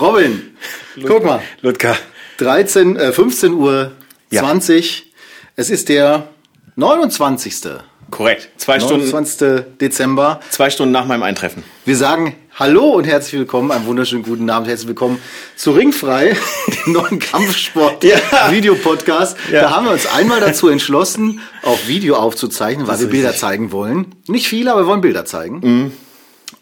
Robin, guck mal. Ludger. 13, äh, 15 Uhr Ja. 20. Es ist der 29. Korrekt. Zwei Stunden, 29. Dezember. zwei Stunden nach meinem Eintreffen. Wir sagen Hallo und herzlich willkommen, einen wunderschönen guten Abend, herzlich willkommen zu Ringfrei, dem neuen Kampfsport-Video-Podcast. Ja. Da haben wir uns einmal dazu entschlossen, auch Video aufzuzeichnen, weil Das wir Bilder richtig. zeigen wollen. Nicht viele, aber wir wollen Bilder zeigen. Mhm.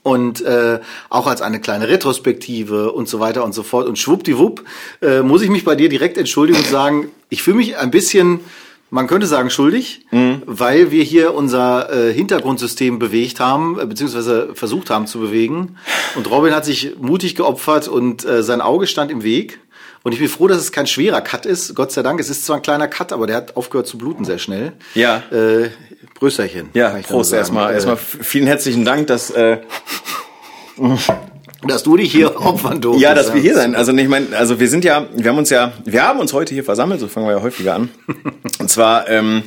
Und äh, auch als eine kleine Retrospektive und so weiter und so fort. Und schwuppdiwupp äh, muss ich mich bei dir direkt entschuldigen und sagen, ich fühle mich ein bisschen, man könnte sagen, schuldig, Mhm. weil wir hier unser äh, Hintergrundsystem bewegt haben, äh, beziehungsweise versucht haben zu bewegen. Und Robin hat sich mutig geopfert und äh, sein Auge stand im Weg. Und ich bin froh, dass es kein schwerer Cut ist. Gott sei Dank. Es ist zwar ein kleiner Cut, aber der hat aufgehört zu bluten sehr schnell. Ja. Äh, Brösterchen. Ja, Prost erstmal. Äh, Erstmal vielen herzlichen Dank, dass, äh, dass du dich hier opfern durftest. ja, dass wir hier sein. Also ich meine, also wir sind ja, wir haben uns ja, wir haben uns heute hier versammelt, so fangen wir ja häufiger an. Und zwar, ähm,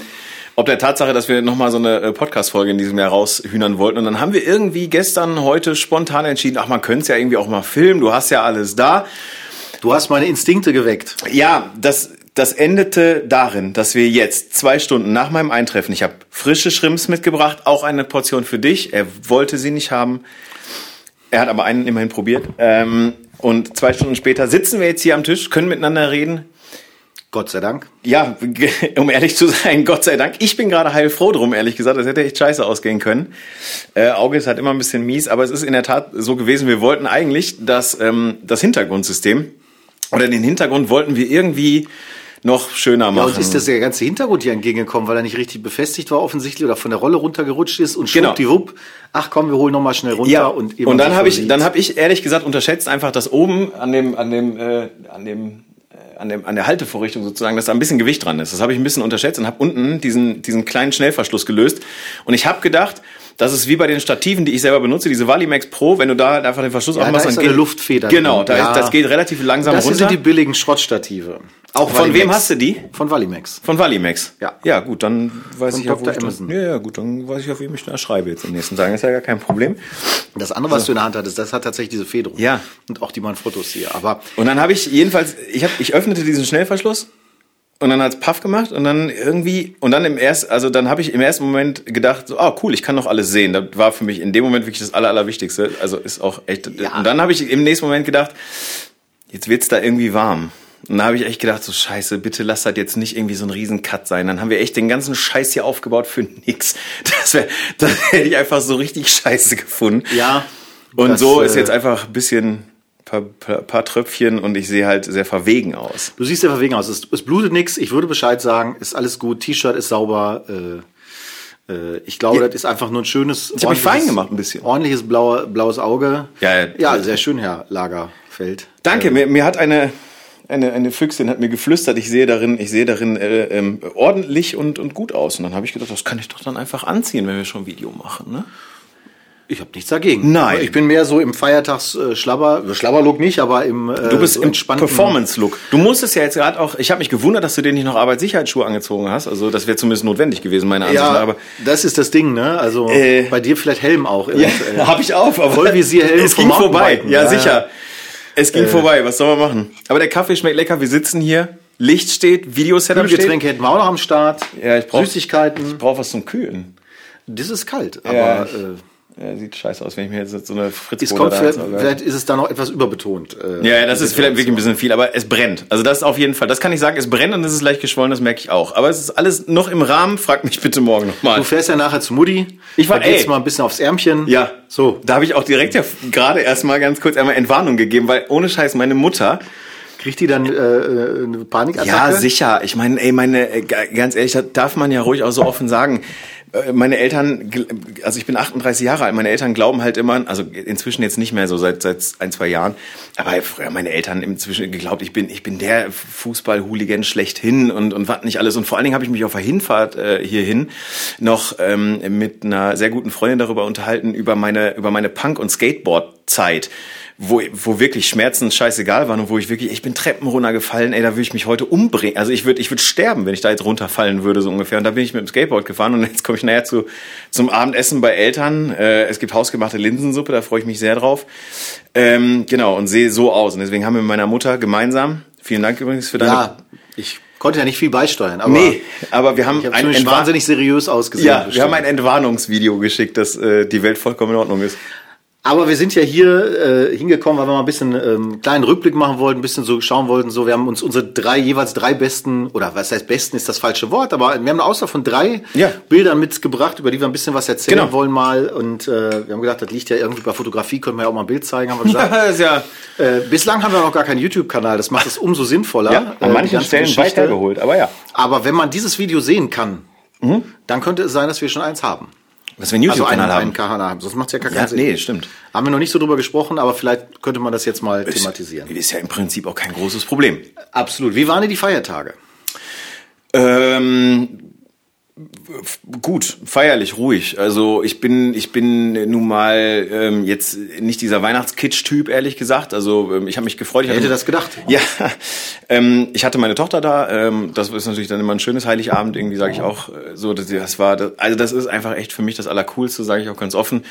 ob der Tatsache, dass wir nochmal so eine äh, Podcast-Folge in diesem Jahr raushühnern wollten. Und dann haben wir irgendwie gestern, heute spontan entschieden, ach, man könnte es ja irgendwie auch mal filmen, du hast ja alles da. Du hast meine Instinkte geweckt. Ja, das, das endete darin, dass wir jetzt zwei Stunden nach meinem Eintreffen, ich habe frische Shrimps mitgebracht, auch eine Portion für dich. Er wollte sie nicht haben. Er hat aber einen immerhin probiert. Ähm, und zwei Stunden später sitzen wir jetzt hier am Tisch, können miteinander reden. Gott sei Dank. Ja, um ehrlich zu sein, Gott sei Dank. Ich bin gerade heilfroh drum, ehrlich gesagt. Das hätte echt scheiße ausgehen können. Äh, Auge ist halt immer ein bisschen mies, aber es ist in der Tat so gewesen. Wir wollten eigentlich das, ähm, das Hintergrundsystem oder den Hintergrund wollten wir irgendwie noch schöner Ja, machen. und ist das der ganze Hintergrund hier entgegengekommen, weil er nicht richtig befestigt war offensichtlich oder von der Rolle runtergerutscht ist und Genau. schwuppdiwupp, ach komm, wir holen noch mal schnell runter ja, und und, dann habe ich, dann habe ich ehrlich gesagt unterschätzt einfach, dass oben an dem, an dem, äh, an dem, äh, an dem, an der Haltevorrichtung sozusagen, dass da ein bisschen Gewicht dran ist. Das habe ich ein bisschen unterschätzt und habe unten diesen, diesen kleinen Schnellverschluss gelöst. Und ich habe gedacht, das ist wie bei den Stativen, die ich selber benutze, diese Valimax Pro, wenn du da halt einfach den Verschluss Ja, aufmachst, da ist dann eine geht Luftfeder Genau, da Ja. ist, das geht relativ langsam das runter. sind die billigen Schrottstative. Auch Von Valimax. wem hast du die? Von Valimax. Von Valimax. Ja. Ja, gut, dann weiß Von ich ja, wo Dr. ich dann, Amazon. ja, ja, gut, dann weiß ich, auf wen ich da schreibe jetzt in den nächsten Tagen. Ist ja gar kein Problem. Das andere, was du in der Hand hattest, das hat tatsächlich diese Federung. Ja. Und auch die Manfrottos hier. Aber Und dann habe ich jedenfalls, ich, hab, ich öffnete diesen Schnellverschluss und dann hat's Puff gemacht und dann irgendwie, und dann im ersten, also dann habe ich im ersten Moment gedacht, so, ah cool, ich kann noch alles sehen. Das war für mich in dem Moment wirklich das Aller, Allerwichtigste. Also ist auch echt. Ja. Und dann habe ich im nächsten Moment gedacht, jetzt wird's da irgendwie warm. Und da habe ich echt gedacht, so scheiße, bitte lass das jetzt nicht irgendwie so ein Riesen-Cut sein. Dann haben wir echt den ganzen Scheiß hier aufgebaut für nix. Das wäre, das hätte ich einfach so richtig scheiße gefunden. ja. Und das, so ist äh, jetzt einfach ein bisschen paar, paar, paar Tröpfchen und ich sehe halt sehr verwegen aus. Du siehst ja verwegen aus. Es, es blutet nix. Ich würde Bescheid sagen. Ist alles gut. T-Shirt ist sauber. Äh, äh, ich glaube, Ja. das ist einfach nur ein schönes. Ich hab mich fein gemacht ein bisschen. Ordentliches blaue, blaues Auge. Ja, ja. ja, sehr schön, Herr Lagerfeld. Danke, mir, mir hat eine, eine, eine Füchsin hat mir geflüstert, ich sehe darin, ich sehe darin äh, ähm, ordentlich und, und gut aus. Und dann habe ich gedacht, das kann ich doch dann einfach anziehen, wenn wir schon Video machen. Ne? Ich habe nichts dagegen. Nein. Ich bin mehr so im Feiertags-Schlabber, Schlabberlook nicht, aber im äh, Du bist so im Performance-Look. Du musstest ja jetzt gerade auch, ich habe mich gewundert, dass du dir nicht noch Arbeitssicherheitsschuhe angezogen hast. Also das wäre zumindest notwendig gewesen, meiner Ansicht nach. Ja, Aber das ist das Ding, ne? Also Äh, bei dir vielleicht Helm auch. Ja, eventuell. habe ich auch. Aber Vollvisierhelm Es ging vorbei. Ja, Ja, sicher. Es ging vorbei. Was soll man machen? Aber der Kaffee schmeckt lecker. Wir sitzen hier. Licht steht. Videosetup steht. Kühlgetränke hätten wir auch noch am Start. Ja, ich brauch- Süßigkeiten. Ich brauche was zum Kühlen. Das ist kalt, aber Ja, äh, Sieht scheiße aus, wenn ich mir jetzt so eine fritz es kommt vielleicht, vielleicht ist es da noch etwas überbetont. Äh, Ja, ja, das ist vielleicht wirklich ein bisschen viel, aber es brennt. Also das ist auf jeden Fall, das kann ich sagen, es brennt und es ist leicht geschwollen, das merke ich auch. Aber es ist alles noch im Rahmen, frag mich bitte morgen nochmal. Du fährst ja nachher zu Mutti. Ich war- da geht's ey. mal ein bisschen aufs Ärmchen. Ja, So. Da habe ich auch direkt ja gerade erstmal ganz kurz einmal Entwarnung gegeben, weil ohne Scheiß meine Mutter, Kriegt die dann äh, äh, eine Panikattacke? Ja, sicher. Ich meine, ey, meine, äh, ga- ganz ehrlich, das darf man ja ruhig auch so offen sagen. Äh, Meine Eltern, also ich bin 38 Jahre alt, meine Eltern glauben halt immer, also inzwischen jetzt nicht mehr so seit, seit ein, zwei Jahren, aber früher meine Eltern inzwischen geglaubt, ich bin, ich bin der Fußball-Hooligan schlechthin und, und was nicht alles. Und vor allen Dingen habe ich mich auf der Hinfahrt äh, hierhin noch ähm, mit einer sehr guten Freundin darüber unterhalten, über meine, über meine Punk- und Skateboard-Zeit wo, wo wirklich Schmerzen scheißegal waren und wo ich wirklich, ich bin Treppen runtergefallen, ey, da würde ich mich heute umbringen. Also ich würde ich würd sterben, wenn ich da jetzt runterfallen würde, so ungefähr. Und da bin ich mit dem Skateboard gefahren und jetzt komme ich nachher zu, zum Abendessen bei Eltern. Äh, es gibt hausgemachte Linsensuppe, da freue ich mich sehr drauf. Ähm, genau, und sehe so aus. Und deswegen haben wir mit meiner Mutter gemeinsam, vielen Dank übrigens für deine... Ja, ich konnte ja nicht viel beisteuern, aber nee, aber wir haben ich ein wahnsinnig seriös ausgesehen. ja, wir bestimmt. haben ein Entwarnungsvideo geschickt, dass äh, die Welt vollkommen in Ordnung ist. Aber wir sind ja hier äh, hingekommen, weil wir mal ein bisschen ähm, einen kleinen Rückblick machen wollten, ein bisschen so schauen wollten. So, wir haben uns unsere drei jeweils drei besten oder was heißt besten ist das falsche Wort, aber wir haben eine Auswahl von drei Ja. Bildern mitgebracht, über die wir ein bisschen was erzählen Genau. wollen mal. Und äh, wir haben gedacht, das liegt ja irgendwie bei Fotografie, können wir ja auch mal ein Bild zeigen, haben wir gesagt. Ja, ist ja äh, bislang haben wir noch gar keinen YouTube-Kanal, das macht es umso sinnvoller. ja, äh, an die manchen Stellen Geschichte. weit hergeholt, aber ja. Aber wenn man dieses Video sehen kann, dann könnte es sein, dass wir schon eins haben. Dass wir einen Also einen, YouTube-Kanal einen haben. Kanal haben. Sonst macht es ja gar Ja, keinen Sinn. nee, stimmt. Haben wir noch nicht so drüber gesprochen, aber vielleicht könnte man das jetzt mal thematisieren. Ist ja im Prinzip auch kein großes Problem. Absolut. Wie waren denn die Feiertage? Ähm, gut, feierlich, ruhig. Also ich bin, ich bin nun mal ähm, jetzt nicht dieser Weihnachtskitsch-Typ, ehrlich gesagt. Also ähm, ich habe mich gefreut. Ich hatte- hätte das gedacht? Ja, ähm, ich hatte meine Tochter da. Ähm, das ist natürlich dann immer ein schönes Heiligabend. Irgendwie sage ich auch äh, so. dass Das war, das, also das ist einfach echt für mich das Allercoolste, sage ich auch ganz offen.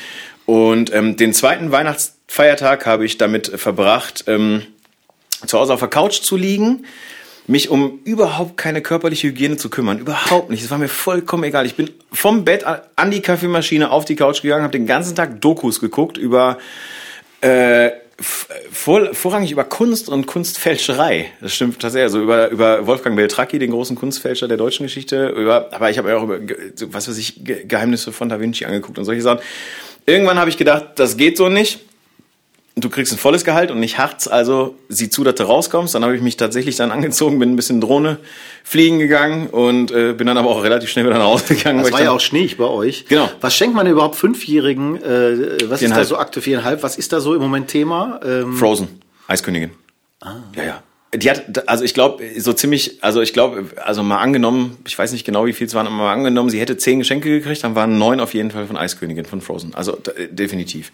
Und ähm, den zweiten Weihnachtsfeiertag habe ich damit verbracht, ähm, zu Hause auf der Couch zu liegen, mich um überhaupt keine körperliche Hygiene zu kümmern. Überhaupt nicht. Es war mir vollkommen egal. Ich bin vom Bett an die Kaffeemaschine auf die Couch gegangen, habe den ganzen Tag Dokus geguckt über äh, vor, vorrangig über Kunst und Kunstfälscherei. Das stimmt tatsächlich. Also über, über Wolfgang Beltracchi, den großen Kunstfälscher der deutschen Geschichte. Über, aber ich habe auch über, was weiß ich, Ge- Geheimnisse von Da Vinci angeguckt und solche Sachen. Irgendwann habe ich gedacht, das geht so nicht. Du kriegst ein volles Gehalt und nicht Harz, also sieh zu, dass du rauskommst. Dann habe ich mich tatsächlich dann angezogen, bin ein bisschen Drohne fliegen gegangen und äh, bin dann aber auch relativ schnell wieder nach Hause gegangen. Das war ja auch schneeig bei euch. Genau. Was schenkt man überhaupt Fünfjährigen? Äh, was ist da so aktuell? Viereinhalb. Was ist da so im Moment Thema? Ähm, Frozen, Eiskönigin. Ah. Ja, ja. Die hat, also ich glaube, so ziemlich, also ich glaube, also mal angenommen, ich weiß nicht genau, wie viel es waren, aber mal angenommen, sie hätte zehn Geschenke gekriegt, dann waren neun auf jeden Fall von Eiskönigin, von Frozen. Also d- definitiv.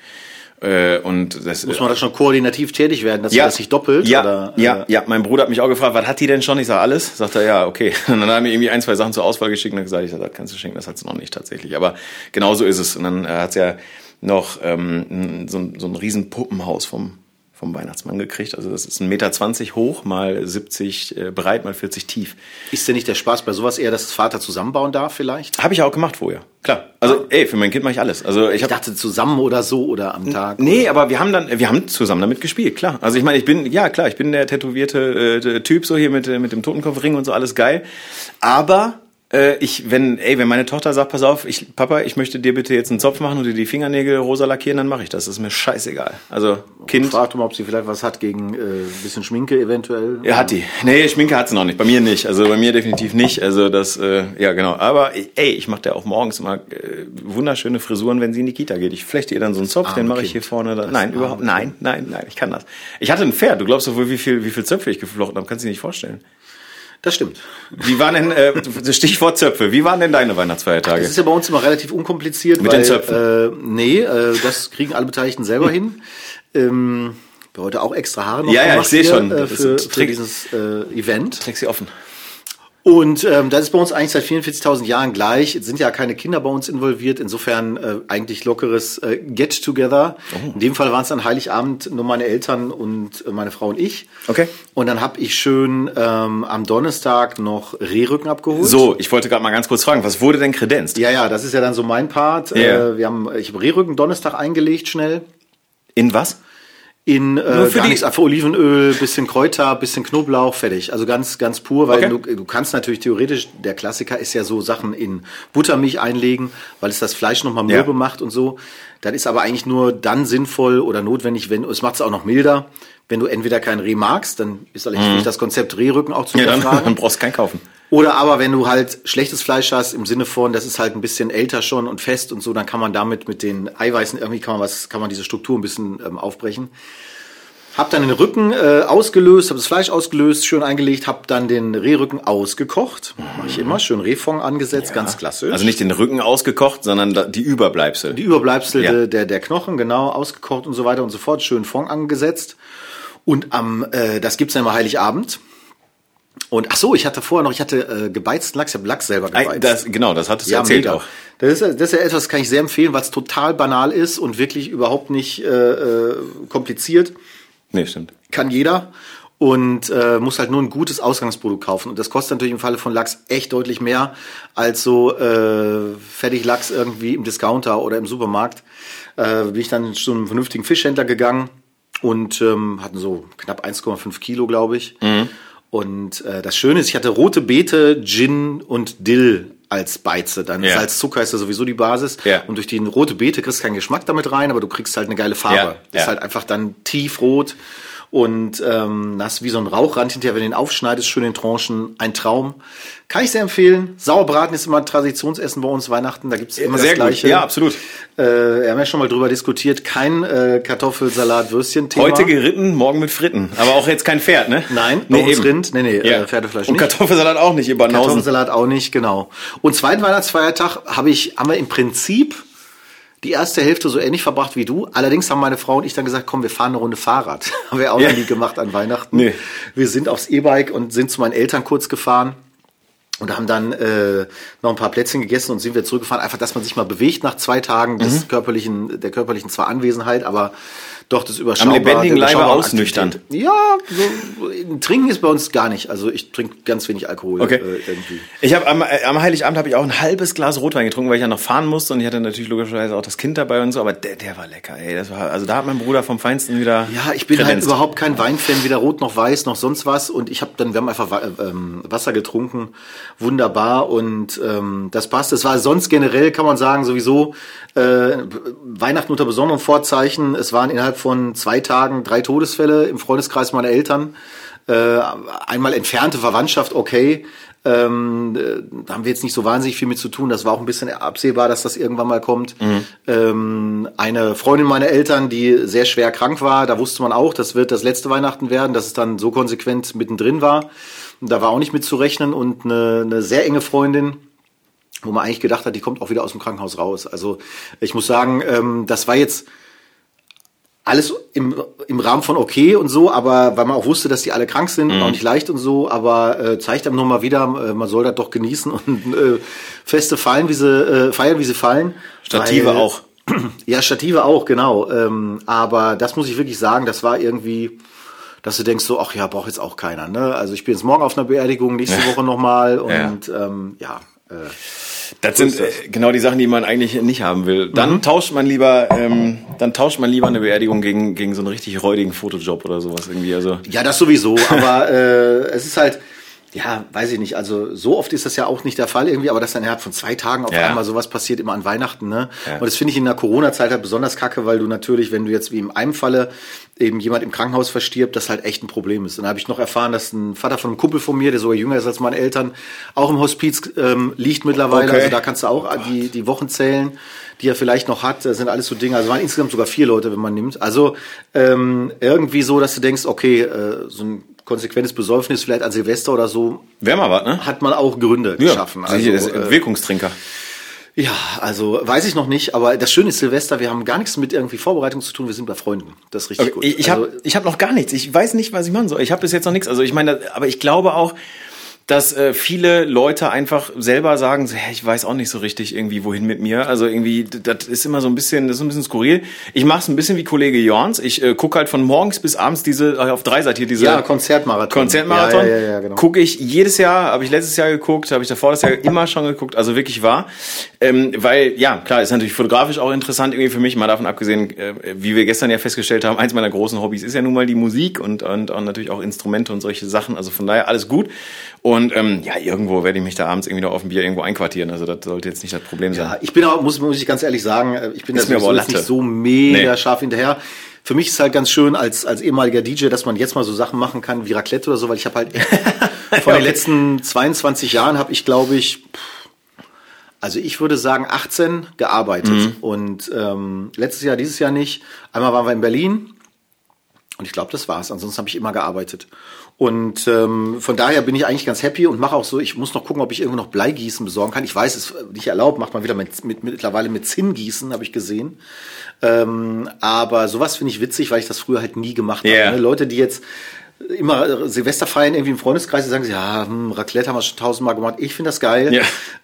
Äh, und das muss man da schon koordinativ tätig werden, dass ja, das sich doppelt? Ja, oder, ja, äh, ja. Mein Bruder hat mich auch gefragt, was hat die denn schon? Ich sage alles. Sagt er, ja, okay. Und dann hat er mir irgendwie ein, zwei Sachen zur Auswahl geschickt und hat gesagt, ich sag, das kannst du schenken, das hat sie noch nicht tatsächlich. Aber genau so ist es. Und dann äh, hat sie ja noch ähm, so, ein- so ein riesen Puppenhaus vom, vom Weihnachtsmann gekriegt. Also das ist 1,20 Meter hoch, mal 70 äh, breit, mal 40 tief. Ist denn nicht der Spaß bei sowas eher, dass das Vater zusammenbauen darf vielleicht? Habe ich auch gemacht vorher. Klar. Also, ey, für mein Kind mache ich alles. Also ich Ich dachte zusammen oder so oder am Tag. Nee, aber wir haben dann, wir haben zusammen damit gespielt, klar. Also ich meine, ich bin, ja klar, ich bin der tätowierte äh, Typ so hier mit, äh, mit dem Totenkopfring und so, alles geil. Aber äh, ich, wenn, ey, wenn meine Tochter sagt, pass auf, ich, Papa, ich möchte dir bitte jetzt einen Zopf machen und dir die Fingernägel rosa lackieren, dann mache ich das. Das ist mir scheißegal. Also Kind, Fragt mal, ob sie vielleicht was hat gegen äh, ein bisschen Schminke eventuell. ja, hat die. Nee, Schminke hat sie noch nicht. Bei mir nicht. Also bei mir definitiv nicht. Also das, äh, ja genau. Aber ey, ich mache der auch morgens immer äh, wunderschöne Frisuren, wenn sie in die Kita geht. Ich flechte ihr dann so einen Zopf, den mache ich hier vorne. Da. Das Nein, überhaupt, nein, nein, nein, ich kann das. Ich hatte ein Pferd. Du glaubst doch wohl, wie viel, wie viel Zöpfe ich geflochten habe. Kannst du dir nicht vorstellen. Das stimmt. Wie waren denn, äh, Stichwort Zöpfe, wie waren denn deine Weihnachtsfeiertage? Das ist ja bei uns immer relativ unkompliziert. Mit weil, den Zöpfen? Äh, nee, äh, das kriegen alle Beteiligten selber hin. Ähm, wir heute auch extra Haare noch Ja, ja, ich sehe schon. Äh, für, für dieses äh, Event. Träg sie offen. Und ähm, das ist bei uns eigentlich seit 44.000 Jahren gleich. Es sind ja keine Kinder bei uns involviert. Insofern äh, eigentlich lockeres äh, Get-Together. Oh. In dem Fall waren es dann Heiligabend nur meine Eltern und äh, meine Frau und ich. Okay. Und dann habe ich schön ähm, am Donnerstag noch Rehrücken abgeholt. So, ich wollte gerade mal ganz kurz fragen, was wurde denn kredenzt? Ja, ja, das ist ja dann so mein Part. Ja. Äh, wir haben, ich habe Rehrücken Donnerstag eingelegt schnell. In was? In äh, für gar nichts, einfach Olivenöl, bisschen Kräuter, bisschen Knoblauch, fertig. Also ganz, ganz pur, weil Okay. du, du kannst natürlich theoretisch, der Klassiker ist ja so Sachen in Buttermilch einlegen, weil es das Fleisch nochmal Ja. mürbe macht und so. Das ist aber eigentlich nur dann sinnvoll oder notwendig, wenn, es macht es auch noch milder, wenn du entweder kein Reh magst, dann ist eigentlich nicht das Konzept Rehrücken auch zu Mhm. Ja, dann, dann brauchst du keinen kaufen. Oder aber wenn du halt schlechtes Fleisch hast, im Sinne von, das ist halt ein bisschen älter schon und fest und so, dann kann man damit mit den Eiweißen irgendwie kann man was, kann man diese Struktur ein bisschen ähm, aufbrechen. Hab dann den Rücken äh, ausgelöst, habe das Fleisch ausgelöst, schön eingelegt, hab dann den Rehrücken ausgekocht. Mache ich immer, schön Rehfond angesetzt, ganz klassisch. Also nicht den Rücken ausgekocht, sondern die Überbleibsel. die Überbleibsel Ja. der- der, der Knochen, genau, ausgekocht und so weiter und so fort, schön Fond angesetzt. Und am, äh, das gibt's dann immer Heiligabend. Und ach so, ich hatte vorher noch, ich hatte äh, gebeizten Lachs, ich habe Lachs selber Ei, gebeizt. das, genau, das hattest du ja, erzählt mega. auch. Das ist, ja- das ist ja etwas, das kann ich sehr empfehlen, weil es total banal ist und wirklich überhaupt nicht äh, äh, kompliziert. Nee, stimmt. Kann jeder und äh, muss halt nur ein gutes Ausgangsprodukt kaufen. Und das kostet natürlich im Falle von Lachs echt deutlich mehr als so äh, Fertiglachs irgendwie im Discounter oder im Supermarkt. Äh, bin ich dann zu einem vernünftigen Fischhändler gegangen und ähm, hatten so knapp 1,5 Kilo, glaube ich. Und äh, das Schöne ist, ich hatte rote Beete, Gin und Dill als Beize. Dann Ja. Salz, Zucker ist ja sowieso die Basis. Ja. Und durch die rote Beete kriegst du keinen Geschmack damit rein, aber du kriegst halt eine geile Farbe. Ja, Das ist halt einfach dann tiefrot und ähm, hast wie so ein Rauchrand hinterher, wenn du ihn aufschneidest, schön in Tranchen, ein Traum. Kann ich sehr empfehlen. Sauerbraten ist immer ein Traditionsessen bei uns Weihnachten, da gibt's immer Sehr das gut. Gleiche. Ja, absolut. Äh, wir haben ja schon mal drüber diskutiert, kein äh, Kartoffelsalat-Würstchen-Thema. Heute geritten, morgen mit Fritten. Aber auch jetzt kein Pferd, ne? Nein, bei uns eben. Rind. Nee, nee, Ja. äh, Pferdefleisch Und nicht. Kartoffelsalat auch nicht, Banausen. Kartoffelsalat auch nicht, genau. Und zweiten Weihnachtsfeiertag habe ich, haben wir im Prinzip die erste Hälfte so ähnlich verbracht wie du. Allerdings haben meine Frau und ich dann gesagt, komm, wir fahren eine Runde Fahrrad. haben wir auch Ja. noch nie gemacht an Weihnachten. Nee. Wir sind aufs E-Bike und sind zu meinen Eltern kurz gefahren. Und haben dann äh, noch ein paar Plätzchen gegessen und sind wir zurückgefahren. Einfach, dass man sich mal bewegt nach zwei Tagen Mhm. des körperlichen, der körperlichen zwar Anwesenheit, aber doch das Überschaubar. lebendigen der Leibe überschaubaren ausnüchtern. Aktivität. Ja, so, trinken ist bei uns gar nicht. Also ich trinke ganz wenig Alkohol Okay. äh, irgendwie. Ich habe am, äh, am Heiligabend habe ich auch ein halbes Glas Rotwein getrunken, weil ich ja noch fahren musste und ich hatte natürlich logischerweise auch das Kind dabei und so, aber der, der war lecker, ey. Das war, also da hat mein Bruder vom Feinsten wieder. Ja, ich bin halt kredenzt. überhaupt kein Weinfan, weder rot noch weiß noch sonst was. Und ich habe dann, wir haben einfach Wa- ähm, Wasser getrunken, wunderbar und ähm, das passt. Es war sonst generell, kann man sagen, sowieso äh, Weihnachten unter besonderen Vorzeichen. Es waren innerhalb von zwei Tagen drei Todesfälle im Freundeskreis meiner Eltern. Äh, einmal entfernte Verwandtschaft, okay. Ähm, äh, da haben wir jetzt nicht so wahnsinnig viel mit zu tun. Das war auch ein bisschen absehbar, dass das irgendwann mal kommt. Ähm, eine Freundin meiner Eltern, die sehr schwer krank war, da wusste man auch, das wird das letzte Weihnachten werden, dass es dann so konsequent mittendrin war. Da war auch nicht mit zu rechnen. Und eine, eine sehr enge Freundin, wo man eigentlich gedacht hat, die kommt auch wieder aus dem Krankenhaus raus. Also ich muss sagen, ähm, das war jetzt alles im, im Rahmen von okay und so, aber weil man auch wusste, dass die alle krank sind, auch nicht leicht und so, aber äh, zeigt einem nochmal wieder, äh, man soll das doch genießen und äh, Feste fallen, wie sie äh, feiern, wie sie fallen. Stative Weil- auch. Ja, Stative auch, genau. Ähm, aber das muss ich wirklich sagen, das war irgendwie, dass du denkst so, ach ja, braucht jetzt auch keiner. Ne? Also ich bin jetzt morgen auf einer Beerdigung, nächste Woche nochmal und ähm, ja. Äh, Das sind äh, genau die Sachen, die man eigentlich nicht haben will. Dann Mhm. tauscht man lieber, ähm, dann tauscht man lieber eine Beerdigung gegen gegen so einen richtig räudigen Fotojob oder sowas irgendwie. Also Ja, das sowieso, aber äh, es ist halt, ja, weiß ich nicht, also so oft ist das ja auch nicht der Fall irgendwie, aber dass dann innerhalb von zwei Tagen auf Ja. einmal sowas passiert, immer an Weihnachten, ne? Ja. Und das finde ich in der Corona-Zeit halt besonders kacke, weil du natürlich, wenn du jetzt wie in einem Falle eben jemand im Krankenhaus verstirbt, das halt echt ein Problem ist. Und da habe ich noch erfahren, dass ein Vater von einem Kumpel von mir, der sogar jünger ist als meine Eltern, auch im Hospiz ähm, liegt mittlerweile. Okay. Also da kannst du auch die, die Wochen zählen, die er vielleicht noch hat. Das sind alles so Dinge. Also waren insgesamt sogar vier Leute, wenn man nimmt. Also ähm, irgendwie so, dass du denkst, okay, äh, so ein konsequentes Besäufnis vielleicht an Silvester oder so wäre mal was, ne? hat man auch Gründe geschaffen. sicher, das Also, äh, Wirkungstrinker. ja, also weiß ich noch nicht, aber das Schöne ist Silvester, wir haben gar nichts mit irgendwie Vorbereitung zu tun, wir sind bei Freunden. Das ist richtig gut. Ich, ich also, habe ich hab noch gar nichts. Ich weiß nicht, was ich machen soll. Ich habe bis jetzt noch nichts. Also ich meine, aber ich glaube auch, dass äh, viele Leute einfach selber sagen, so, hä, ich weiß auch nicht so richtig irgendwie, wohin mit mir. Also irgendwie, das ist immer so ein bisschen, das ist ein bisschen skurril. Ich mache es ein bisschen wie Kollege Jorns. Ich äh, gucke halt von morgens bis abends diese, äh, auf drei Seiten hier diese ja, Konzertmarathon. Konzertmarathon. Ja, ja, ja, ja genau. Gucke ich jedes Jahr, habe ich letztes Jahr geguckt, habe ich davor das Jahr immer schon geguckt, also wirklich wahr. Ähm, weil, ja, klar, ist natürlich fotografisch auch interessant irgendwie für mich, mal davon abgesehen, äh, wie wir gestern ja festgestellt haben, eins meiner großen Hobbys ist ja nun mal die Musik und, und, und natürlich auch Instrumente und solche Sachen. Also von daher alles gut. Und ähm, ja, irgendwo werde ich mich da abends irgendwie noch auf dem Bier irgendwo einquartieren. Also das sollte jetzt nicht das Problem sein. Ja, ich bin auch, muss, muss ich ganz ehrlich sagen, äh, ich bin da sowieso jetzt nicht so mega Nee. scharf hinterher. Für mich ist halt ganz schön als, als ehemaliger DJ, dass man jetzt mal so Sachen machen kann wie Raclette oder so, weil ich habe halt von den letzten 22 Jahren habe ich, glaube ich, also ich würde sagen 18 gearbeitet. Mhm. Und ähm, letztes Jahr, dieses Jahr nicht. Einmal waren wir in Berlin, Und ich glaube, das war's. Ansonsten habe ich immer gearbeitet. Und ähm, von daher bin ich eigentlich ganz happy und mache auch so, ich muss noch gucken, ob ich irgendwo noch Bleigießen besorgen kann. Ich weiß, es ist nicht erlaubt, macht man wieder mit, mit, mittlerweile mit Zinngießen, habe ich gesehen. Ähm, aber sowas finde ich witzig, weil ich das früher halt nie gemacht Ja. habe. Ne? Leute, die jetzt immer Silvester feiern irgendwie im Freundeskreis, die sagen, sie, ja, hm, Raclette haben wir schon tausendmal gemacht. Ich finde das geil. Ja.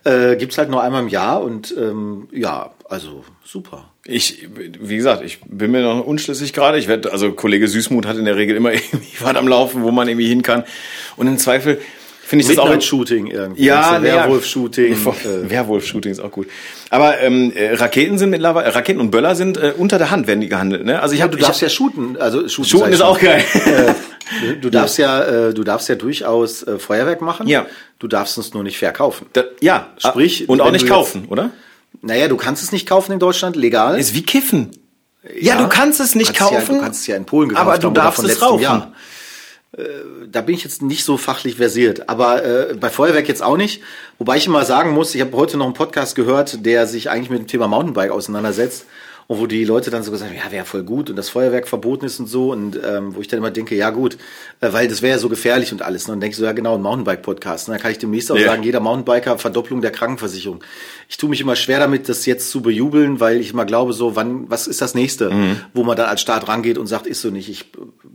Äh, gibt's halt nur einmal im Jahr und ähm, ja, also super. Ich, wie gesagt, ich bin mir noch unschlüssig gerade. Ich werde, also Kollege Süßmuth hat in der Regel immer irgendwie was am Laufen, wo man irgendwie hin kann. Und im Zweifel finde ich das auch Midnight-Shooting irgendwie. Ja, ja. Werwolf-Shooting. Äh, Werwolf-Shooting ist auch gut. Aber ähm, äh, Raketen sind mittlerweile, äh, Raketen und Böller sind äh, unter der Hand werden die gehandelt. Ne? Also ich habe, Du darfst ja shooten. Also shooten, Shooten ist auch geil. Du, du darfst ja, äh, du darfst ja durchaus äh, Feuerwerk machen. Ja. Du darfst es nur nicht verkaufen. Da, ja, Sprich, und auch nicht du jetzt- kaufen, oder? Naja, du kannst es nicht kaufen in Deutschland, legal. Ist wie kiffen. Ja, du kannst es nicht kannst kaufen, Ja, du kannst es ja in Polen gekauft aber du haben darfst es rauchen. Jahr. Äh, Da bin ich jetzt nicht so fachlich versiert, aber äh, bei Feuerwerk jetzt auch nicht. Wobei ich immer sagen muss, ich habe heute noch einen Podcast gehört, der sich eigentlich mit dem Thema Mountainbike auseinandersetzt und wo die Leute dann so gesagt haben, ja, wäre voll gut und das Feuerwerk verboten ist und so und ähm, wo ich dann immer denke, ja gut, äh, weil das wäre ja so gefährlich und alles. Und dann denke ich so, ja genau, ein Mountainbike-Podcast. Und dann kann ich demnächst auch Ja. sagen, jeder Mountainbiker Verdopplung der Krankenversicherung. Ich tue mich immer schwer damit, das jetzt zu bejubeln, weil ich immer glaube, so, wann, was ist das nächste, Mhm. wo man dann als Staat rangeht und sagt, ist so nicht. Ich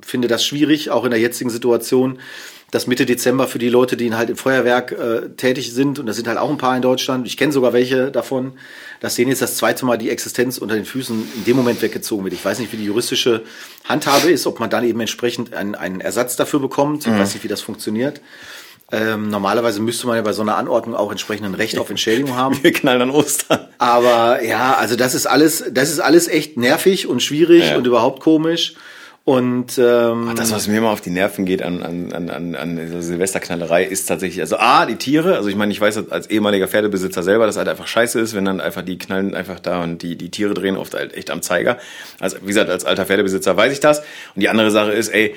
finde das schwierig, auch in der jetzigen Situation, dass Mitte Dezember für die Leute, die halt im Feuerwerk äh, tätig sind, und das sind halt auch ein paar in Deutschland, ich kenne sogar welche davon, dass denen jetzt das zweite Mal die Existenz unter den Füßen in dem Moment weggezogen wird. Ich weiß nicht, wie die juristische Handhabe ist, ob man dann eben entsprechend einen, einen Ersatz dafür bekommt. Ich weiß nicht, wie das funktioniert. Ähm, normalerweise müsste man ja bei so einer Anordnung auch entsprechend ein Recht auf Entschädigung haben. Wir knallen an Ostern. Aber ja, also das ist alles, das ist alles echt nervig und schwierig Ja. und überhaupt komisch. Und ähm, Das, was mir immer auf die Nerven geht an, an, an, an, an dieser Silvesterknallerei, ist tatsächlich, also A, die Tiere, also ich meine, ich weiß als ehemaliger Pferdebesitzer selber, dass halt einfach scheiße ist, wenn dann einfach die knallen einfach da und die, die Tiere drehen oft halt echt am Zeiger. Also wie gesagt, als alter Pferdebesitzer weiß ich das. Und die andere Sache ist, ey,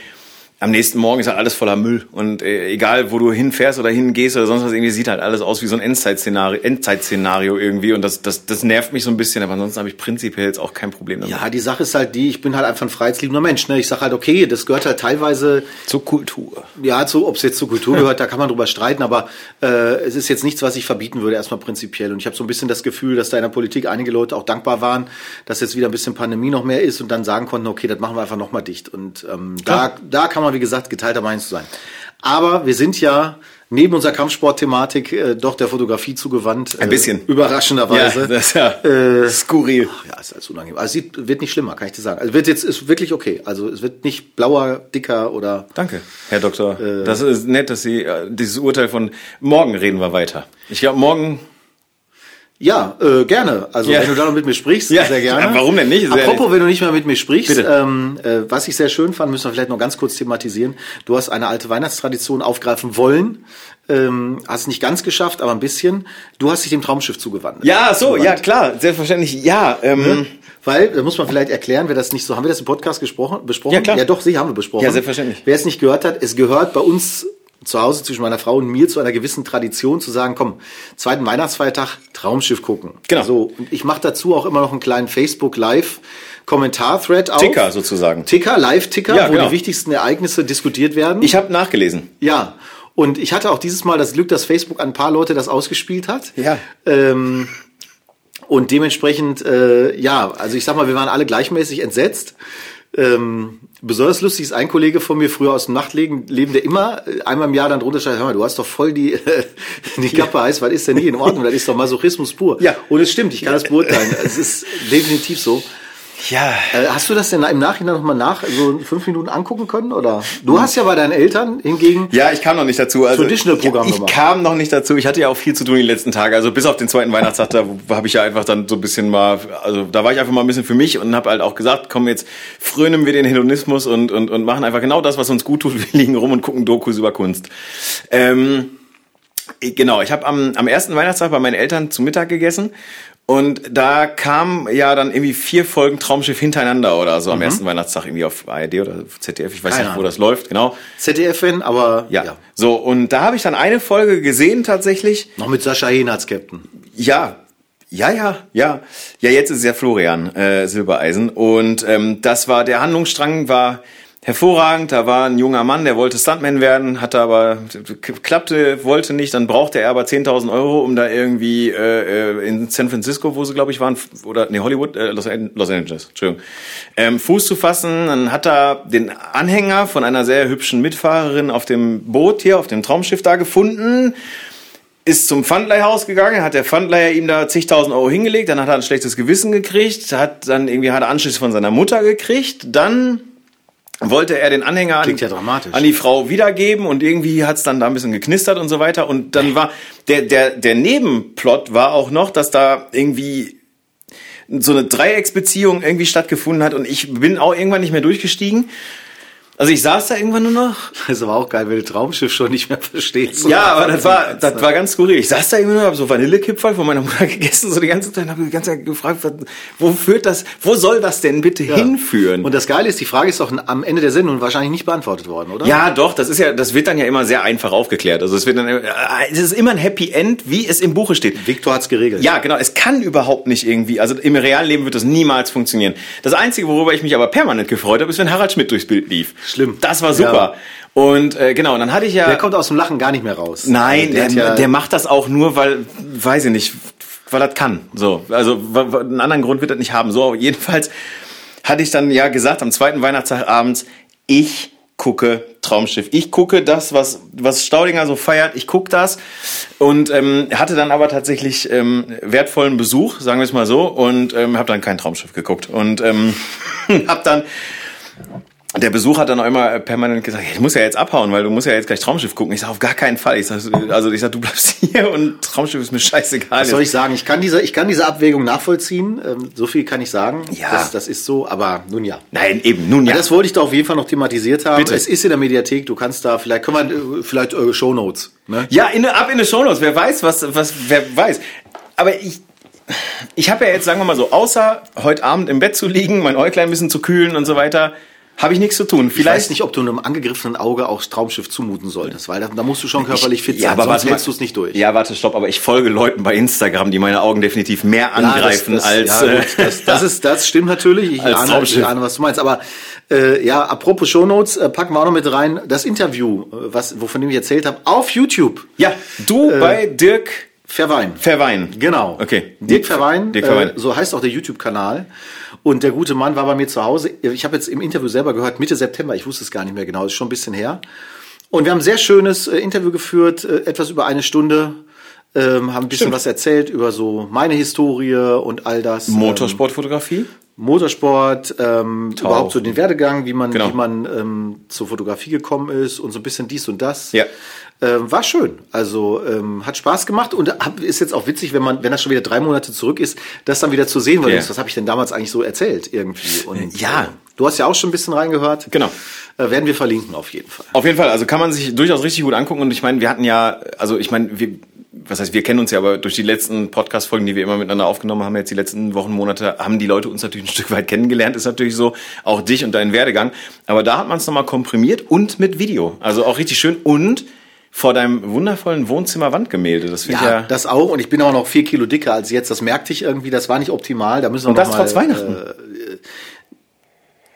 am nächsten Morgen ist halt alles voller Müll. Und äh, egal, wo du hinfährst oder hingehst oder sonst was, irgendwie sieht halt alles aus wie so ein Endzeitszenario, Endzeitszenario irgendwie. Und das, das, das nervt mich so ein bisschen, aber ansonsten habe ich prinzipiell jetzt auch kein Problem damit. ja, die Sache ist halt die, ich bin halt einfach ein freiheitsliebender Mensch. Ne? Ich sage halt, okay, das gehört halt teilweise Zur Kultur. Ja, zu, ob es jetzt zur Kultur gehört, da kann man drüber streiten, aber äh, es ist jetzt nichts, was ich verbieten würde, erstmal prinzipiell. Und ich habe so ein bisschen das Gefühl, dass da in der Politik einige Leute auch dankbar waren, dass jetzt wieder ein bisschen Pandemie noch mehr ist und dann sagen konnten, okay, das machen wir einfach nochmal dicht. Und ähm, da, da kann man, wie gesagt, geteilter Meinung zu sein. Aber wir sind ja neben unserer Kampfsport-Thematik äh, doch der Fotografie zugewandt. Ein bisschen. Äh, überraschenderweise. Ja, das ist ja Äh, skurril. ja, ist alles unangenehm. Also es sieht, wird nicht schlimmer, kann ich dir sagen. Also wird jetzt ist wirklich okay. Also es wird nicht blauer, dicker oder Danke, Herr Doktor. Äh. das ist nett, dass Sie äh, dieses Urteil von morgen reden wir weiter. Ich glaube, morgen. Ja, äh, gerne. Also Ja. wenn du da noch mit mir sprichst, Ja, sehr gerne. warum denn nicht? Sehr Apropos, wenn du nicht mehr mit mir sprichst, ähm, äh, was ich sehr schön fand, müssen wir vielleicht noch ganz kurz thematisieren. Du hast eine alte Weihnachtstradition aufgreifen wollen, ähm, hast nicht ganz geschafft, aber ein bisschen. Du hast dich dem Traumschiff zugewandt. Ja, so, Zugewandt. ja klar, selbstverständlich. Ja, ähm, Weil, da muss man vielleicht erklären, wer das nicht so, haben wir das im Podcast gesprochen, besprochen? Ja, klar. Ja, doch, sie haben wir besprochen. Ja, selbstverständlich. Wer es nicht gehört hat, es gehört bei uns zu Hause zwischen meiner Frau und mir zu einer gewissen Tradition zu sagen, komm, zweiten Weihnachtsfeiertag Traumschiff gucken. Genau. So, und ich mache dazu auch immer noch einen kleinen Facebook Live Kommentar-Thread auf. Ticker sozusagen. Ticker, Live-Ticker, Ja, wo genau. die wichtigsten Ereignisse diskutiert werden. Ich habe nachgelesen. Ja. Und ich hatte auch dieses Mal das Glück, dass Facebook an ein paar Leute das ausgespielt hat. Ja. Ähm, und dementsprechend, äh, ja, also ich sag mal, wir waren alle gleichmäßig entsetzt. Ähm, besonders lustig ist ein Kollege von mir früher aus dem Nachtleben, Leben, der immer äh, einmal im Jahr dann drunter schreibt, hör mal, du hast doch voll die, die Kappe heiß, was ist denn nicht in Ordnung? Das ist doch Masochismus pur. Ja. Und es stimmt, ich kann das beurteilen. es ist definitiv so. Ja. Äh, hast du das denn im Nachhinein nochmal nach, so fünf Minuten angucken können? Oder? Du hast ja bei deinen Eltern hingegen Ja, ich kam noch nicht dazu. Also, Traditional-Programm ich gemacht. kam noch nicht dazu. Ich hatte ja auch viel zu tun die letzten Tage. Also bis auf den zweiten Weihnachtstag, da habe ich ja einfach dann so ein bisschen mal, also da war ich einfach mal ein bisschen für mich und habe halt auch gesagt, komm jetzt frönen wir den Hedonismus und, und, und machen einfach genau das, was uns gut tut. Wir liegen rum und gucken Dokus über Kunst. Ähm, ich- Genau, ich habe am, am ersten Weihnachtstag bei meinen Eltern zu Mittag gegessen und da kam ja dann irgendwie vier Folgen Traumschiff hintereinander oder so am ersten Weihnachtstag irgendwie auf ARD oder ZDF, ich weiß Mhm. Keine nicht, wo Ahnung. das läuft, genau. ZDF-Fan, aber Ja. ja. So, und da habe ich dann eine Folge gesehen tatsächlich. Noch mit Sascha Hehn als Captain. Ja. Ja, ja, ja. Ja, jetzt ist es ja Florian äh, Silbereisen. Und ähm, das war, der Handlungsstrang war hervorragend. Da war ein junger Mann, der wollte Stuntman werden, hatte aber klappte, wollte nicht. Dann brauchte er aber 10.000 Euro, um da irgendwie äh, äh, in San Francisco, wo sie glaube ich waren, oder nee Hollywood, äh, Los, Los Angeles, Entschuldigung, ähm, Fuß zu fassen. Dann hat er den Anhänger von einer sehr hübschen Mitfahrerin auf dem Boot hier, auf dem Traumschiff da gefunden ist zum Pfandleihhaus gegangen, hat der Pfandleiher ihm da zigtausend Euro hingelegt, dann hat er ein schlechtes Gewissen gekriegt, hat dann irgendwie hat er Anschluss von seiner Mutter gekriegt, dann wollte er den Anhänger an, ja an, die Frau wiedergeben und irgendwie hat's dann da ein bisschen geknistert und so weiter. Und dann war der der der Nebenplot war auch noch, dass da irgendwie so eine Dreiecksbeziehung irgendwie stattgefunden hat und ich bin auch irgendwann nicht mehr durchgestiegen also ich saß da irgendwann nur noch. Das war auch geil, wenn du Traumschiff schon nicht mehr verstehst. Ja, aber das war, das war ganz skurril. Ich saß da irgendwann nur, hab so Vanillekipferl von meiner Mutter gegessen, so die ganze Zeit, habe die ganze Zeit gefragt, wo führt das, wo soll das denn bitte ja. hinführen? Und das Geile ist, die Frage ist doch am Ende der Sendung wahrscheinlich nicht beantwortet worden, oder? Ja, doch, das ist ja, das wird dann ja immer sehr einfach aufgeklärt. Also es wird dann, äh, es ist immer ein Happy End, wie es im Buche steht. Victor hat's geregelt. Ja, genau. Es kann überhaupt nicht irgendwie, also im realen Leben wird das niemals funktionieren. Das Einzige, worüber ich mich aber permanent gefreut habe, ist, wenn Harald Schmidt durchs Bild lief. Schlimm. Das war super. Ja. Und äh, genau, dann hatte ich ja. Der kommt aus dem Lachen gar nicht mehr raus. Nein, also der, der, ja der macht das auch nur, weil, weiß ich nicht, weil das kann. So, also einen anderen Grund wird das nicht haben. So, jedenfalls hatte ich dann ja gesagt am zweiten Weihnachtstag abends, ich gucke Traumschiff. Ich gucke das, was, was Staudinger so feiert. Ich gucke das und ähm, hatte dann aber tatsächlich ähm, wertvollen Besuch, sagen wir es mal so, und ähm, habe dann kein Traumschiff geguckt und ähm, habe dann der Besuch hat dann auch immer permanent gesagt, ich muss ja jetzt abhauen, weil du musst ja jetzt gleich Traumschiff gucken. Ich sage, auf gar keinen Fall. Ich sag, also ich sag, du bleibst hier und Traumschiff ist mir scheißegal. Was soll ich sagen? Ich kann diese, ich kann diese Abwägung nachvollziehen. Ähm, so viel kann ich sagen. Ja. Das, das ist so, aber nun ja. Nein, eben, nun ja. Das wollte ich da auf jeden Fall noch thematisiert haben. Bitte. Es ist in der Mediathek, du kannst da, vielleicht können wir, äh, vielleicht eure Shownotes. Ne? Ja, in, ab in die Shownotes. Wer weiß, was, was, wer weiß. Aber ich, ich habe ja jetzt, sagen wir mal so, außer heute Abend im Bett zu liegen, mein Äuglein ein bisschen zu kühlen und so weiter, habe ich nichts zu tun. Vielleicht ich weiß nicht, ob du einem angegriffenen Auge auch Traumschiff zumuten solltest, weil da, da musst du schon körperlich fit sein, ja, aber sonst hältst du es nicht durch. Ja, warte, stopp, aber ich folge Leuten bei Instagram, die meine Augen definitiv mehr angreifen ja, das, das, als... Ja, gut, das, das, ist, das stimmt natürlich, ich, ahne, ich ahne, was du meinst, aber äh, ja, apropos Shownotes, äh, packen wir auch noch mit rein, das Interview, äh, was, wovon ich erzählt habe, auf YouTube. Ja, du äh, bei Dirk... Verwein. Verwein. Genau. Okay. Dirk Verwein. Dirk Verwein. Äh, so heißt auch der YouTube-Kanal. Und der gute Mann war bei mir zu Hause. Ich habe jetzt im Interview selber gehört, Mitte September, ich wusste es gar nicht mehr genau, ist schon ein bisschen her. Und wir haben ein sehr schönes äh, Interview geführt, äh, etwas über eine Stunde. Ähm, haben ein bisschen Stimmt. was erzählt über so meine Historie und all das. Motorsportfotografie? Motorsport, ähm, überhaupt so den Werdegang, wie man, genau. wie man ähm, zur Fotografie gekommen ist und so ein bisschen dies und das. Ja. Ähm, war schön. Also ähm, hat Spaß gemacht und ist jetzt auch witzig, wenn man, wenn das schon wieder drei Monate zurück ist, das dann wieder zu sehen, weil yeah. was habe ich denn damals eigentlich so erzählt irgendwie? Und ja, äh, du hast ja auch schon ein bisschen reingehört. Genau. Äh, werden wir verlinken auf jeden Fall. Auf jeden Fall. Also kann man sich durchaus richtig gut angucken und ich meine, wir hatten ja, also ich meine, wir was heißt, wir kennen uns ja, aber durch die letzten Podcast-Folgen, die wir immer miteinander aufgenommen haben, jetzt die letzten Wochen, Monate, haben die Leute uns natürlich ein Stück weit kennengelernt, ist natürlich so, auch dich und deinen Werdegang. Aber da hat man es nochmal komprimiert und mit Video. Also auch richtig schön und vor deinem wundervollen Wohnzimmer-Wandgemälde. Das ja, ja, das auch. Und ich bin auch noch vier Kilo dicker als jetzt. Das merkte ich irgendwie. Das war nicht optimal. Da müssen wir und noch das mal, trotz Weihnachten. Äh,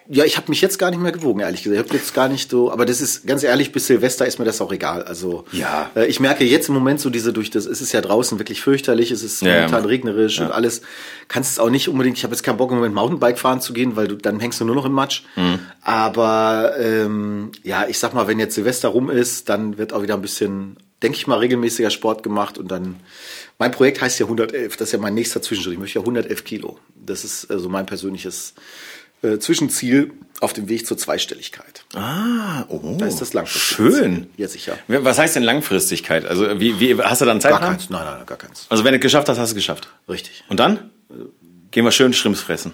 ja, ich habe mich jetzt gar nicht mehr gewogen, ehrlich gesagt. Ich habe jetzt gar nicht so, aber das ist ganz ehrlich, bis Silvester ist mir das auch egal. Also ja. Äh, ich merke jetzt im Moment so diese durch das, es ist ja draußen wirklich fürchterlich, es ist ja, momentan ja. regnerisch ja. und alles. Kannst es auch nicht unbedingt. Ich habe jetzt keinen Bock im Moment Mountainbike fahren zu gehen, weil du dann hängst du nur noch im Matsch. Mhm. Aber ähm, ja, ich sag mal, wenn jetzt Silvester rum ist, dann wird auch wieder ein bisschen, denke ich mal, regelmäßiger Sport gemacht und dann. Mein Projekt heißt ja 111. Das ist ja mein nächster Zwischenschritt. Ich möchte ja 111 Kilo. Das ist also mein persönliches äh, Zwischenziel auf dem Weg zur Zweistelligkeit. Ah, oh. Da ist das langfristig. Schön. Ja, sicher. Was heißt denn Langfristigkeit? Also, wie, wie hast du dann Zeit? Gar keins. Nein, nein, gar keins. Also, wenn du es geschafft hast, hast du es geschafft. Richtig. Und dann? Gehen wir schön Schrimps fressen.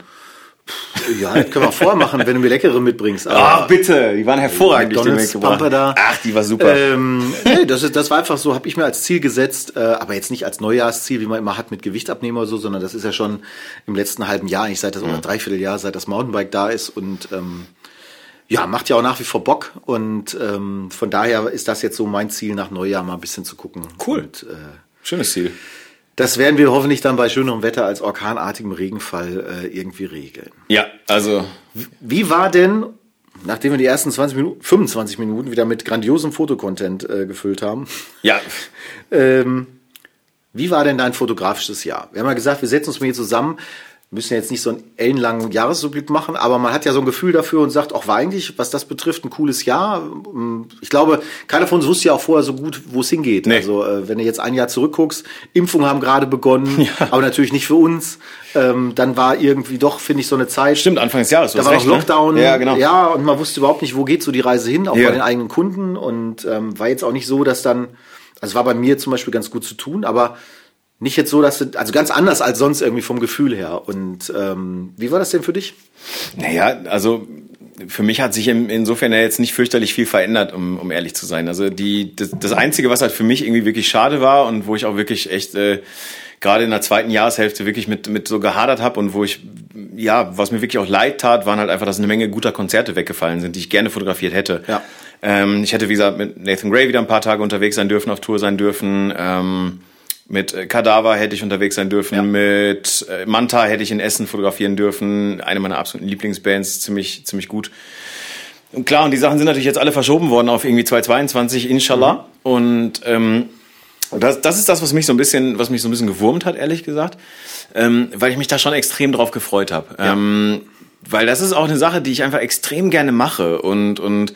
Ja, das können wir vormachen, wenn du mir leckere mitbringst. Ah, bitte, die waren hervorragend. McDonald's, die Pampe da. Ach, die war super. Ähm, nee, das, ist, das war einfach so, habe ich mir als Ziel gesetzt, äh, aber jetzt nicht als Neujahrsziel, wie man immer hat mit Gewicht abnehmen oder so, sondern das ist ja schon im letzten halben Jahr, eigentlich seit das, mhm. oder dreiviertel Jahr, seit das Mountainbike da ist und ähm, ja, macht ja auch nach wie vor Bock und ähm, von daher ist das jetzt so mein Ziel, nach Neujahr mal ein bisschen zu gucken. Cool. Und, äh, Schönes Ziel. Das werden wir hoffentlich dann bei schönerem Wetter als orkanartigem Regenfall äh, irgendwie regeln. Ja, also. Wie war denn, Nachdem wir die ersten 20 Minuten, 25 Minuten wieder mit grandiosem Fotocontent äh, gefüllt haben. Ja. ähm, wie war denn dein fotografisches Jahr? Wir haben ja gesagt, wir setzen uns mal hier zusammen müssen jetzt nicht so einen ellenlangen Jahresrückblick machen, aber man hat ja so ein Gefühl dafür und sagt, auch war eigentlich, was das betrifft, ein cooles Jahr. Ich glaube, keiner von uns wusste ja auch vorher so gut, wo es hingeht. Nee. Also äh, wenn du jetzt ein Jahr zurückguckst, Impfungen haben gerade begonnen, ja. aber natürlich nicht für uns. Ähm, dann war irgendwie doch, finde ich, so eine Zeit. Stimmt, Anfang des Jahres. Da war noch ne? Lockdown. Ne? Ja, genau. Ja, und man wusste überhaupt nicht, wo geht so die Reise hin, auch ja. bei den eigenen Kunden. Und ähm, war jetzt auch nicht so, dass dann, also war bei mir zum Beispiel ganz gut zu tun, aber nicht jetzt so, dass du, also ganz anders als sonst irgendwie vom Gefühl her. Und ähm, wie war das denn für dich? Naja, also für mich hat sich insofern ja jetzt nicht fürchterlich viel verändert, um, um ehrlich zu sein. Also die, das, das Einzige, was halt für mich irgendwie wirklich schade war und wo ich auch wirklich echt äh, gerade in der zweiten Jahreshälfte wirklich mit, mit so gehadert habe und wo ich, ja, was mir wirklich auch leid tat, waren halt einfach, dass eine Menge guter Konzerte weggefallen sind, die ich gerne fotografiert hätte. Ja. Ähm, ich hätte, wie gesagt, mit Nathan Gray wieder ein paar Tage unterwegs sein dürfen, auf Tour sein dürfen. Ähm, mit äh, Kadaver hätte ich unterwegs sein dürfen, ja. mit äh, Manta hätte ich in Essen fotografieren dürfen. Eine meiner absoluten Lieblingsbands, ziemlich, ziemlich gut. Und klar, und die Sachen sind natürlich jetzt alle verschoben worden auf irgendwie 2022, inshallah. Mhm. Und ähm, das, das ist das, was mich so ein bisschen, was mich so ein bisschen gewurmt hat, ehrlich gesagt, ähm, weil ich mich da schon extrem drauf gefreut habe. Ja. Ähm, weil das ist auch eine Sache, die ich einfach extrem gerne mache und und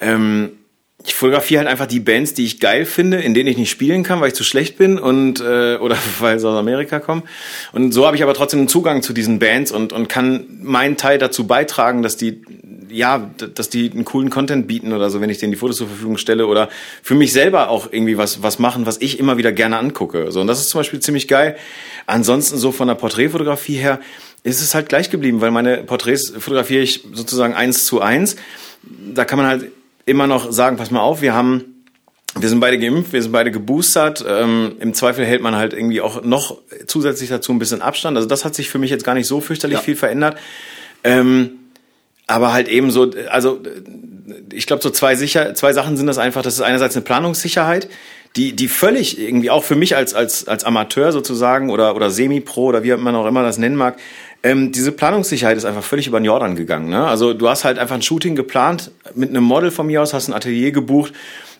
ähm, ich fotografiere halt einfach die Bands, die ich geil finde, in denen ich nicht spielen kann, weil ich zu schlecht bin und äh, oder weil sie aus Amerika kommen. Und so habe ich aber trotzdem einen Zugang zu diesen Bands und und kann meinen Teil dazu beitragen, dass die ja, dass die einen coolen Content bieten oder so, wenn ich denen die Fotos zur Verfügung stelle oder für mich selber auch irgendwie was was machen, was ich immer wieder gerne angucke. So und das ist zum Beispiel ziemlich geil. Ansonsten so von der Porträtfotografie her ist es halt gleich geblieben, weil meine Porträts fotografiere ich sozusagen eins zu eins. Da kann man halt immer noch sagen, pass mal auf, wir haben wir sind beide geimpft, wir sind beide geboostert. Ähm, Im Zweifel hält man halt irgendwie auch noch zusätzlich dazu ein bisschen Abstand. Also das hat sich für mich jetzt gar nicht so fürchterlich ja. viel verändert. Ähm, aber halt eben so, also ich glaube, so zwei, sicher, zwei Sachen sind das einfach. Das ist einerseits eine Planungssicherheit, die, die völlig irgendwie auch für mich als, als, als Amateur sozusagen oder, oder Semi-Pro oder wie man auch immer das nennen mag, ähm, diese Planungssicherheit ist einfach völlig über den Jordan gegangen. Ne? Also du hast halt einfach ein Shooting geplant mit einem Model von mir aus, hast ein Atelier gebucht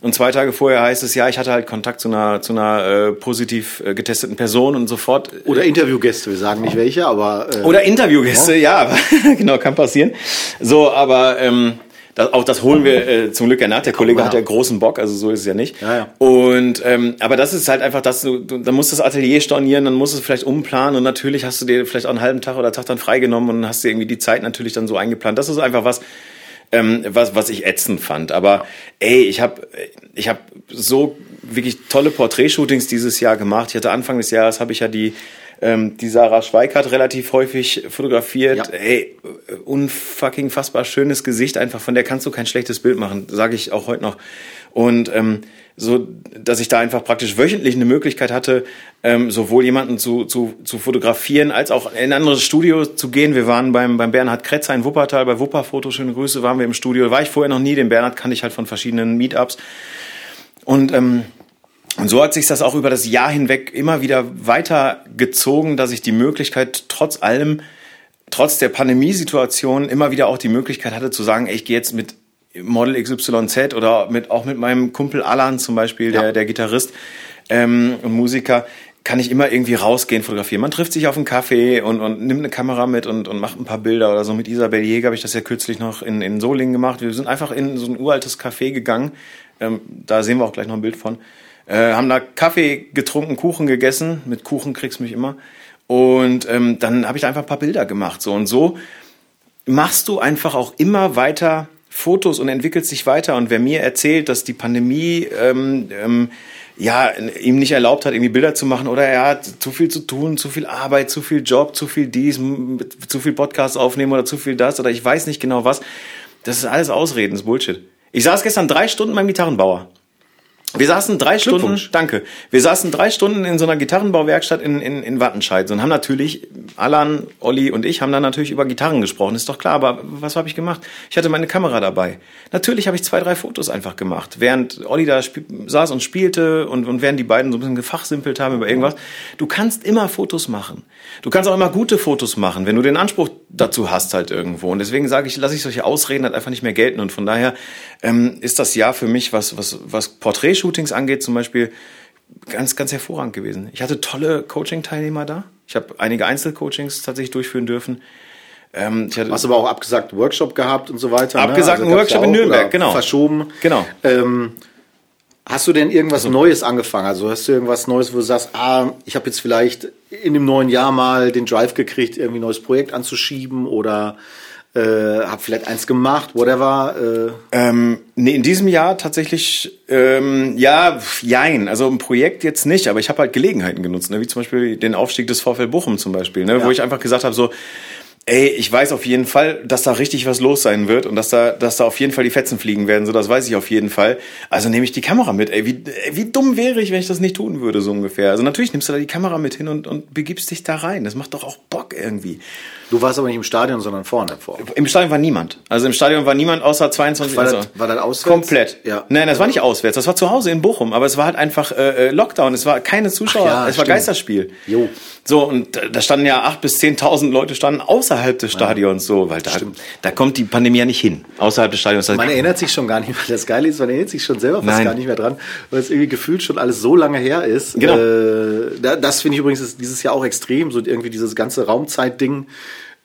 und zwei Tage vorher heißt es, ja, ich hatte halt Kontakt zu einer, zu einer äh, positiv äh, getesteten Person und sofort. Äh, Oder Interviewgäste, wir sagen nicht welche, aber. Äh, Oder Interviewgäste, ja, ja genau, kann passieren. So, aber ähm, das, auch das holen wir äh, zum Glück ja nach. Der Kollege ja. hat ja großen Bock, also so ist es ja nicht. Ja, ja. Und ähm, aber das ist halt einfach, dass du, du dann musst das Atelier stornieren, dann musst du es vielleicht umplanen und natürlich hast du dir vielleicht auch einen halben Tag oder Tag dann freigenommen und hast dir irgendwie die Zeit natürlich dann so eingeplant. Das ist einfach was, ähm, was, was ich ätzend fand. Aber ey, ich habe ich hab so wirklich tolle Porträtshootings dieses Jahr gemacht. Ich hatte Anfang des Jahres habe ich ja die ähm, die Sarah Schweikart relativ häufig fotografiert. Ja. Ey, unfucking fassbar schönes Gesicht einfach. Von der kannst du kein schlechtes Bild machen, sage ich auch heute noch. Und ähm, so, dass ich da einfach praktisch wöchentlich eine Möglichkeit hatte, ähm, sowohl jemanden zu, zu, zu fotografieren, als auch in ein anderes Studio zu gehen. Wir waren beim, beim Bernhard Kretzer in Wuppertal, bei Wupperfoto, schöne Grüße, waren wir im Studio. War ich vorher noch nie, den Bernhard kannte ich halt von verschiedenen Meetups. Und ähm, und so hat sich das auch über das Jahr hinweg immer wieder weiter gezogen, dass ich die Möglichkeit trotz allem, trotz der Pandemiesituation immer wieder auch die Möglichkeit hatte zu sagen, ey, ich gehe jetzt mit Model XYZ oder mit, auch mit meinem Kumpel Alan zum Beispiel, der, ja. der Gitarrist ähm, und Musiker, kann ich immer irgendwie rausgehen, fotografieren. Man trifft sich auf einen Kaffee und, und nimmt eine Kamera mit und, und macht ein paar Bilder oder so. Mit Isabel Jäger habe ich das ja kürzlich noch in, in Solingen gemacht. Wir sind einfach in so ein uraltes Café gegangen. Ähm, da sehen wir auch gleich noch ein Bild von. Äh, haben da Kaffee getrunken, Kuchen gegessen. Mit Kuchen kriegst du mich immer. Und ähm, dann habe ich da einfach ein paar Bilder gemacht. So und so machst du einfach auch immer weiter Fotos und entwickelst dich weiter. Und wer mir erzählt, dass die Pandemie ähm, ähm, ja, ihm nicht erlaubt hat, irgendwie Bilder zu machen oder er hat zu viel zu tun, zu viel Arbeit, zu viel Job, zu viel dies, zu viel Podcasts aufnehmen oder zu viel das oder ich weiß nicht genau was. Das ist alles Ausreden, das ist Bullshit. Ich saß gestern drei Stunden beim Gitarrenbauer. Wir saßen drei Stunden, danke. Wir saßen drei Stunden in so einer Gitarrenbauwerkstatt in, in, in Wattenscheid und haben natürlich, Alan, Olli und ich haben dann natürlich über Gitarren gesprochen, ist doch klar, aber was habe ich gemacht? Ich hatte meine Kamera dabei. Natürlich habe ich zwei, drei Fotos einfach gemacht, während Olli da saß und spielte und, und während die beiden so ein bisschen gefachsimpelt haben über irgendwas. Du kannst immer Fotos machen. Du kannst auch immer gute Fotos machen. Wenn du den Anspruch dazu hast halt irgendwo. Und deswegen sage ich, lasse ich solche Ausreden halt einfach nicht mehr gelten. Und von daher ähm, ist das Jahr für mich, was, was, was Porträtshootings angeht, zum Beispiel, ganz, ganz hervorragend gewesen. Ich hatte tolle Coaching-Teilnehmer da. Ich habe einige Einzelcoachings tatsächlich durchführen dürfen. Ähm, ich hatte Hast aber auch abgesagt Workshop gehabt und so weiter. Abgesagt ne? also Workshop in Nürnberg, genau. Verschoben. Genau. Ähm, Hast du denn irgendwas also, Neues angefangen? Also hast du irgendwas Neues, wo du sagst, ah, ich habe jetzt vielleicht in dem neuen Jahr mal den Drive gekriegt, irgendwie ein neues Projekt anzuschieben oder äh, habe vielleicht eins gemacht, whatever? Äh. Ähm, nee, in diesem Jahr tatsächlich, ähm, ja, jein. Also ein Projekt jetzt nicht, aber ich habe halt Gelegenheiten genutzt, ne? wie zum Beispiel den Aufstieg des VfL Bochum zum Beispiel, ne? Ja. wo ich einfach gesagt habe, so, Ey, ich weiß auf jeden Fall, dass da richtig was los sein wird und dass da, dass da auf jeden Fall die Fetzen fliegen werden. So, das weiß ich auf jeden Fall. Also nehme ich die Kamera mit. Ey, wie, wie dumm wäre ich, wenn ich das nicht tun würde, so ungefähr. Also natürlich nimmst du da die Kamera mit hin und, und begibst dich da rein. Das macht doch auch Bock irgendwie. Du warst aber nicht im Stadion, sondern vorne vor. Im Stadion war niemand. Also im Stadion war niemand außer 22. War, also das, war das auswärts? Komplett. Ja. Nein, das war nicht auswärts. Das war zu Hause in Bochum. Aber es war halt einfach äh, äh Lockdown. Es war keine Zuschauer. Ja, es war stimmt. Geisterspiel. Jo. So, und da standen ja acht bis zehntausend Leute standen außerhalb des Stadions so, weil da, da kommt die Pandemie ja nicht hin. Außerhalb des Stadions. Man erinnert sich schon gar nicht mehr. Das Geile ist, man erinnert sich schon selber fast Nein. gar nicht mehr dran, weil es irgendwie gefühlt schon alles so lange her ist. Genau. Äh, das finde ich übrigens dieses Jahr auch extrem, so irgendwie dieses ganze Raumzeitding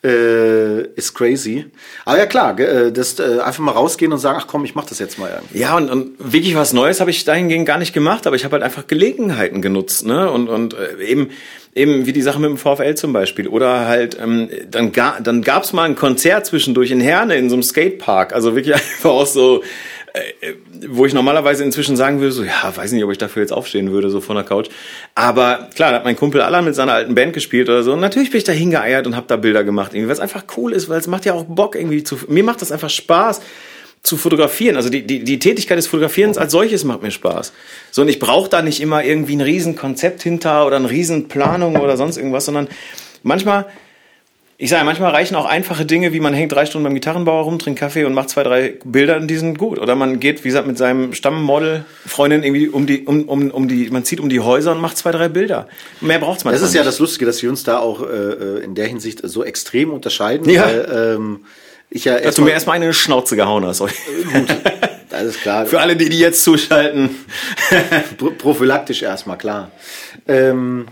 äh, ist crazy. Aber ja klar, äh, das äh, einfach mal rausgehen und sagen, ach komm, ich mach das jetzt mal irgendwie. Ja, und, und wirklich was Neues habe ich dahingehend gar nicht gemacht, aber ich habe halt einfach Gelegenheiten genutzt, ne? Und, und äh, eben eben wie die Sache mit dem VfL zum Beispiel. Oder halt, ähm, dann, ga, dann gab's mal ein Konzert zwischendurch in Herne in so einem Skatepark. Also wirklich einfach auch so, äh, wo ich normalerweise inzwischen sagen würde, so, ja, weiß nicht, ob ich dafür jetzt aufstehen würde, so von der Couch. Aber klar, da hat mein Kumpel Alan mit seiner alten Band gespielt oder so. Und natürlich bin ich da hingeeiert und habe da Bilder gemacht, irgendwie, weil es einfach cool ist, weil es macht ja auch Bock irgendwie zu, mir macht das einfach Spaß zu fotografieren. Also die, die, die Tätigkeit des Fotografierens als solches macht mir Spaß. So, und ich brauche da nicht immer irgendwie ein riesen Konzept hinter oder eine riesen Planung oder sonst irgendwas, sondern manchmal ich sage, manchmal reichen auch einfache Dinge, wie man hängt drei Stunden beim Gitarrenbauer rum, trinkt Kaffee und macht zwei, drei Bilder und die sind gut. Oder man geht, wie gesagt, mit seinem Stammmodel, Freundin irgendwie um die, um, um, um die, man zieht um die Häuser und macht zwei, drei Bilder. Mehr braucht's man Das ist nicht. ja das Lustige, dass wir uns da auch äh, in der Hinsicht so extrem unterscheiden. Ja. Weil, ähm, ich ja Dass du mir erstmal eine Schnauze gehauen hast. Gut, alles klar. Für alle, die, die jetzt zuschalten. Prophylaktisch erstmal, klar. Ähm,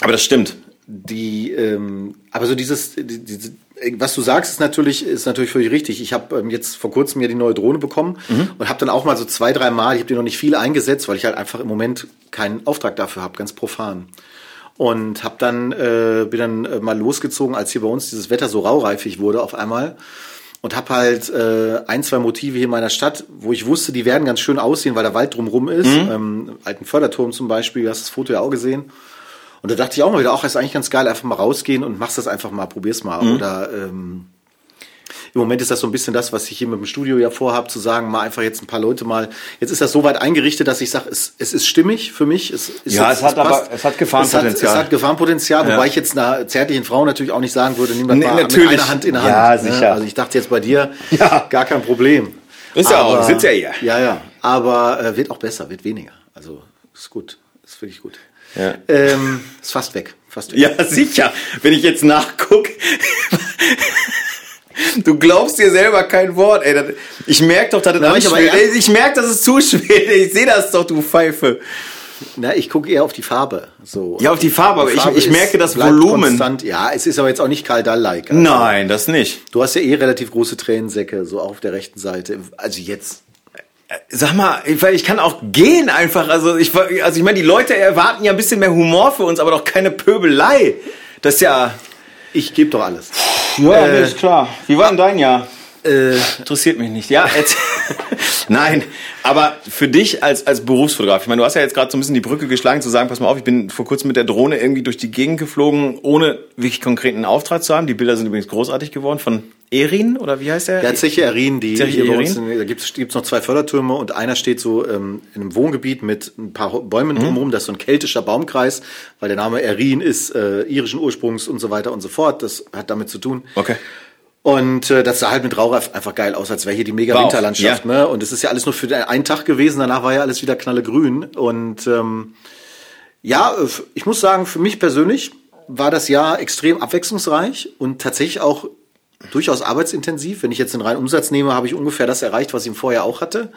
Aber das stimmt die, ähm, aber so dieses, die, diese, was du sagst, ist natürlich, ist natürlich völlig richtig. Ich habe ähm, jetzt vor kurzem mir die neue Drohne bekommen mhm. und habe dann auch mal so zwei, drei Mal, ich habe die noch nicht viel eingesetzt, weil ich halt einfach im Moment keinen Auftrag dafür habe, ganz profan. Und habe dann, äh, bin dann äh, mal losgezogen, als hier bei uns dieses Wetter so raureifig wurde auf einmal. Und habe halt äh, ein, zwei Motive hier in meiner Stadt, wo ich wusste, die werden ganz schön aussehen, weil der Wald drumrum ist. Mhm. Ähm, alten Förderturm zum Beispiel, du hast das Foto ja auch gesehen. Und da dachte ich auch mal wieder, auch ist eigentlich ganz geil, einfach mal rausgehen und machst das einfach mal, probier's mal. Mhm. Oder ähm, im Moment ist das so ein bisschen das, was ich hier mit dem Studio ja vorhabe, zu sagen, mal einfach jetzt ein paar Leute mal. Jetzt ist das so weit eingerichtet, dass ich sage, es, es ist stimmig für mich. Es, es ja, es, es hat aber es hat Gefahrenpotenzial. Es hat, es hat Gefahrenpotenzial, ja. wobei ich jetzt einer zärtlichen Frau natürlich auch nicht sagen würde, nimm das nee, mal natürlich. mit einer Hand in der Hand. Ja, ne? sicher. Also ich dachte jetzt bei dir, ja. gar kein Problem. Ist ja auch, sitzt ja hier. Ja, ja. Aber äh, wird auch besser, wird weniger. Also ist gut. Ist wirklich gut. Ja. Ähm, ist fast weg. Fast weg. Ja, sicher. Wenn ich jetzt nachgucke. Du glaubst dir selber kein Wort, ey. Ich merke doch, dass das ich, aber, ich merke, dass es zuschwillt. Ich sehe das doch, du Pfeife. Na, ich gucke eher auf die Farbe. So. Ja, auf die Farbe, aber ich, ich merke das Volumen. Konstant. Ja, es ist aber jetzt auch nicht Kaldall-like. Also. Nein, das nicht. Du hast ja eh relativ große Tränensäcke, so auf der rechten Seite. Also jetzt. Sag mal, ich, ich kann auch gehen einfach. Also ich, also ich meine, die Leute erwarten ja ein bisschen mehr Humor für uns, aber doch keine Pöbelei. Das ist ja. Ich gebe doch alles. Ja, äh, ist klar. Wie war denn dein Jahr? Äh, interessiert mich nicht. Ja, Nein, aber für dich als, als Berufsfotograf, ich meine, du hast ja jetzt gerade so ein bisschen die Brücke geschlagen, zu sagen, pass mal auf, ich bin vor kurzem mit der Drohne irgendwie durch die Gegend geflogen, ohne wirklich konkreten Auftrag zu haben. Die Bilder sind übrigens großartig geworden von Erin, oder wie heißt der? Der Zeche Erin, die Zeche hier Erin. Da gibt es noch zwei Fördertürme und einer steht so ähm, in einem Wohngebiet mit ein paar Bäumen mhm. drumherum. Das ist so ein keltischer Baumkreis, weil der Name Erin ist äh, irischen Ursprungs und so weiter und so fort. Das hat damit zu tun. Okay. Und äh, das sah halt mit Raureif einfach geil aus, als wäre hier die mega war Winterlandschaft. Ja. ne? Und es ist ja alles nur für einen Tag gewesen, danach war ja alles wieder knallegrün. Und ähm, ja, ich muss sagen, für mich persönlich war das Jahr extrem abwechslungsreich und tatsächlich auch durchaus arbeitsintensiv. Wenn ich jetzt den reinen Umsatz nehme, habe ich ungefähr das erreicht, was ich vorher auch hatte.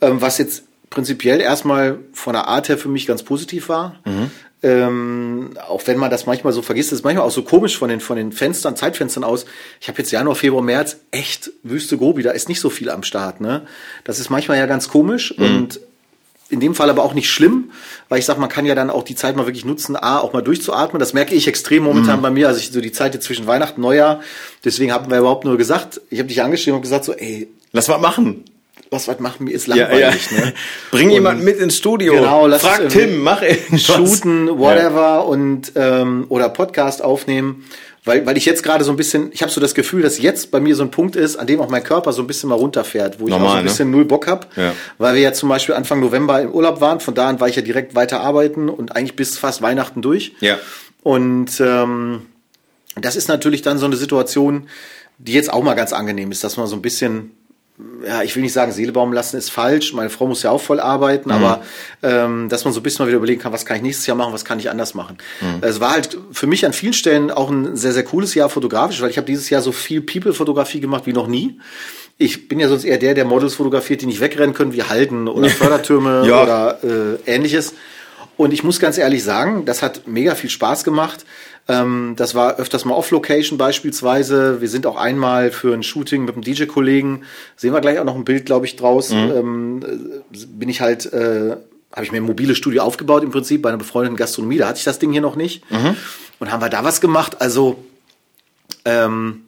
Ähm, was jetzt prinzipiell erstmal von der Art her für mich ganz positiv war. Mhm. Ähm, auch wenn man das manchmal so vergisst, ist manchmal auch so komisch von den, von den Fenstern, Zeitfenstern aus. Ich habe jetzt Januar, Februar, März echt Wüste Gobi, da ist nicht so viel am Start. Ne? Das ist manchmal ja ganz komisch mhm. und in dem Fall aber auch nicht schlimm, weil ich sage, man kann ja dann auch die Zeit mal wirklich nutzen, A, auch mal durchzuatmen. Das merke ich extrem momentan mhm. bei mir, also ich, so die Zeit jetzt zwischen Weihnachten und Neujahr. Deswegen haben wir überhaupt nur gesagt, ich habe dich angeschrieben und gesagt so, ey, lass was machen was was machen, mir ist langweilig. Ja, ja. Ne? Bring und jemanden mit ins Studio. Genau, lass Frag Tim, mach irgendwas. Shooten, whatever ja. und ähm, oder Podcast aufnehmen. Weil, weil ich jetzt gerade so ein bisschen, ich habe so das Gefühl, dass jetzt bei mir so ein Punkt ist, an dem auch mein Körper so ein bisschen mal runterfährt, wo ich Normal, auch so ein bisschen ne? null Bock hab, ja. weil wir ja zum Beispiel Anfang November im Urlaub waren, von da an war ich ja direkt weiter arbeiten und eigentlich bis fast Weihnachten durch. Ja. Und ähm, das ist natürlich dann so eine Situation, die jetzt auch mal ganz angenehm ist, dass man so ein bisschen ja, ich will nicht sagen, Seele baumen lassen ist falsch. Meine Frau muss ja auch voll arbeiten, mhm. aber ähm, dass man so ein bisschen mal wieder überlegen kann, was kann ich nächstes Jahr machen, was kann ich anders machen. Mhm. Es war halt für mich an vielen Stellen auch ein sehr, sehr cooles Jahr fotografisch, weil ich habe dieses Jahr so viel People-Fotografie gemacht wie noch nie. Ich bin ja sonst eher der, der Models fotografiert, die nicht wegrennen können, wie Halden oder Fördertürme ja. oder äh, ähnliches. Und ich muss ganz ehrlich sagen, das hat mega viel Spaß gemacht. Ähm, das war öfters mal off-Location beispielsweise. Wir sind auch einmal für ein Shooting mit einem DJ-Kollegen, sehen wir gleich auch noch ein Bild, glaube ich, draus. Mhm. Ähm, äh, bin ich halt, äh, habe ich mir ein mobiles Studio aufgebaut im Prinzip bei einer befreundeten Gastronomie. Da hatte ich das Ding hier noch nicht. Mhm. Und haben wir da was gemacht. Also ähm,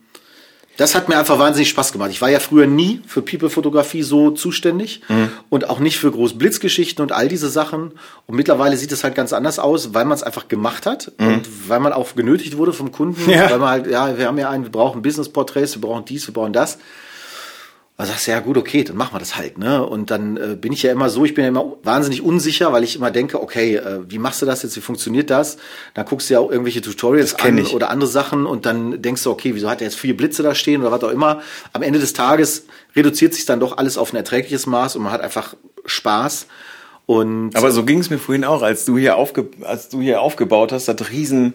das hat mir einfach wahnsinnig Spaß gemacht. Ich war ja früher nie für People-Fotografie so zuständig mhm. und auch nicht für Großblitzgeschichten und all diese Sachen. Und mittlerweile sieht es halt ganz anders aus, weil man es einfach gemacht hat mhm. und weil man auch genötigt wurde vom Kunden. Ja. Weil man halt, ja, wir haben ja einen, wir brauchen Business-Porträts, wir brauchen dies, wir brauchen das. Da sagst du, ja gut, okay, dann machen wir das halt, ne? Und dann äh, bin ich ja immer so, ich bin ja immer wahnsinnig unsicher, weil ich immer denke, okay, äh, wie machst du das jetzt, wie funktioniert das? Dann guckst du ja auch irgendwelche Tutorials an ich. oder andere Sachen und dann denkst du, okay, wieso hat er jetzt vier Blitze da stehen oder was auch immer. Am Ende des Tages reduziert sich dann doch alles auf ein erträgliches Maß und man hat einfach Spaß. Und Aber so ging es mir vorhin auch, als du hier aufge als du hier aufgebaut hast, das riesen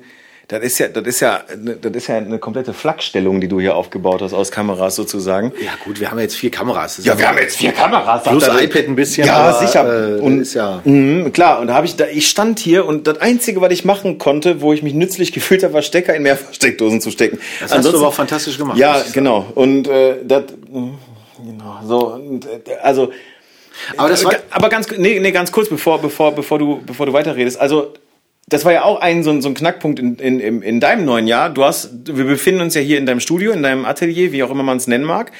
das ist ja, das ist ja, das ist ja eine komplette Flakstellung, die du hier aufgebaut hast aus Kameras sozusagen. Ja gut, wir haben jetzt vier Kameras. ja, wir haben jetzt vier Kameras. Plus iPad ein bisschen. Ja, aber, sicher. Äh, und ist ja. Mh, klar. Und da habe ich, da, ich stand hier und das einzige, was ich machen konnte, wo ich mich nützlich gefühlt habe, war Stecker in mehrfach Steckdosen zu stecken. Das hast du aber auch fantastisch gemacht. Ja, genau. Und äh, das, genau. So, äh, also. Aber das war, aber ganz, nee, nee, ganz kurz, bevor, bevor, bevor du, bevor du weiterredest. Also das war ja auch ein so, ein, so ein Knackpunkt in, in, in deinem neuen Jahr. Du hast, wir befinden uns ja hier in deinem Studio, in deinem Atelier, wie auch immer man es nennen mag.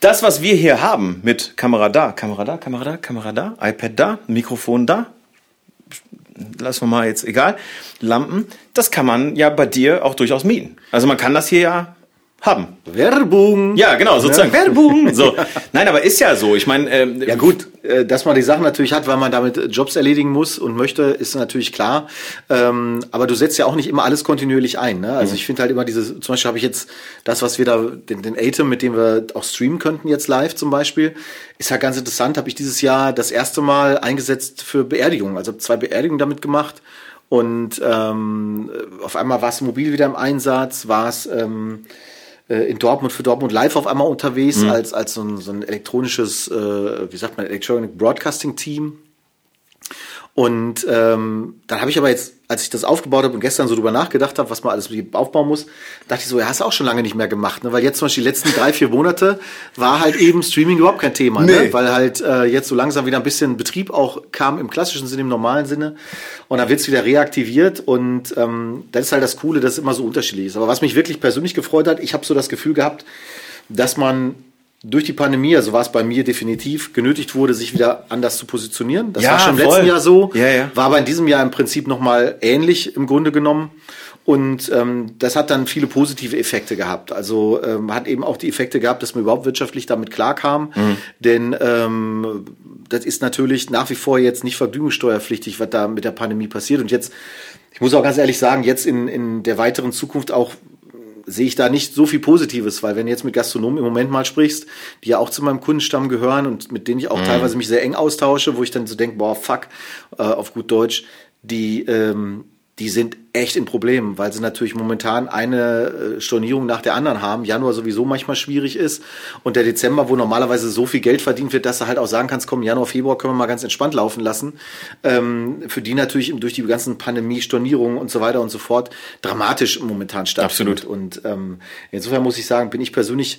Das, was wir hier haben mit Kamera da, Kamera da, Kamera da, Kamera da, iPad da, Mikrofon da, lassen wir mal jetzt egal, Lampen, das kann man ja bei dir auch durchaus mieten. Also man kann das hier ja haben. Werbung. Ja, genau, sozusagen ja. Werbung. So. Nein, aber ist ja so. Ich meine, ähm, ja gut, dass man die Sachen natürlich hat, weil man damit Jobs erledigen muss und möchte, ist natürlich klar. Ähm, aber du setzt ja auch nicht immer alles kontinuierlich ein. Ne? Also mhm. ich finde halt immer diese, zum Beispiel habe ich jetzt das, was wir da, den, den Atem, mit dem wir auch streamen könnten jetzt live zum Beispiel, ist ja ganz interessant. Habe ich dieses Jahr das erste Mal eingesetzt für Beerdigungen. Also zwei Beerdigungen damit gemacht. Und ähm, auf einmal war es mobil wieder im Einsatz, war es ähm, äh, in Dortmund für Dortmund live auf einmal unterwegs mhm. als, als so ein, so ein elektronisches, äh, wie sagt man, Electronic Broadcasting Team. Und ähm, dann habe ich aber jetzt, als ich das aufgebaut habe und gestern so drüber nachgedacht habe, was man alles aufbauen muss, dachte ich so, ja, hast du auch schon lange nicht mehr gemacht, ne? Weil jetzt zum Beispiel die letzten drei, vier Monate war halt eben Streaming überhaupt kein Thema, ne? nee. ne? Weil halt äh, jetzt so langsam wieder ein bisschen Betrieb auch kam im klassischen Sinne, im normalen Sinne. Und dann wird's wieder reaktiviert und ähm, das ist halt das Coole, dass es immer so unterschiedlich ist. Aber was mich wirklich persönlich gefreut hat, ich habe so das Gefühl gehabt, dass man durch die Pandemie, also war es bei mir definitiv, genötigt wurde, sich wieder anders zu positionieren. Das ja, war schon im voll. letzten Jahr so, ja, ja. war aber in diesem Jahr im Prinzip nochmal ähnlich im Grunde genommen. Und ähm, das hat dann viele positive Effekte gehabt. Also ähm, hat eben auch die Effekte gehabt, dass man überhaupt wirtschaftlich damit klarkam. Mhm. Denn ähm, das ist natürlich nach wie vor jetzt nicht vergnügungssteuerpflichtig, was da mit der Pandemie passiert. Und jetzt, ich muss auch ganz ehrlich sagen, jetzt in, in der weiteren Zukunft auch sehe ich da nicht so viel Positives, weil wenn du jetzt mit Gastronomen im Moment mal sprichst, die ja auch zu meinem Kundenstamm gehören und mit denen ich auch mhm. teilweise mich sehr eng austausche, wo ich dann so denke, boah, fuck, äh, auf gut Deutsch, die, ähm, die sind echt in Problemen, weil sie natürlich momentan eine äh, Stornierung nach der anderen haben. Januar sowieso manchmal schwierig ist und der Dezember, wo normalerweise so viel Geld verdient wird, dass du halt auch sagen kannst, komm, Januar, Februar können wir mal ganz entspannt laufen lassen. Ähm, für die natürlich durch die ganzen Pandemie, Stornierungen und so weiter und so fort dramatisch momentan stattfindet. Absolut. Und ähm, insofern muss ich sagen, bin ich persönlich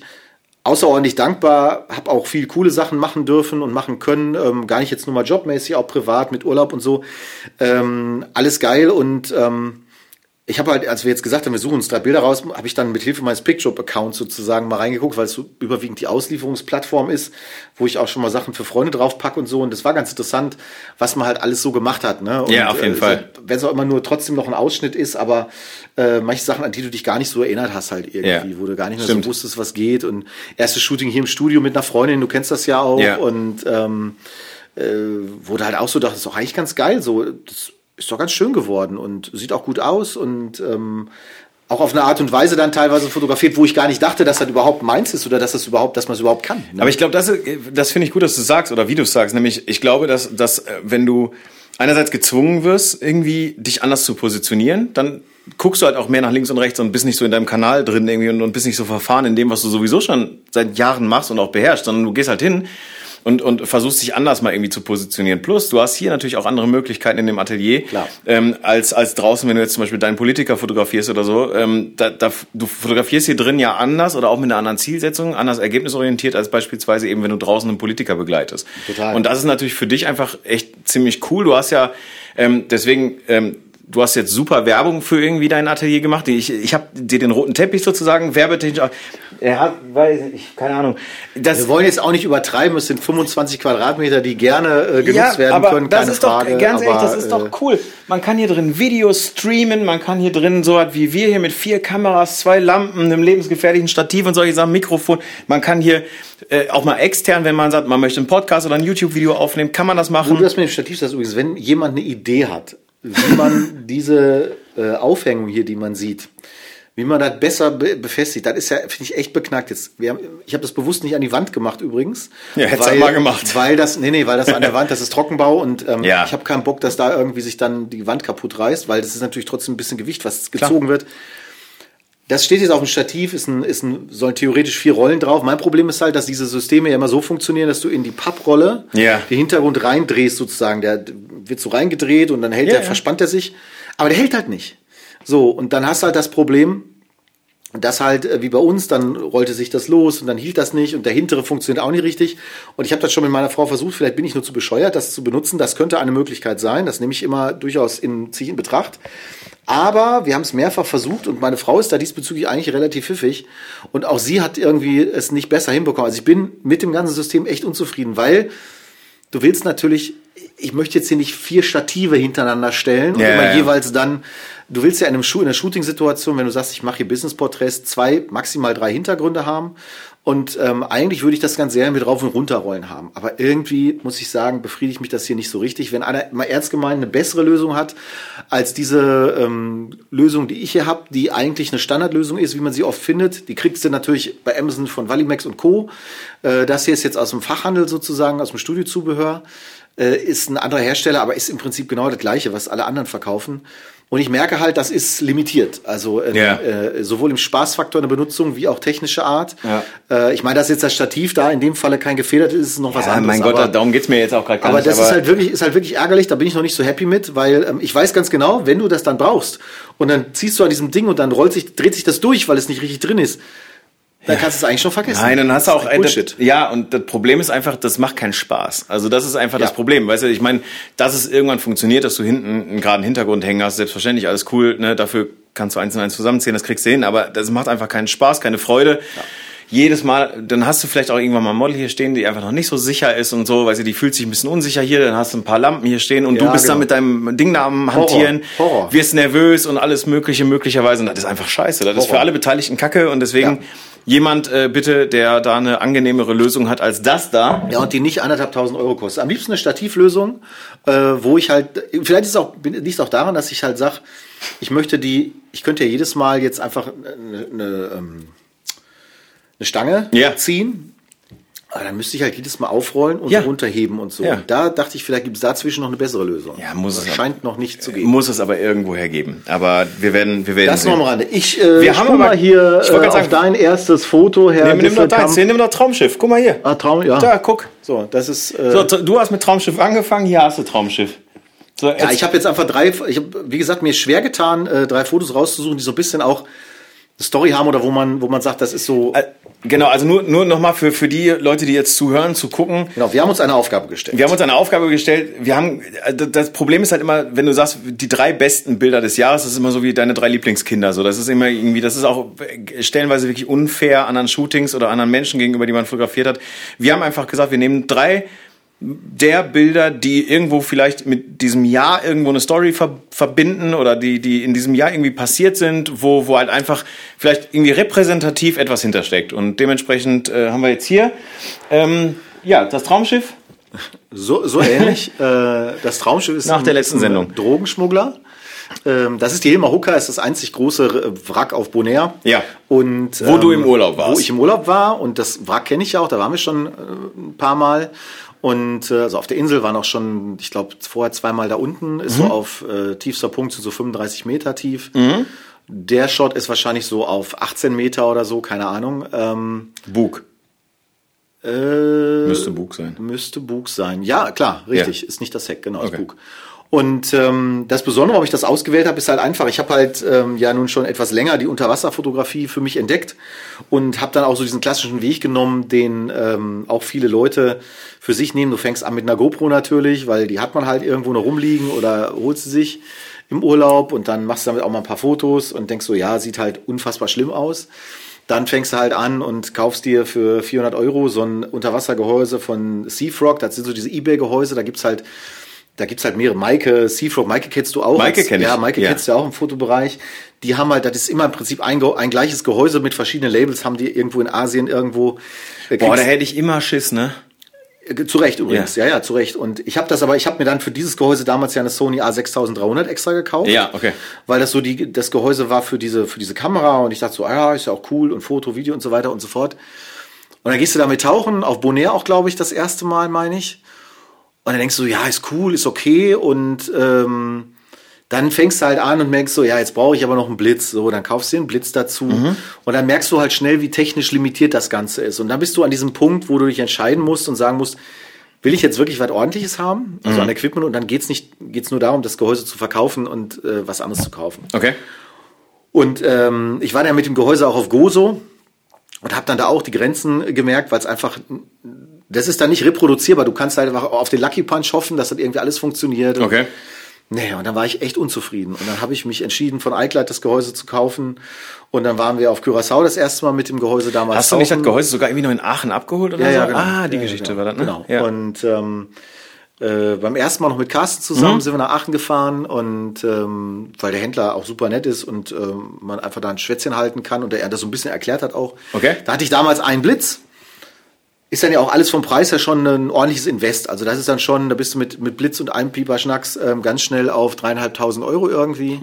außerordentlich dankbar, habe auch viel coole Sachen machen dürfen und machen können, ähm, gar nicht jetzt nur mal jobmäßig, auch privat mit Urlaub und so. Ähm, alles geil und ähm, ich habe halt, als wir jetzt gesagt haben, wir suchen uns drei Bilder raus, habe ich dann mit Hilfe meines Picture-Accounts sozusagen mal reingeguckt, weil es so überwiegend die Auslieferungsplattform ist, wo ich auch schon mal Sachen für Freunde drauf packe und so. Und das war ganz interessant, was man halt alles so gemacht hat. Ne? Und, Ja, auf jeden äh, Fall. Wenn es auch immer nur trotzdem noch ein Ausschnitt ist, aber äh, manche Sachen, an die du dich gar nicht so erinnert hast, halt irgendwie, Ja. wo du gar nicht mehr Stimmt. so wusstest, was geht. Und erstes Shooting hier im Studio mit einer Freundin, du kennst das ja auch. Ja. Und ähm, äh, wurde halt auch so, dachte, das ist doch eigentlich ganz geil. So, das ist doch ganz schön geworden und sieht auch gut aus und ähm, auch auf eine Art und Weise dann teilweise fotografiert, wo ich gar nicht dachte, dass das überhaupt meins ist oder dass das überhaupt, dass man es überhaupt kann. ne? Aber ich glaube, das, das finde ich gut, dass du sagst oder wie du sagst. Nämlich, ich glaube, dass, dass äh, wenn du einerseits gezwungen wirst, irgendwie dich anders zu positionieren, dann guckst du halt auch mehr nach links und rechts und bist nicht so in deinem Kanal drin irgendwie und, und bist nicht so verfahren in dem, was du sowieso schon seit Jahren machst und auch beherrschst, sondern du gehst halt hin und, und versuchst dich anders mal irgendwie zu positionieren. Plus, du hast hier natürlich auch andere Möglichkeiten in dem Atelier, Klar. ähm, als, als draußen, wenn du jetzt zum Beispiel deinen Politiker fotografierst oder so. Ähm, da, da, du fotografierst hier drin ja anders oder auch mit einer anderen Zielsetzung, anders ergebnisorientiert, als beispielsweise eben, wenn du draußen einen Politiker begleitest. Total. Und das ist natürlich für dich einfach echt ziemlich cool. Du hast ja, ähm, deswegen, ähm, du hast jetzt super Werbung für irgendwie dein Atelier gemacht. Ich, ich habe dir den roten Teppich sozusagen werbetechnisch. auch- Er hat, weiß ich, keine Ahnung. Das, wir wollen jetzt auch nicht übertreiben, es sind 25 Quadratmeter, die gerne äh, genutzt werden aber können, das keine ist Frage. Doch, ganz ehrlich, aber, das ist äh, doch cool. Man kann hier drin Videos streamen, man kann hier drin so was wie wir hier mit vier Kameras, zwei Lampen, einem lebensgefährlichen Stativ und solche Sachen, Mikrofon. Man kann hier äh, auch mal extern, wenn man sagt, man möchte einen Podcast oder ein YouTube-Video aufnehmen, kann man das machen. du das mit dem Stativ sagst, übrigens, wenn jemand eine Idee hat, wie man diese äh, Aufhängung hier, die man sieht, wie man das besser be befestigt, das ist ja, finde ich, echt beknackt jetzt. Wir haben, ich habe das bewusst nicht an die Wand gemacht übrigens. Ja, hättest weil, mal gemacht. Weil das, nee, nee, weil das an der Wand, das ist Trockenbau und ähm, Ja. ich habe keinen Bock, dass da irgendwie sich dann die Wand kaputt reißt, weil das ist natürlich trotzdem ein bisschen Gewicht, was gezogen wird. Das steht jetzt auf dem Stativ, ist ein, ist ein, sollen theoretisch vier Rollen drauf. Mein Problem ist halt, dass diese Systeme ja immer so funktionieren, dass du in die Papprolle Ja. den Hintergrund reindrehst sozusagen. Der wird so reingedreht und dann hält Ja, der, ja. verspannt er sich. Aber der hält halt nicht. So, und dann hast du halt das Problem, das halt äh, wie bei uns, dann rollte sich das los und dann hielt das nicht und der hintere funktioniert auch nicht richtig. Und ich habe das schon mit meiner Frau versucht, vielleicht bin ich nur zu bescheuert, das zu benutzen. Das könnte eine Möglichkeit sein. Das nehme ich immer durchaus in, ziehe in Betracht. Aber wir haben es mehrfach versucht und meine Frau ist da diesbezüglich eigentlich relativ pfiffig. Und auch sie hat irgendwie es nicht besser hinbekommen. Also ich bin mit dem ganzen System echt unzufrieden, weil du willst natürlich, ich möchte jetzt hier nicht vier Stative hintereinander stellen und Ja, immer ja. jeweils dann, du willst ja in, einem Schu in einer Shooting-Situation, wenn du sagst, ich mache hier Business-Porträts, zwei, maximal drei Hintergründe haben. Und ähm, eigentlich würde ich das ganz gerne mit rauf und runter rollen haben. Aber irgendwie, muss ich sagen, befriedigt mich das hier nicht so richtig. Wenn einer mal ernst gemeint eine bessere Lösung hat als diese ähm, Lösung, die ich hier habe, die eigentlich eine Standardlösung ist, wie man sie oft findet, die kriegst du natürlich bei Amazon von Valimax und Co. Äh, das hier ist jetzt aus dem Fachhandel sozusagen, aus dem Studiozubehör äh, ist ein anderer Hersteller, aber ist im Prinzip genau das gleiche, was alle anderen verkaufen. Und ich merke halt, das ist limitiert. Also äh, Ja. äh, sowohl im Spaßfaktor der Benutzung wie auch technische Art. Ja. Äh, ich meine, dass jetzt das Stativ da in dem Falle kein gefedert ist, ist noch was Ja, anderes. mein Gott, aber, darum geht's mir jetzt auch gerade gar aber nicht. das ist halt wirklich, ist halt wirklich ärgerlich. Da bin ich noch nicht so happy mit, weil ähm, ich weiß ganz genau, wenn du das dann brauchst und dann ziehst du an diesem Ding und dann rollt sich, dreht sich das durch, weil es nicht richtig drin ist, dann kannst du es eigentlich schon vergessen. Nein, dann hast du Das auch ein Bullshit. Das, ja, und das Problem ist einfach, das macht keinen Spaß. Also das ist einfach das Ja. Problem. Weißt du, ich meine, dass es irgendwann funktioniert, dass du hinten einen geraden Hintergrund hängen hast, selbstverständlich, alles cool, ne? Dafür kannst du eins und eins zusammenziehen, das kriegst du hin, aber das macht einfach keinen Spaß, keine Freude. Jedes Mal, dann hast du vielleicht auch irgendwann mal ein Model hier stehen, die einfach noch nicht so sicher ist und so, weil sie die fühlt sich ein bisschen unsicher hier, dann hast du ein paar Lampen hier stehen und Ja, du bist genau. dann mit deinem Ding da am Hantieren, Horror. wirst nervös und alles mögliche möglicherweise und das ist einfach scheiße. Das ist für Horror. alle Beteiligten Kacke und deswegen Ja. jemand äh, bitte, der da eine angenehmere Lösung hat als das da. Ja, und die nicht anderthalbtausend Euro kostet. Am liebsten eine Stativlösung, äh, wo ich halt, vielleicht ist es auch, liegt es auch daran, dass ich halt sag, ich möchte die, ich könnte ja jedes Mal jetzt einfach eine, eine, ähm, eine Stange Ja. ziehen. Aber dann müsste ich halt jedes Mal aufrollen und Ja. runterheben und so. Ja. Und da dachte ich, vielleicht gibt es dazwischen noch eine bessere Lösung. Ja, muss das es scheint noch nicht zu gehen. Muss es aber irgendwo hergeben. Aber wir werden, wir werden Das sehen. noch am Rande. Ich äh, Wir haben mal hier ich äh, auf sagen- dein erstes Foto, Herr Nimm, nimm doch deins, nimm doch Traumschiff. Guck mal hier. Ah, Traum, ja. Da, guck. So, das ist. Äh, So, du hast mit Traumschiff angefangen, hier hast du Traumschiff. So, ja, ich habe jetzt einfach drei. Ich habe, wie gesagt, mir schwer getan, äh, drei Fotos rauszusuchen, die so ein bisschen auch Story haben oder wo man, wo man sagt, das ist so. Äh, Genau, also nur, nur nochmal für, für die Leute, die jetzt zuhören, zu gucken. Genau, wir haben uns eine Aufgabe gestellt. Wir haben uns eine Aufgabe gestellt. Wir haben, äh, das Problem ist halt immer, wenn du sagst, die drei besten Bilder des Jahres, das ist immer so wie deine drei Lieblingskinder. So, das ist immer irgendwie, das ist auch stellenweise wirklich unfair anderen Shootings oder anderen Menschen gegenüber, die man fotografiert hat. Wir haben einfach gesagt, wir nehmen drei der Bilder, die irgendwo vielleicht mit diesem Jahr irgendwo eine Story ver verbinden oder die, die in diesem Jahr irgendwie passiert sind, wo, wo halt einfach vielleicht irgendwie repräsentativ etwas hintersteckt. Und dementsprechend äh, haben wir jetzt hier, ähm, ja, das Traumschiff. So, so ähnlich. äh, das Traumschiff ist Nach der letzten Sendung. Drogenschmuggler. Ähm, das ist die Hilma Hooker, ist das einzig große Wrack auf Bonaire. Ja. Und, ähm, Wo du im Urlaub warst. Wo ich im Urlaub war und das Wrack kenne ich ja auch, da waren wir schon äh, ein paar Mal. Und äh, also auf der Insel waren auch schon, ich glaube, vorher zweimal da unten, ist Mhm. so auf äh, tiefster Punkt, sind so 35 Meter tief. Der Shot ist wahrscheinlich so auf 18 Meter oder so, keine Ahnung. Ähm, Bug. äh, Müsste Bug sein. Müsste Bug sein. Ja, klar, richtig. Ja. Ist nicht das Heck, genau, ist Okay. Bug. Und ähm, das Besondere, warum ich das ausgewählt habe, ist halt einfach, ich habe halt ähm, ja nun schon etwas länger die Unterwasserfotografie für mich entdeckt und habe dann auch so diesen klassischen Weg genommen, den ähm, auch viele Leute für sich nehmen. Du fängst an mit einer GoPro natürlich, weil die hat man halt irgendwo noch rumliegen oder holst sie sich im Urlaub und dann machst du damit auch mal ein paar Fotos und denkst so, ja, sieht halt unfassbar schlimm aus. Dann fängst du halt an und kaufst dir für 400 Euro so ein Unterwassergehäuse von Seafrog. Das sind so diese Ebay-Gehäuse. Da gibt's halt, da gibt's halt mehrere. Maike, Seafrog, Maike kennst du auch. Maike als- kenn ich, Ja, Maike ja. kennst du ja auch im Fotobereich. Die haben halt, das ist immer im Prinzip ein, ein gleiches Gehäuse mit verschiedenen Labels, haben die irgendwo in Asien irgendwo. äh, Boah, da hätte ich immer Schiss, ne? äh, Zu Recht übrigens, ja, ja, zu Recht. Und ich habe das aber, ich habe mir dann für dieses Gehäuse damals ja eine Sony A6300 extra gekauft. Ja, okay. Weil das so die, das Gehäuse war für diese, für diese Kamera und ich dachte so, ah ja, ist ja auch cool und Foto, Video und so weiter und so fort. Und dann gehst du damit tauchen, auf Bonaire auch, glaube ich, das erste Mal, meine ich. Und dann denkst du, ja, ist cool, ist okay und ähm, dann fängst du halt an und merkst so, ja, jetzt brauche ich aber noch einen Blitz. So, dann kaufst du den Blitz dazu. Und dann merkst du halt schnell, wie technisch limitiert das Ganze ist. Und dann bist du an diesem Punkt, wo du dich entscheiden musst und sagen musst, will ich jetzt wirklich was ordentliches haben? Also an Equipment und dann geht's nicht, geht's nur darum, das Gehäuse zu verkaufen und äh, was anderes zu kaufen. Okay. Und ähm, ich war ja mit dem Gehäuse auch auf Gozo und habe dann da auch die Grenzen gemerkt, weil es einfach, das ist dann nicht reproduzierbar. Du kannst halt einfach auf den Lucky Punch hoffen, dass das irgendwie alles funktioniert. Und Okay. Nee, und dann war ich echt unzufrieden. Und dann habe ich mich entschieden, von Eichleid das Gehäuse zu kaufen. Und dann waren wir auf Curaçao das erste Mal mit dem Gehäuse damals. Hast du nicht das. Gehäuse sogar irgendwie noch in Aachen abgeholt oder Ja, so? ja, genau. Ah, die Ja, Geschichte genau. war das, ne? Genau. Ja. Und ähm, äh, beim ersten Mal noch mit Carsten zusammen Mhm. sind wir nach Aachen gefahren und ähm, weil der Händler auch super nett ist und ähm, man einfach da ein Schwätzchen halten kann und er das so ein bisschen erklärt hat auch. Okay. Da hatte ich damals einen Blitz. Ist dann ja auch alles vom Preis her schon ein ordentliches Invest. Also das ist dann schon, da bist du mit, mit Blitz und einem Pieper Schnacks ähm, ganz schnell auf dreieinhalbtausend Euro irgendwie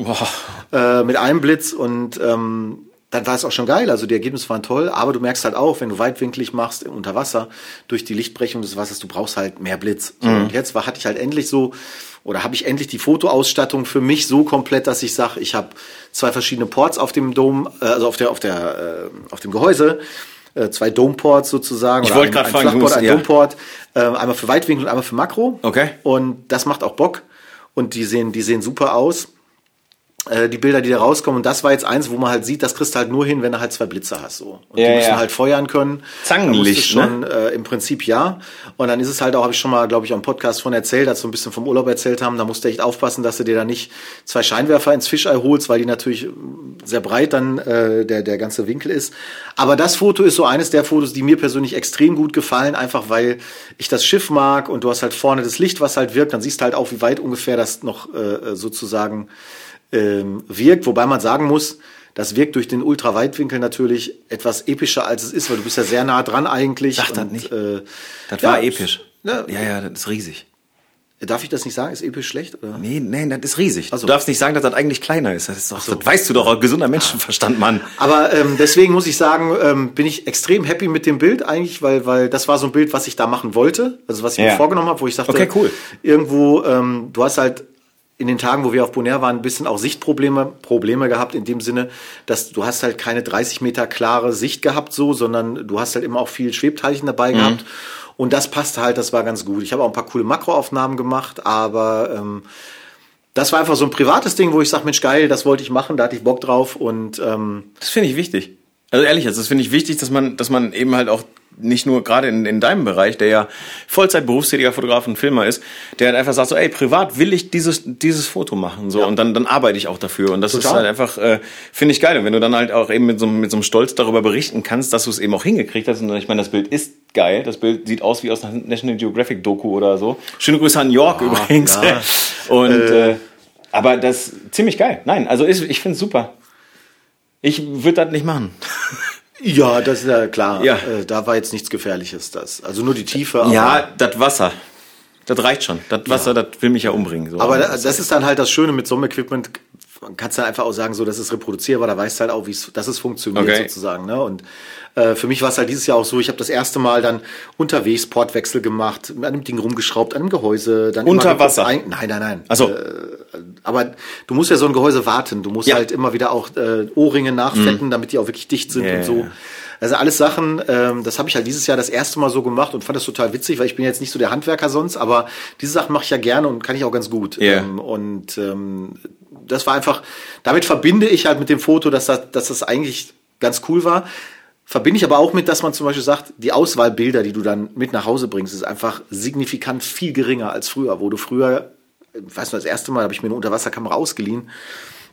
äh, mit einem Blitz und ähm, dann war es auch schon geil. Also die Ergebnisse waren toll, aber du merkst halt auch, wenn du weitwinklig machst unter Wasser durch die Lichtbrechung des Wassers, du brauchst halt mehr Blitz. So, Und jetzt war, hatte ich halt endlich so oder habe ich endlich die Fotoausstattung für mich so komplett, dass ich sage, ich habe zwei verschiedene Ports auf dem Dom, äh, also auf der auf der äh, auf dem Gehäuse. Äh, Zwei Dome-Ports sozusagen. Ich wollte ein- gerade fragen, Flachport, ein ja. Dome-Port, äh, einmal für Weitwinkel und einmal für Makro. Okay. Und das macht auch Bock. Und die sehen, die sehen super aus. Äh, die Bilder, die da rauskommen. Und das war jetzt eins, wo man halt sieht, das kriegst du halt nur hin, wenn du halt zwei Blitze hast. So. Und Ja, die müssen ja. halt feuern können. Zangenlicht, du schon, äh, Im Prinzip ja. Und dann ist es halt auch, habe ich schon mal, glaube ich, im Podcast von erzählt, als wir ein bisschen vom Urlaub erzählt haben, da musst du echt aufpassen, dass du dir da nicht zwei Scheinwerfer ins Fischei holst, weil die natürlich sehr breit dann äh, der, der ganze Winkel ist. Aber das Foto ist so eines der Fotos, die mir persönlich extrem gut gefallen, einfach weil ich das Schiff mag und du hast halt vorne das Licht, was halt wirkt, dann siehst du halt auch, wie weit ungefähr das noch äh, sozusagen ähm, wirkt, wobei man sagen muss, das wirkt durch den Ultraweitwinkel natürlich etwas epischer, als es ist, weil du bist ja sehr nah dran eigentlich. Sag das und, nicht. Äh, Das ja, war episch. Ja, Ja, ja, das ist riesig. Darf ich das nicht sagen? Ist episch schlecht? Oder? Nee, nee, das ist riesig. Also. Du darfst nicht sagen, dass das eigentlich kleiner ist. Das, ist doch, das weißt du doch, gesunder Menschenverstand, Mann. Aber ähm, deswegen muss ich sagen, ähm, bin ich extrem happy mit dem Bild eigentlich, weil, weil das war so ein Bild, was ich da machen wollte. Also was ich Ja. mir vorgenommen habe, wo ich sagte, Okay, cool. irgendwo, ähm, du hast halt in den Tagen, wo wir auf Bonaire waren, ein bisschen auch Sichtprobleme Probleme gehabt, in dem Sinne, dass du hast halt keine 30 Meter klare Sicht gehabt so, sondern du hast halt immer auch viel Schwebteilchen dabei gehabt. Und das passte halt, das war ganz gut. Ich habe auch ein paar coole Makroaufnahmen gemacht, aber ähm, das war einfach so ein privates Ding, wo ich sage, Mensch, geil, das wollte ich machen, da hatte ich Bock drauf und ähm, Das finde ich wichtig. Also ehrlich, jetzt, das finde ich wichtig, dass man, dass man eben halt auch nicht nur gerade in, in deinem Bereich, der ja Vollzeit berufstätiger Fotograf und Filmer ist, der halt einfach sagt so, ey, privat will ich dieses, dieses Foto machen, so, und dann, dann arbeite ich auch dafür. Und das ist Total. halt einfach, äh, finde ich geil. Und wenn du dann halt auch eben mit so, einem- mit so einem Stolz darüber berichten kannst, dass du es eben auch hingekriegt hast, und ich meine, das Bild ist geil, das Bild sieht aus wie aus einer National Geographic Doku oder so. Schöne Grüße an York übrigens. ja. Und, äh, aber das ziemlich geil. Nein, also ist, ich finde es super. Ich würde das nicht machen. Ja, das ist ja klar. Ja. Äh, da war jetzt nichts Gefährliches. Das. Also nur die Tiefe. Ja, das Wasser. Das reicht schon. Das Wasser, das will mich ja umbringen. So. aber da, das ist dann halt das Schöne mit so einem Equipment. Man kann es dann einfach auch sagen, so, das ist reproduzierbar, da weißt du halt auch, wie es, dass es funktioniert Okay. sozusagen. Ne? Und äh, für mich war es halt dieses Jahr auch so, ich habe das erste Mal dann unterwegs Portwechsel gemacht, an dem Ding rumgeschraubt, an dem Gehäuse. Dann Unter geguckt, Wasser? Ein, nein, nein, nein. Ach so. Äh, aber du musst ja so ein Gehäuse warten. Du musst Ja. halt immer wieder auch äh, Ohrringe nachfetten, damit die auch wirklich dicht sind Ja, und so. Also alles Sachen, ähm, das habe ich halt dieses Jahr das erste Mal so gemacht und fand das total witzig, weil ich bin jetzt nicht so der Handwerker sonst, aber diese Sachen mache ich ja gerne und kann ich auch ganz gut. Ja. Ähm, und ähm, das war einfach, damit verbinde ich halt mit dem Foto, dass das, dass das eigentlich ganz cool war. Verbinde ich aber auch mit, dass man zum Beispiel sagt, die Auswahl Bilder, die du dann mit nach Hause bringst, ist einfach signifikant viel geringer als früher, wo du früher, ich weiß noch, das erste Mal habe ich mir eine Unterwasserkamera ausgeliehen.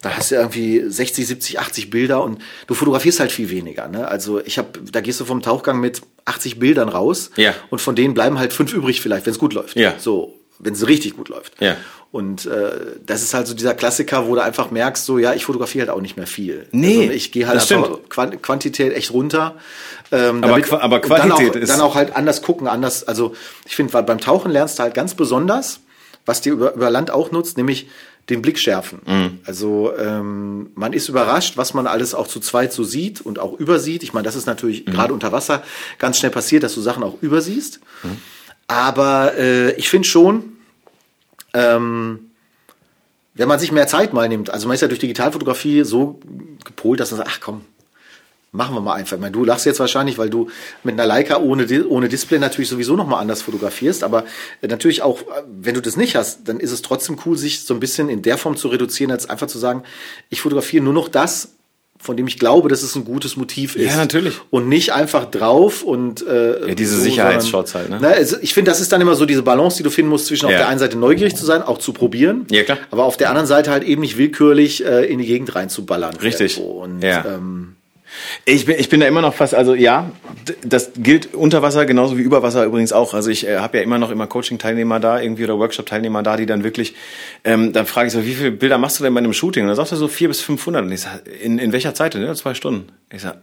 Da hast du irgendwie 60, 70, 80 Bilder und du fotografierst halt viel weniger. Ne? Also ich habe, da gehst du vom Tauchgang mit 80 Bildern raus Ja. und von denen bleiben halt fünf übrig vielleicht, wenn es gut läuft. Ja. So, wenn es richtig gut läuft. Ja. Und äh, das ist halt so dieser Klassiker, wo du einfach merkst, so ja, ich fotografiere halt auch nicht mehr viel. Nee, also ich gehe halt einfach Quan Quantität echt runter. Ähm, Aber Qua- aber und dann Qualität auch, ist- dann auch halt anders gucken, anders. Also ich finde, beim Tauchen lernst du halt ganz besonders, was dir über, über Land auch nutzt, nämlich den Blick schärfen. Mhm. Also ähm, man ist überrascht, was man alles auch zu zweit so sieht und auch übersieht. Ich meine, das ist natürlich Mhm. gerade unter Wasser ganz schnell passiert, dass du Sachen auch übersiehst. Aber äh, ich finde schon, ähm, wenn man sich mehr Zeit mal nimmt, also man ist ja durch Digitalfotografie so gepolt, dass man sagt, ach komm, machen wir mal einfach. Ich meine, du lachst jetzt wahrscheinlich, weil du mit einer Leica ohne, ohne Display natürlich sowieso noch mal anders fotografierst, aber äh, natürlich auch, äh, wenn du das nicht hast, dann ist es trotzdem cool, sich so ein bisschen in der Form zu reduzieren, als einfach zu sagen, ich fotografiere nur noch das, von dem ich glaube, dass es ein gutes Motiv ist. Ja, natürlich. Und nicht einfach drauf und äh, Ja, diese so, Sicherheitsshots halt, ne? Na, also ich finde, das ist dann immer so diese Balance, die du finden musst zwischen auf Ja. der einen Seite neugierig zu sein, auch zu probieren, Ja, klar. aber auf der anderen Seite halt eben nicht willkürlich äh, in die Gegend reinzuballern. Richtig. Und, Ja. ähm, Ich bin, ich bin da immer noch fast, also ja, das gilt unter Wasser genauso wie über Wasser übrigens auch. Also ich äh, habe ja immer noch immer Coaching-Teilnehmer da, irgendwie oder Workshop-Teilnehmer da, die dann wirklich, ähm, dann frage ich so, wie viele Bilder machst du denn bei einem Shooting? Und dann sagt er so vier bis 500. Und ich sage, in, in welcher Zeit denn? Ja, zwei Stunden. Ich sag,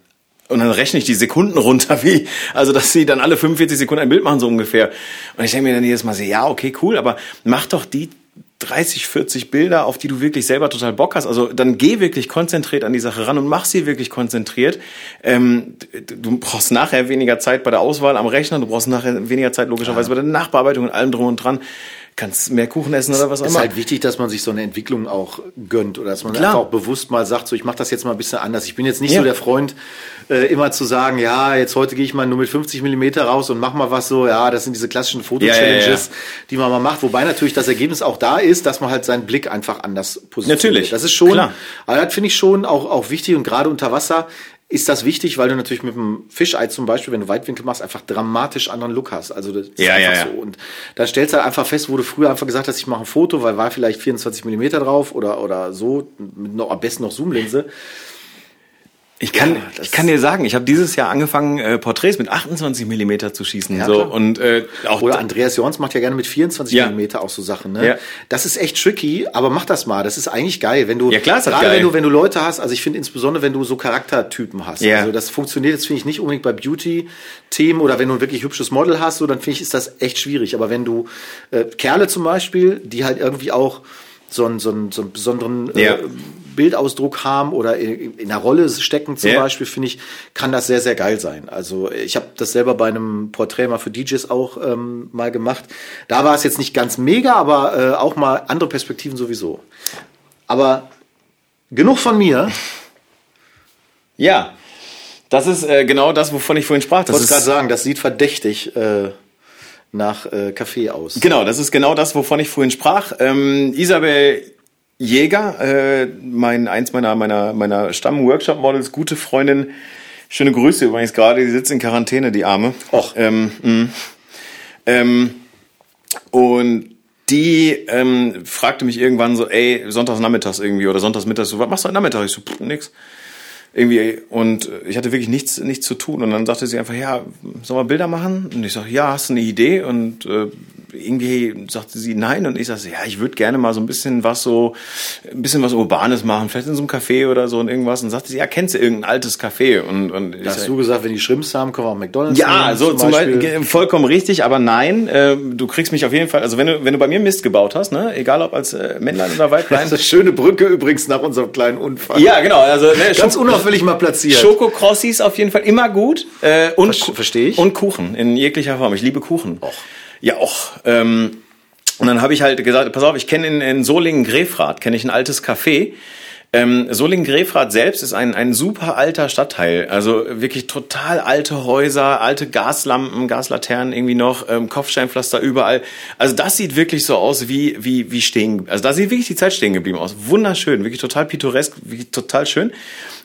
und dann rechne ich die Sekunden runter, wie, also dass sie dann alle 45 Sekunden ein Bild machen, so ungefähr. Und ich denke mir dann jedes Mal so, ja, okay, cool, aber mach doch die 30, 40 Bilder, auf die du wirklich selber total Bock hast. Also dann geh wirklich konzentriert an die Sache ran und mach sie wirklich konzentriert. Ähm, du brauchst nachher weniger Zeit bei der Auswahl am Rechner, du brauchst nachher weniger Zeit logischerweise bei der Nachbearbeitung und allem drum und dran. Kannst mehr Kuchen essen oder was auch ist immer. halt wichtig, dass man sich so eine Entwicklung auch gönnt oder dass man Klar. einfach auch bewusst mal sagt, so ich mache das jetzt mal ein bisschen anders. Ich bin jetzt nicht Ja. so der Freund, äh, immer zu sagen, ja, jetzt heute gehe ich mal nur mit 50 Millimeter raus und mach mal was so, ja, das sind diese klassischen Foto-Challenges, ja, ja. die man mal macht, wobei natürlich das Ergebnis auch da ist, dass man halt seinen Blick einfach anders positioniert. Natürlich. Das ist schon, Klar. aber das finde ich schon auch, auch wichtig und gerade unter Wasser ist das wichtig, weil du natürlich mit dem Fischei zum Beispiel, wenn du Weitwinkel machst, einfach dramatisch anderen Look hast. Also das ist Ja, einfach ja. so. Und da stellst du halt einfach fest, wo du früher einfach gesagt hast, ich mache ein Foto, weil war vielleicht 24 Millimeter drauf oder, oder so, mit noch, am besten noch Zoomlinse. Ich kann, Ja, ich kann dir sagen, ich habe dieses Jahr angefangen, äh, Porträts mit 28 Millimeter zu schießen. Ja, so klar. und äh, auch Oder Andreas Jorns macht ja gerne mit 24 Ja. mm auch so Sachen. Ne? Ja. Das ist echt tricky, aber mach das mal. Das ist eigentlich geil, wenn du Ja, klar gerade geil. wenn du wenn du Leute hast. Also ich finde insbesondere wenn du so Charaktertypen hast. Ja. Also das funktioniert jetzt finde ich nicht unbedingt bei Beauty-Themen oder wenn du ein wirklich hübsches Model hast, so dann finde ich ist das echt schwierig. Aber wenn du äh, Kerle zum Beispiel, die halt irgendwie auch so einen, so einen, so einen besonderen Ja. äh, Bildausdruck haben oder in, in einer Rolle stecken zum Ja. Beispiel, finde ich, kann das sehr, sehr geil sein. Also ich habe das selber bei einem Porträt mal für DJs auch ähm, mal gemacht. Da war es jetzt nicht ganz mega, aber äh, auch mal andere Perspektiven sowieso. Aber genug von mir. ja, das ist äh, genau das, wovon ich vorhin sprach. Ich Das wollte gerade sagen, das sieht verdächtig äh, nach äh, Kaffee aus. Genau, das ist genau das, wovon ich vorhin sprach. Ähm, Isabel Jäger, äh, mein eins meiner meiner meiner Stamm-Workshop-Models, gute Freundin. Schöne Grüße übrigens gerade. Die sitzt in Quarantäne, die Arme. Och. Ähm, mh. ähm, und die ähm, fragte mich irgendwann so, ey, sonntags nachmittags irgendwie oder sonntags mittags so, was machst du heute Nachmittag? Ich so, pff, nix. Irgendwie, und ich hatte wirklich nichts, nichts zu tun. Und dann sagte sie einfach, ja, sollen wir Bilder machen? Und ich sag, ja, hast du eine Idee? Und äh, irgendwie sagte sie nein. Und ich sagte, ja, ich würde gerne mal so ein bisschen was so, ein bisschen was Urbanes machen, vielleicht in so einem Café oder so und irgendwas. Und sagte sie, ja, kennst du irgendein altes Café? Und, und Da hast du gesagt, wenn die Shrimps haben, können wir auch McDonalds ja, nehmen, so zum Beispiel, ge- vollkommen richtig, aber nein, äh, du kriegst mich auf jeden Fall, also wenn du, wenn du bei mir Mist gebaut hast, ne, egal ob als äh, Männlein oder Weiblein. Das ist eine schöne Brücke übrigens nach unserem kleinen Unfall. ja, genau, also ne, Ganz unauffällig mal platziert. Schokokrossis auf jeden Fall immer gut. Äh, und, Ver- versteh ich. Und Kuchen in jeglicher Form. Ich liebe Kuchen. Och. Ja, auch. Ähm, und dann habe ich halt gesagt, pass auf, ich kenne in, in Solingen-Grefrath, kenne ich ein altes Café. Ähm, Solingen-Grefrath selbst ist ein, ein super alter Stadtteil. Also wirklich total alte Häuser, alte Gaslampen, Gaslaternen irgendwie noch, ähm, Kopfsteinpflaster überall. Also das sieht wirklich so aus wie, wie, wie stehen, also da sieht wirklich die Zeit stehen geblieben aus. Wunderschön, wirklich total pittoresk, wirklich total schön.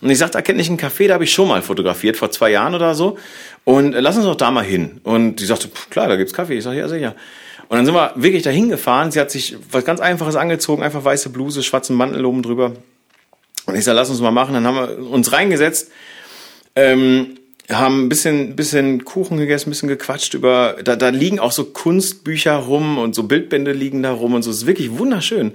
Und ich sagte, da kenne ich ein Café, da habe ich schon mal fotografiert, vor zwei Jahren oder so. Und äh, lass uns doch da mal hin. Und die sagte, klar, da gibt's Kaffee. Ich sage, ja, sicher. Und dann sind wir wirklich dahin gefahren. Sie hat sich was ganz Einfaches angezogen, einfach weiße Bluse, schwarzen Mantel oben drüber. Und ich sag, lass uns mal machen. Dann haben wir uns reingesetzt, ähm, haben ein bisschen, bisschen Kuchen gegessen, ein bisschen gequatscht über, da, da liegen auch so Kunstbücher rum und so Bildbände liegen da rum und so. Es ist wirklich wunderschön.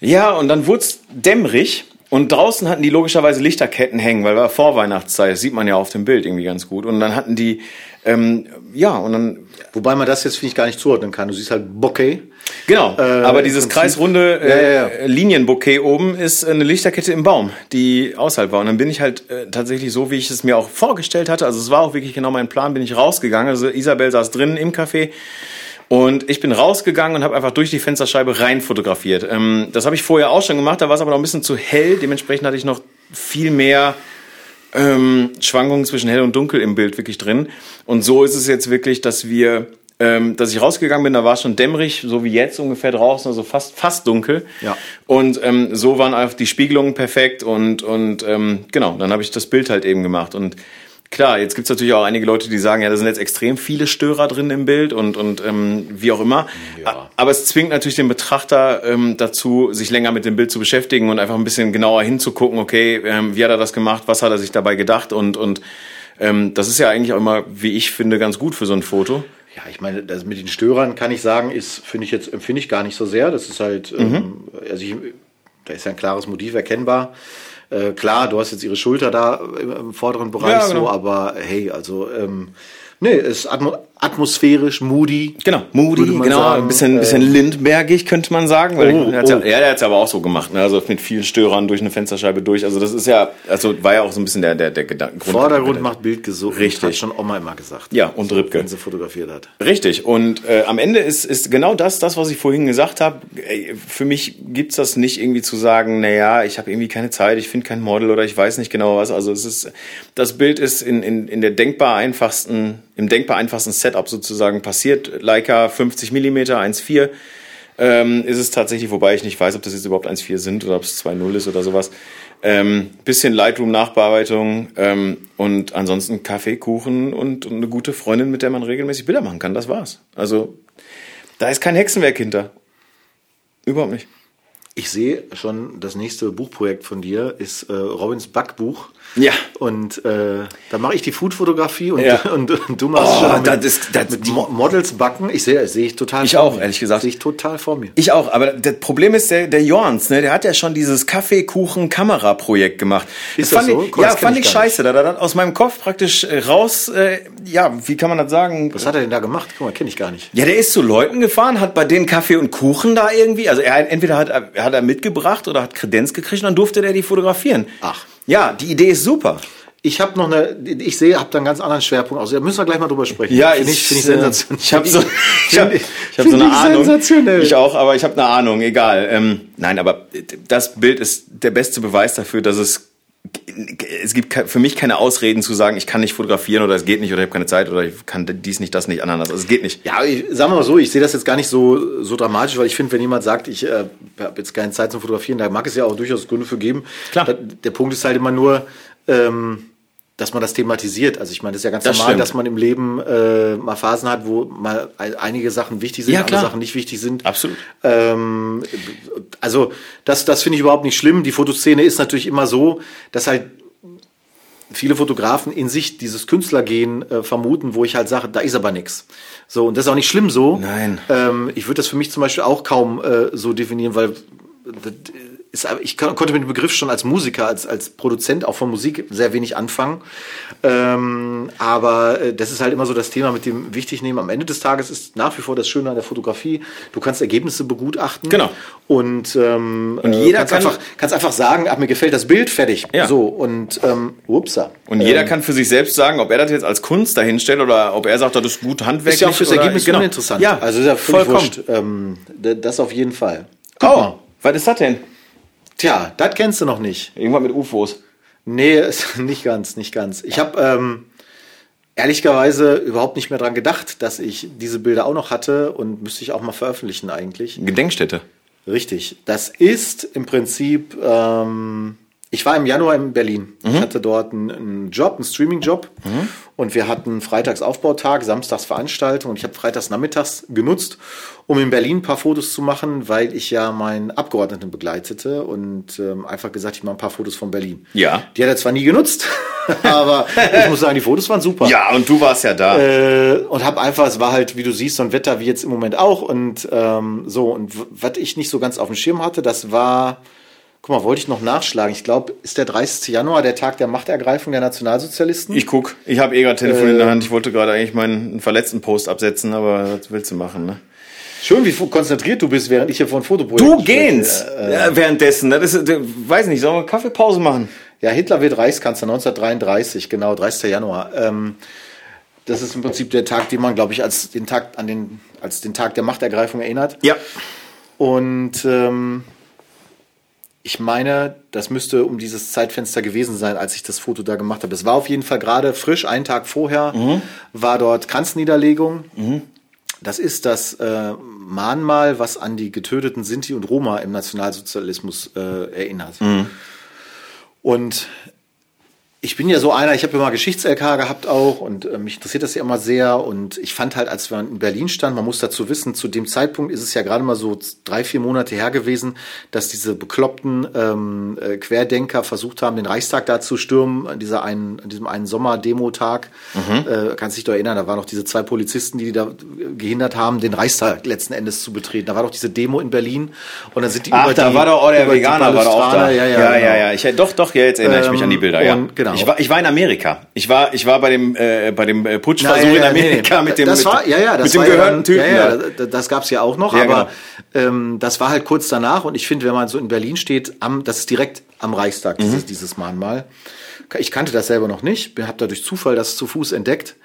Ja, und dann wurde es dämmerig und draußen hatten die logischerweise Lichterketten hängen, weil war Vorweihnachtszeit, das sieht man ja auf dem Bild irgendwie ganz gut. Und dann hatten die, ähm, ja, und dann Wobei man das jetzt, finde ich, gar nicht zuordnen kann. Du siehst halt Bokeh. Genau, Äh, aber dieses kreisrunde äh, Ja, ja, ja. Linienbouquet oben ist eine Lichterkette im Baum, die außerhalb war. Und dann bin ich halt äh, tatsächlich so, wie ich es mir auch vorgestellt hatte, also es war auch wirklich genau mein Plan, bin ich rausgegangen. Also Isabel saß drinnen im Café und ich bin rausgegangen und habe einfach durch die Fensterscheibe rein fotografiert. Ähm, das habe ich vorher auch schon gemacht, da war es aber noch ein bisschen zu hell. Dementsprechend hatte ich noch viel mehr ähm, Schwankungen zwischen hell und dunkel im Bild wirklich drin. Und so ist es jetzt wirklich, dass wir, ähm, dass ich rausgegangen bin, da war es schon dämmerig, so wie jetzt ungefähr draußen, also fast fast dunkel. Ja. Und ähm, so waren einfach die Spiegelungen perfekt und und ähm, genau, dann habe ich das Bild halt eben gemacht und Klar, jetzt gibt's natürlich auch einige Leute, die sagen, ja, da sind jetzt extrem viele Störer drin im Bild und, und ähm, wie auch immer. Ja. Aber es zwingt natürlich den Betrachter ähm, dazu, sich länger mit dem Bild zu beschäftigen und einfach ein bisschen genauer hinzugucken, okay, ähm, wie hat er das gemacht, was hat er sich dabei gedacht und, und ähm, das ist ja eigentlich auch immer, wie ich finde, ganz gut für so ein Foto. Ja, ich meine, das mit den Störern kann ich sagen, ist, finde ich jetzt, empfinde ich gar nicht so sehr. Das ist halt, ähm, also ich, da ist ja ein klares Motiv erkennbar. Äh, klar, du hast jetzt ihre Schulter da im, im vorderen Bereich Ja, genau. so, aber hey, also, ähm, nee, ist atmo atmosphärisch, moody. Genau, moody, genau, sagen. ein bisschen, Äh, bisschen lindbergig könnte man sagen. Weil Oh, ja, oh. ja, der hat's aber auch so gemacht, ne? also mit vielen Störern durch eine Fensterscheibe durch. Also das ist ja, also war ja auch so ein bisschen der, der, der Gedanken. Vordergrund macht Bild gesucht. Richtig. Hat schon Oma immer gesagt. Ja, und Ripke. Wenn sie fotografiert hat. Richtig. Und äh, am Ende ist, ist genau das, das, was ich vorhin gesagt habe. Für mich gibt's das nicht irgendwie zu sagen, na ja, ich habe irgendwie keine Zeit, ich finde kein Model oder ich weiß nicht genau was. Also es ist, das Bild ist in, in, in der denkbar einfachsten, im denkbar einfachsten Setup sozusagen passiert. Leica 50 Millimeter 1,4 ähm, ist es tatsächlich, wobei ich nicht weiß, ob das jetzt überhaupt 1,4 sind oder ob es 2,0 ist oder sowas. Ähm, bisschen Lightroom-Nachbearbeitung ähm, und ansonsten Kaffee, Kuchen und, und eine gute Freundin, mit der man regelmäßig Bilder machen kann. Das war's. Also da ist kein Hexenwerk hinter. Überhaupt nicht. Ich sehe schon, das nächste Buchprojekt von dir ist äh, Robins Backbuch. Ja. Und äh, da mache ich die Foodfotografie und, Ja. und, und du machst Oh, schon das mit, ist- das- mit Mo Models backen. Ich sehe, sehe ich total. Ich auch, mir. ehrlich gesagt. Sehe ich total vor mir. Ich auch, aber das Problem ist, der, der Jorns, ne, der hat ja schon dieses Kaffeekuchen-Kamera-Projekt gemacht. Ist das fand so? Ich, Guck, ja, das fand ich ich scheiße. Da er aus meinem Kopf praktisch äh, raus, äh, ja, wie kann man das sagen? Was hat er denn da gemacht? Guck mal, kenne ich gar nicht. Ja, der ist zu Leuten gefahren, hat bei denen Kaffee und Kuchen da irgendwie, also er entweder hat, er- hat er mitgebracht oder hat Kredenz gekriegt und dann durfte der die fotografieren. Ach. Ja, die Idee ist super. Ich habe noch eine, ich sehe, habe da einen ganz anderen Schwerpunkt. Also da müssen wir gleich mal drüber sprechen. Ja, finde ich, finde ich äh, sensationell. Ich habe so, ich hab, ich hab so eine ich Ahnung. sensationell. Ich auch, aber ich habe eine Ahnung. Egal. Ähm, nein, aber das Bild ist der beste Beweis dafür, dass es es gibt für mich keine Ausreden zu sagen, ich kann nicht fotografieren oder es geht nicht oder ich habe keine Zeit oder ich kann dies nicht, das nicht, ananas. Also es geht nicht. Ja, ich, sagen wir mal so, ich sehe das jetzt gar nicht so, so dramatisch, weil ich finde, wenn jemand sagt, ich äh, habe jetzt keine Zeit zum Fotografieren, da mag es ja auch durchaus Gründe für geben. Klar. Da, der Punkt ist halt immer nur, ähm, dass man das thematisiert. Also ich meine, das ist ja ganz Das normal, stimmt. dass man im Leben äh, mal Phasen hat, wo mal ein- einige Sachen wichtig sind, Ja, andere. Sachen nicht wichtig sind. Absolut. Ähm, also das, das finde ich überhaupt nicht schlimm. Die Fotoszene ist natürlich immer so, dass halt viele Fotografen in sich dieses Künstlergehen äh, vermuten, wo ich halt sage, da ist aber nichts. So, und das ist auch nicht schlimm so. Nein. Ähm, ich würde das für mich zum Beispiel auch kaum äh, so definieren, weil ist, ich kon- konnte mit dem Begriff schon als Musiker, als, als Produzent auch von Musik sehr wenig anfangen. Ähm, aber äh, das ist halt immer so das Thema mit dem wichtig nehmen. Am Ende des Tages ist nach wie vor das Schöne an der Fotografie. Du kannst Ergebnisse begutachten. Genau. Und, ähm, Und äh, jeder kannst, kann- einfach, kannst einfach sagen, ach, mir gefällt das Bild, fertig. Ja. So, und ähm, upsa. Und jeder kann für sich selbst sagen, ob er das jetzt als Kunst dahinstellt oder ob er sagt, das ist gut handwerklich. ist ja auch fürs Ergebnis genau. uninteressant. Ja, also ist ja vollkommen. wurscht. Ähm, das auf jeden Fall. Guck Oh, mal. was ist das denn? Tja, das kennst du noch nicht. Irgendwas mit UFOs. Nee, nicht ganz, nicht ganz. Ich habe ähm, ehrlicherweise überhaupt nicht mehr dran gedacht, dass ich diese Bilder auch noch hatte und müsste ich auch mal veröffentlichen eigentlich. Gedenkstätte. Richtig. Das ist im Prinzip, ähm, ich war im Januar in Berlin. Ich hatte dort einen, Job, einen Streaming-Job. Und wir hatten freitags Aufbautag, samstags Veranstaltung. Und ich habe freitags nachmittags genutzt, um in Berlin ein paar Fotos zu machen, weil ich ja meinen Abgeordneten begleitete und ähm, einfach gesagt, ich mache ein paar Fotos von Berlin. Ja. Die hat er zwar nie genutzt, aber ich muss sagen, die Fotos waren super. Ja, und du warst ja da. Äh, und habe einfach, es war halt, wie du siehst, so ein Wetter wie jetzt im Moment auch. Und ähm, so, und was ich nicht so ganz auf dem Schirm hatte, das war, guck mal, wollte ich noch nachschlagen. Ich glaube, ist der 30. Januar der Tag der Machtergreifung der Nationalsozialisten? Ich guck, ich habe eh gerade Telefon in der Hand. Ich wollte gerade eigentlich meinen verletzten Post absetzen, aber was willst du machen, ne? Schön, wie konzentriert du bist, während ich hier von Fotoprojekten Du gehst ja, währenddessen. Das ist, äh, weiß nicht, sollen wir Kaffeepause machen? Ja, Hitler wird Reichskanzler 1933, genau, 30. Januar. Ähm, das ist im Prinzip der Tag, den man, glaube ich, als den Tag an den als den Tag der Machtergreifung erinnert. Ja. Und ähm, ich meine, das müsste um dieses Zeitfenster gewesen sein, als ich das Foto da gemacht habe. Es war auf jeden Fall gerade frisch, einen Tag vorher war dort Kranzniederlegung. Das ist das äh, Mahnmal, was an die getöteten Sinti und Roma im Nationalsozialismus äh, erinnert. Und ich bin ja so einer, ich habe ja mal Geschichts-LK gehabt auch und äh, mich interessiert das ja immer sehr. Und ich fand halt, als wir in Berlin standen, man muss dazu wissen, zu dem Zeitpunkt ist es ja gerade mal so drei, vier Monate her gewesen, dass diese bekloppten ähm, äh, Querdenker versucht haben, den Reichstag da zu stürmen, an, dieser einen, an diesem einen Sommer-Demotag. Äh, kannst dich doch erinnern, da waren noch diese zwei Polizisten, die, die da äh, gehindert haben, den Reichstag letzten Endes zu betreten. Da war doch diese Demo in Berlin und dann sind die Ach, über da die, war doch auch der Veganer, war doch auch da. Ja, ja, ja, genau. ja, ja. Ich, doch, doch, ja, jetzt erinnere ich mich Ähm, an die Bilder, ja. und genau. Ich war, ich war in Amerika. Ich war, ich war bei dem, äh, bei dem äh, Putschversuch ja, in ja, nee, Amerika nee. mit dem, das war, ja, ja, das mit dem war ja gehörten Typen. Ja, ja, da. das, gab's ja auch noch, aber ähm, das war halt kurz danach und ich finde, wenn man so in Berlin steht, am, das ist direkt am Reichstag, Mhm. dieses, dieses Mahnmal. Ich kannte das selber noch nicht, habe da durch Zufall das zu Fuß entdeckt.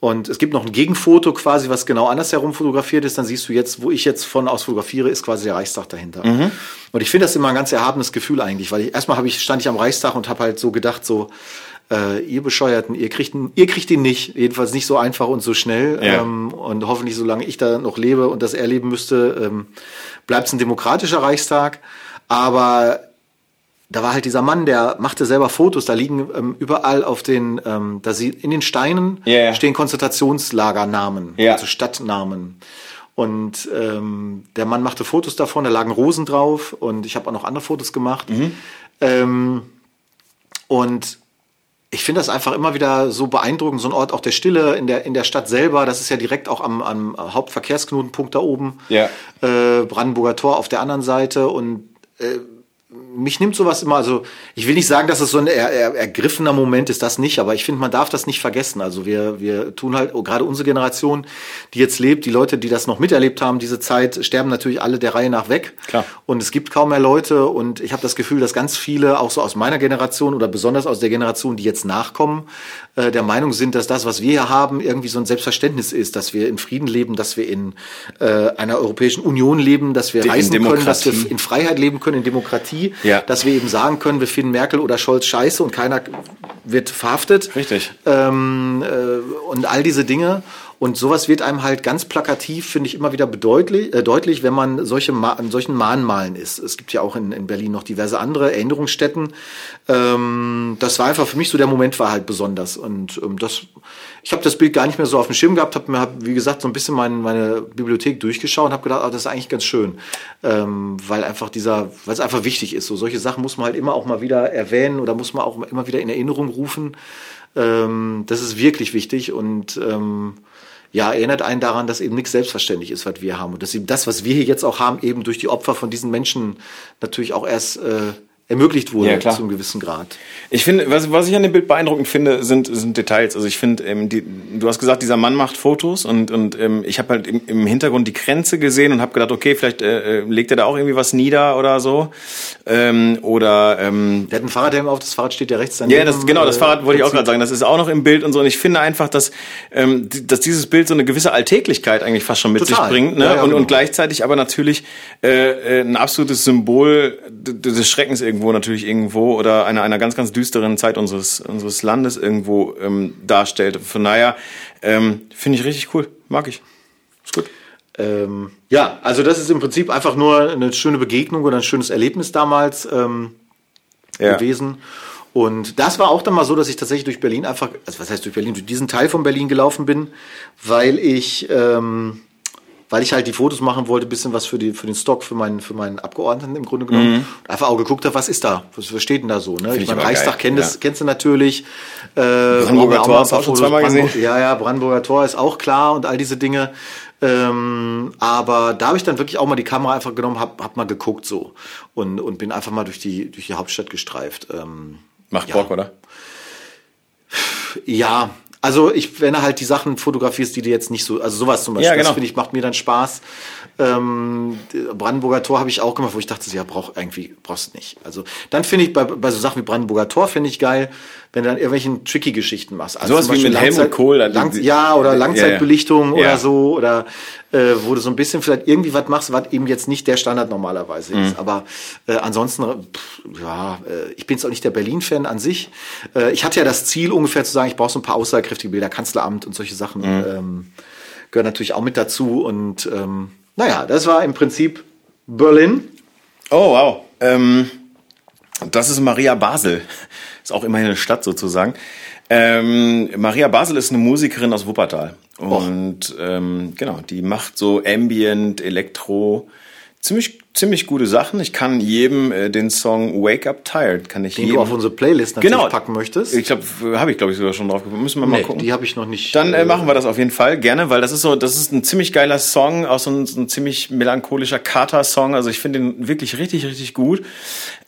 Und es gibt noch ein Gegenfoto quasi, was genau andersherum fotografiert ist. Dann siehst du jetzt, wo ich jetzt von aus fotografiere, ist quasi der Reichstag dahinter. Mhm. Und ich finde das immer ein ganz erhabenes Gefühl eigentlich, weil ich erstmal habe ich stand ich am Reichstag und habe halt so gedacht so äh, ihr Bescheuerten, ihr kriegt ihn, ihr kriegt ihn nicht, jedenfalls nicht so einfach und so schnell Ja. ähm, und hoffentlich solange ich da noch lebe und das erleben müsste, ähm, bleibt es ein demokratischer Reichstag. Aber da war halt dieser Mann, der machte selber Fotos, da liegen ähm, überall auf den, ähm, da sie in den Steinen ja. stehen Konzentrationslagernamen, Ja. also Stadtnamen. Und ähm, der Mann machte Fotos davon, da lagen Rosen drauf und ich habe auch noch andere Fotos gemacht. Ähm, und ich finde das einfach immer wieder so beeindruckend, so ein Ort auch der Stille in der, in der Stadt selber. Das ist ja direkt auch am, am Hauptverkehrsknotenpunkt da oben. Ja. Äh, Brandenburger Tor auf der anderen Seite. Und äh, mich nimmt sowas immer, also ich will nicht sagen, dass es so ein er, er, ergriffener Moment ist, das nicht, aber ich finde, man darf das nicht vergessen. Also wir, wir tun halt, oh, gerade unsere Generation, die jetzt lebt, die Leute, die das noch miterlebt haben, diese Zeit, sterben natürlich alle der Reihe nach weg. Klar. Und es gibt kaum mehr Leute und ich habe das Gefühl, dass ganz viele, auch so aus meiner Generation oder besonders aus der Generation, die jetzt nachkommen, äh, der Meinung sind, dass das, was wir hier haben, irgendwie so ein Selbstverständnis ist, dass wir in Frieden leben, dass wir in äh, einer Europäischen Union leben, dass wir reisen können, dass wir in Freiheit leben können, in Demokratie, Ja. dass wir eben sagen können, wir finden Merkel oder Scholz scheiße und keiner wird verhaftet. Richtig. Ähm, äh, und all diese Dinge. Und sowas wird einem halt ganz plakativ, finde ich, immer wieder bedeutlich, äh, deutlich, wenn man solche an solchen Mahnmalen ist. Es gibt ja auch in, in Berlin noch diverse andere Erinnerungsstätten. Ähm, das war einfach für mich so der Moment war halt besonders. Und ähm, das, ich habe das Bild gar nicht mehr so auf dem Schirm gehabt, habe mir, hab, wie gesagt, so ein bisschen mein, meine Bibliothek durchgeschaut und habe gedacht, ah, das ist eigentlich ganz schön, ähm, weil einfach dieser, weil es einfach wichtig ist. So solche Sachen muss man halt immer auch mal wieder erwähnen oder muss man auch immer wieder in Erinnerung rufen. Ähm, das ist wirklich wichtig und ähm, ja, erinnert einen daran, dass eben nichts selbstverständlich ist, was wir haben. Und dass eben das, was wir hier jetzt auch haben, eben durch die Opfer von diesen Menschen natürlich auch erst äh, ermöglicht wurde Ja, einem gewissen Grad. Ich finde, was, was ich an dem Bild beeindruckend finde, sind, sind Details. Also ich finde, ähm, die, du hast gesagt, dieser Mann macht Fotos und, und ähm, ich habe halt im, im Hintergrund die Grenze gesehen und habe gedacht, okay, vielleicht äh, äh, legt er da auch irgendwie was nieder oder so. Ähm, oder ähm, Der hat ein Fahrradhelm auf, das Fahrrad steht ja rechts daneben. ja, das, genau, das äh, Fahrrad wollte ich auch Prinzip. gerade sagen. Das ist auch noch im Bild und so. Und ich finde einfach, dass, ähm, dass dieses Bild so eine gewisse Alltäglichkeit eigentlich fast schon mit Total. sich bringt. Ne? Ja, ja, und, genau. und gleichzeitig aber natürlich äh, äh, ein absolutes Symbol des Schreckens irgendwo natürlich irgendwo oder einer, einer ganz, ganz düsteren Zeit unseres, unseres Landes irgendwo ähm, darstellt. Von daher ähm, finde ich richtig cool. Mag ich. Ist gut. Ähm, ja, also das ist im Prinzip einfach nur eine schöne Begegnung oder ein schönes Erlebnis damals ähm, Ja. gewesen. Und das war auch dann mal so, dass ich tatsächlich durch Berlin einfach, also was heißt durch Berlin, durch diesen Teil von Berlin gelaufen bin, weil ich, ähm, weil ich halt die Fotos machen wollte, bisschen was für, die, für den Stock, für meinen, für meinen Abgeordneten im Grunde genommen. Und einfach auch geguckt habe, was ist da? Was, was steht denn da so? Ne? ich Ich meine, Reichstag geil, kennt ja. kennst du natürlich. Äh, Brandenburger Tor hast du ein auch schon zweimal gesehen? Ja, ja, Brandenburger Tor ist auch klar und all diese Dinge. Ähm, aber da habe ich dann wirklich auch mal die Kamera einfach genommen, hab, hab mal geguckt so und, und bin einfach mal durch die, durch die Hauptstadt gestreift. Ähm, Macht Ja. Bock, oder? ja, also ich, wenn du halt die Sachen fotografierst, die dir jetzt nicht so, also sowas zum Beispiel, Ja, genau. das finde ich, macht mir dann Spaß. Ähm, Brandenburger Tor habe ich auch gemacht, wo ich dachte, ja, brauch irgendwie, brauchst nicht. Also dann finde ich bei, bei so Sachen wie Brandenburger Tor finde ich geil, wenn du dann irgendwelchen tricky Geschichten machst. Also Sowas wie mit Helmut Langzeit- Kohl, da- Lang, ja, oder Ja, ja. Langzeitbelichtung Ja. oder so, oder äh, wo du so ein bisschen vielleicht irgendwie was machst, was eben jetzt nicht der Standard normalerweise Mhm. ist. Aber äh, ansonsten, pff, ja, äh, ich bin jetzt auch nicht der Berlin-Fan an sich. Äh, ich hatte ja das Ziel, ungefähr zu sagen, ich brauche so ein paar aussagekräftige Bilder, Kanzleramt und solche Sachen Mhm. ähm, gehören natürlich auch mit dazu. Und ähm, naja, das war im Prinzip Berlin. Oh, wow. Ähm, das ist Maria Basel. Ist auch immerhin eine Stadt sozusagen. Ähm, Maria Basel ist eine Musikerin aus Wuppertal. Und ähm, genau, die macht so Ambient, Elektro, ziemlich, ziemlich gute Sachen. Ich kann jedem äh, den Song Wake Up Tired, kann ich Den jedem... du auf unsere Playlist natürlich genau, packen möchtest. Ich glaube, habe ich glaube ich sogar schon drauf geguckt. Müssen wir mal nee, gucken. die habe ich noch nicht. Dann äh, machen wir das auf jeden Fall gerne, weil das ist so, das ist ein ziemlich geiler Song, auch so ein, so ein ziemlich melancholischer Kater-Song. Also ich finde den wirklich richtig, richtig gut.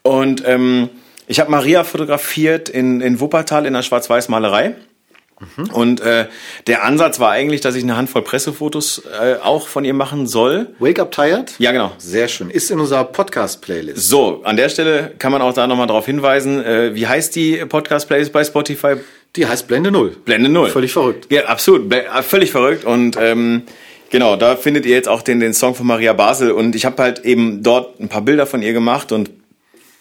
Und ähm, ich habe Maria fotografiert in, in Wuppertal in der Schwarz-Weiß-Malerei. Und äh, der Ansatz war eigentlich, dass ich eine Handvoll Pressefotos äh, auch von ihr machen soll. Wake Up Tired? Ja, genau. Sehr schön. Ist in unserer Podcast-Playlist. So, an der Stelle kann man auch da nochmal drauf hinweisen. Äh, wie heißt die Podcast-Playlist bei Spotify? Die heißt Blende Null. Blende Null. Völlig verrückt. Ja, absolut. Äh, Völlig verrückt. Und ähm, genau, da findet ihr jetzt auch den, den Song von Maria Basel. Und ich habe halt eben dort ein paar Bilder von ihr gemacht. Und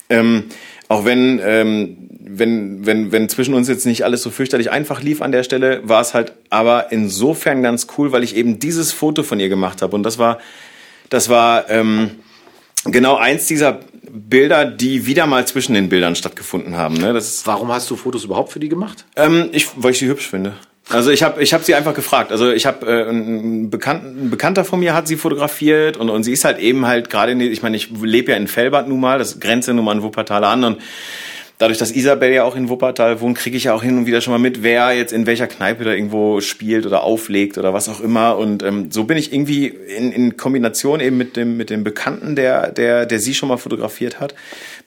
ähm, auch wenn, ähm, wenn, wenn, wenn zwischen uns jetzt nicht alles so fürchterlich einfach lief an der Stelle, war es halt aber insofern ganz cool, weil ich eben dieses Foto von ihr gemacht habe. Und das war, das war ähm, genau eins dieser Bilder, die wieder mal zwischen den Bildern stattgefunden haben. Ne? Das Warum hast du Fotos überhaupt für die gemacht? ähm, ich, weil ich sie hübsch finde. Also ich habe ich hab sie einfach gefragt. Also ich habe äh, ein, Bekannten, ein Bekannter von mir hat sie fotografiert und, und sie ist halt eben halt gerade, ich meine, ich lebe ja in Fellbad nun mal, das grenze nun mal an Wuppertal an und dadurch, dass Isabel ja auch in Wuppertal wohnt, kriege ich ja auch hin und wieder schon mal mit, wer jetzt in welcher Kneipe da irgendwo spielt oder auflegt oder was auch immer. Und ähm, so bin ich irgendwie in, in Kombination eben mit dem mit dem Bekannten, der der der sie schon mal fotografiert hat,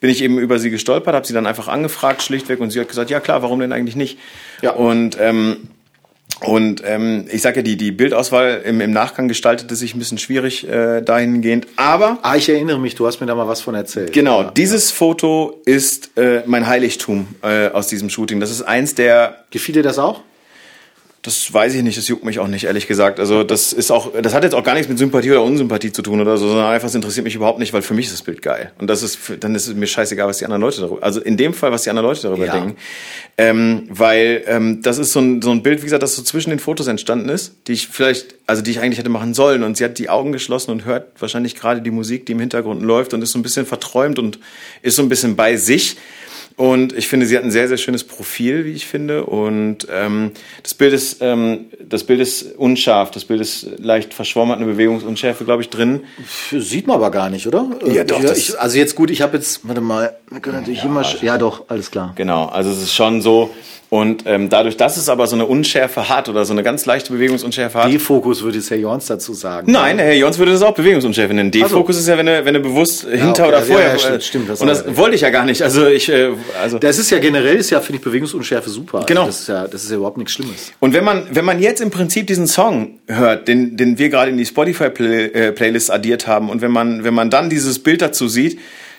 bin ich eben über sie gestolpert, habe sie dann einfach angefragt schlichtweg und sie hat gesagt, ja klar, warum denn eigentlich nicht? Ja. Und ähm, und ähm, ich sage ja, die, die Bildauswahl im, im Nachgang gestaltete sich ein bisschen schwierig äh, dahingehend. Aber. Ah, ich erinnere mich, du hast mir da mal was von erzählt. Genau, ja. dieses Foto ist äh, mein Heiligtum äh, aus diesem Shooting. Das ist eins der. Gefiel dir das auch? Das weiß ich nicht, das juckt mich auch nicht, ehrlich gesagt. Also das ist auch, das hat jetzt auch gar nichts mit Sympathie oder Unsympathie zu tun oder so, sondern einfach, es interessiert mich überhaupt nicht, weil für mich ist das Bild geil. Und das ist, dann ist es mir scheißegal, was die anderen Leute darüber, also in dem Fall, was die anderen Leute darüber ja. denken. Ähm, weil ähm, das ist so ein, so ein Bild, wie gesagt, das so zwischen den Fotos entstanden ist, die ich vielleicht, also die ich eigentlich hätte machen sollen. Und sie hat die Augen geschlossen und hört wahrscheinlich gerade die Musik, die im Hintergrund läuft und ist so ein bisschen verträumt und ist so ein bisschen bei sich. Und ich finde, sie hat ein sehr, sehr schönes Profil, wie ich finde. Und ähm, das Bild ist, ähm, das Bild ist unscharf, das Bild ist leicht verschwommen, hat eine Bewegungsunschärfe, glaube ich, drin. Sieht man aber gar nicht, oder? Ja, doch. Ich, ich, also jetzt gut, ich habe jetzt, warte mal, wir können natürlich ja, immer, ja doch, alles klar. Genau, also es ist schon so, und ähm, dadurch, dass es aber so eine Unschärfe hat oder so eine ganz leichte Bewegungsunschärfe hat. D-Fokus würde es Herr Jons dazu sagen. Nein, Herr Jons würde das auch Bewegungsunschärfe nennen. D-Fokus also. ist ja, wenn du, wenn du bewusst ja, hinter okay. oder vorher. Ja, stimmt, stimmt, das und das wollte ich ja gar nicht. Also ich, äh, also. Das ist ja generell, ist ja, finde ich, Bewegungsunschärfe super. Genau. Also das ist ja, das ist ja überhaupt nichts Schlimmes. Und wenn man, wenn man jetzt im Prinzip diesen Song hört, den, den wir gerade in die Spotify-Playlist äh, addiert haben, und wenn man, wenn man dann dieses Bild dazu sieht,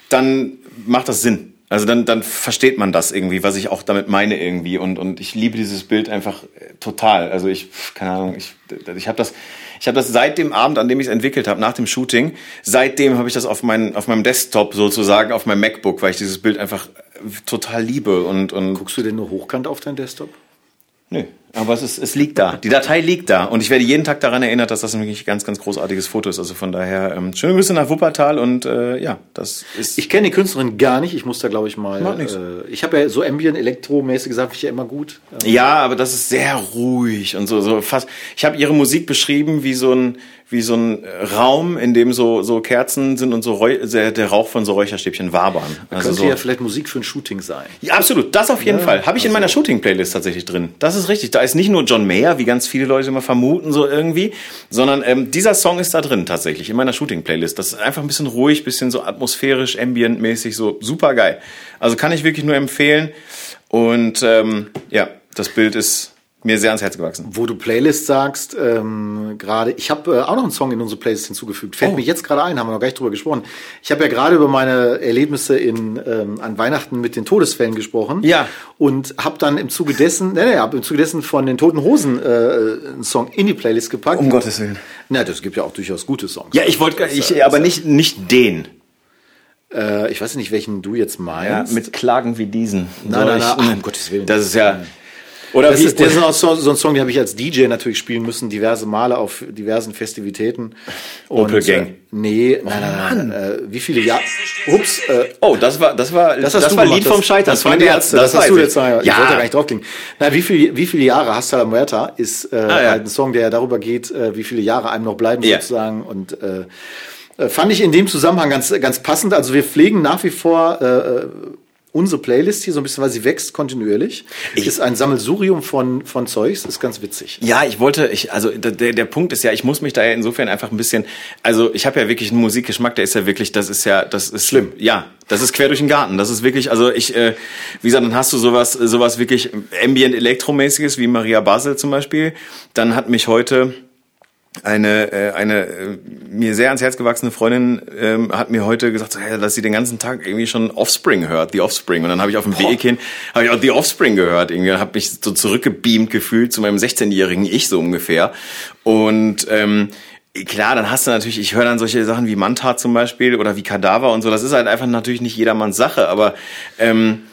dann macht das Sinn. Also dann, dann versteht man das irgendwie, was ich auch damit meine irgendwie. Und, und ich liebe dieses Bild einfach äh, total. Also ich, keine Ahnung, ich, ich habe das, ich habe das seit dem Abend, an dem ich es entwickelt habe, nach dem Shooting, seitdem habe ich das auf, mein, auf meinem Desktop sozusagen, auf meinem MacBook, weil ich dieses Bild einfach äh, total liebe. Und, und Guckst du denn nur hochkant auf dein Desktop? Nö. Aber es, ist, es liegt da. Die Datei liegt da. Und ich werde jeden Tag daran erinnert, dass das ein wirklich ganz, ganz großartiges Foto ist. Also von daher, ähm, schöne Grüße nach Wuppertal und äh, ja, das ist. Ich kenne die Künstlerin gar nicht. Ich muss da, glaube ich, mal. Macht nichts. Äh, ich habe ja so Ambient Elektromäßig gesagt, ich ja immer gut. Ja, aber das ist sehr ruhig und so, so fast. Ich habe ihre Musik beschrieben wie so ein wie so ein Raum, in dem so, so Kerzen sind und so Räu der, der Rauch von so Räucherstäbchen wabern. Also könnte so. ja vielleicht Musik für ein Shooting sein. Ja, absolut. Das auf jeden ja, Fall. Habe ich also in meiner Shooting-Playlist tatsächlich drin. Das ist richtig. Da ist nicht nur John Mayer, wie ganz viele Leute immer vermuten, so irgendwie, sondern ähm, dieser Song ist da drin tatsächlich, in meiner Shooting-Playlist. Das ist einfach ein bisschen ruhig, bisschen so atmosphärisch, ambient-mäßig, so super geil. Also kann ich wirklich nur empfehlen. Und ähm, ja, das Bild ist mir sehr ans Herz gewachsen. Wo du Playlist sagst, ähm, gerade, ich habe äh, auch noch einen Song in unsere Playlist hinzugefügt. Fällt oh. mir jetzt gerade ein, haben wir noch gar nicht drüber gesprochen. Ich habe ja gerade über meine Erlebnisse in ähm, an Weihnachten mit den Todesfällen gesprochen. Ja. Und habe dann im Zuge dessen, ne, ne, hab im Zuge dessen von den Toten Hosen äh, einen Song in die Playlist gepackt. Um Gottes Willen. Na, das gibt ja auch durchaus gute Songs. Ja, ich wollte, ich, aber nicht nicht den. Äh, ich weiß nicht, welchen du jetzt meinst. Ja, mit Klagen wie diesen. Nein, nein, nein, ach, um Gottes Willen. Das ist ja. Oder das, wie, ist, das ist auch so, so ein Song, den habe ich als DJ natürlich spielen müssen, diverse Male auf diversen Festivitäten. Opel Gang. Äh, nee, nein, nein, nein. Äh, wie viele Jahre? Ups. Äh, oh, das war das war das, das war Lied vom Scheitern. Das, das war die Ärzte. Das, das hast du jetzt. Ja. Ich wollte gar nicht draufklingen. Na, wie viele wie viele Jahre Hasta la Muerta ist äh, ah, ja. halt ein Song, der darüber geht, äh, wie viele Jahre einem noch bleiben ja. sozusagen und äh, äh, fand ich in dem Zusammenhang ganz ganz passend. Also wir pflegen nach wie vor äh, unsere Playlist hier so ein bisschen, weil sie wächst kontinuierlich. Ich ist ein Sammelsurium von, von Zeugs, ist ganz witzig. Ja, ich wollte, ich, also der, der Punkt ist ja, ich muss mich da ja insofern einfach ein bisschen, also ich habe ja wirklich einen Musikgeschmack, der ist ja wirklich, das ist ja, das ist schlimm. Ja, das ist quer durch den Garten. Das ist wirklich, also ich, äh, wie gesagt, dann hast du sowas, sowas wirklich ambient elektromäßiges wie Maria Basel zum Beispiel. Dann hat mich heute eine äh, eine äh, mir sehr ans Herz gewachsene Freundin ähm, hat mir heute gesagt, so, dass sie den ganzen Tag irgendwie schon Offspring hört, The Offspring. Und dann habe ich auf dem Weg hin habe ich auch The Offspring gehört. Irgendwie habe mich so zurückgebeamt gefühlt zu meinem 16-jährigen Ich so ungefähr. Und ähm, klar, dann hast du natürlich, ich höre dann solche Sachen wie Manta zum Beispiel oder wie Kadaver und so. Das ist halt einfach natürlich nicht jedermanns Sache, aber ähm,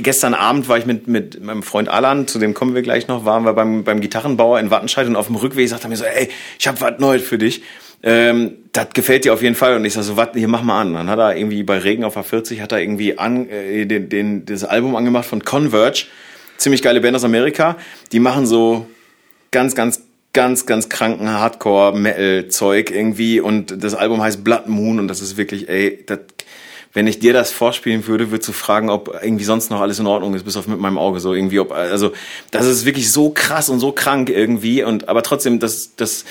gestern Abend war ich mit, mit meinem Freund Alan, zu dem kommen wir gleich noch, waren wir beim, beim Gitarrenbauer in Wattenscheid und auf dem Rückweg sagt er mir so, ey, ich habe was Neues für dich. Ähm, das gefällt dir auf jeden Fall. Und ich sag so, was, hier mach mal an. Dann hat er irgendwie bei Regen auf der 40 hat er irgendwie an, äh, den, den, das Album angemacht von Converge. ziemlich geile Band aus Amerika. Die machen so ganz, ganz, ganz, ganz kranken Hardcore-Metal-Zeug irgendwie. Und das Album heißt Blood Moon und das ist wirklich, ey, das, wenn ich dir das vorspielen würde, würdest du fragen, ob irgendwie sonst noch alles in Ordnung ist, bis auf mit meinem Auge so irgendwie, ob, also, das ist wirklich so krass und so krank irgendwie und, aber trotzdem, das, das,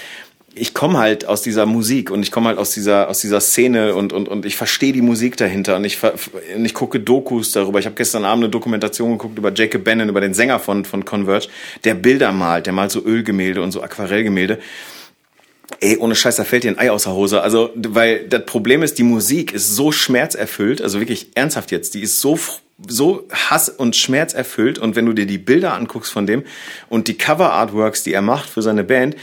ich komme halt aus dieser Musik und ich komme halt aus dieser aus dieser Szene und und und ich verstehe die Musik dahinter und ich und ich gucke Dokus darüber. Ich habe gestern Abend eine Dokumentation geguckt über Jacob Bannon, über den Sänger von von Converge, der Bilder malt, der malt so Ölgemälde und so Aquarellgemälde. Ey, ohne Scheiß, da fällt dir ein Ei aus der Hose. Also, weil das Problem ist, die Musik ist so schmerzerfüllt, also wirklich ernsthaft jetzt, die ist so so Hass und Schmerz erfüllt und wenn du dir die Bilder anguckst von dem und die Cover Artworks, die er macht für seine Band,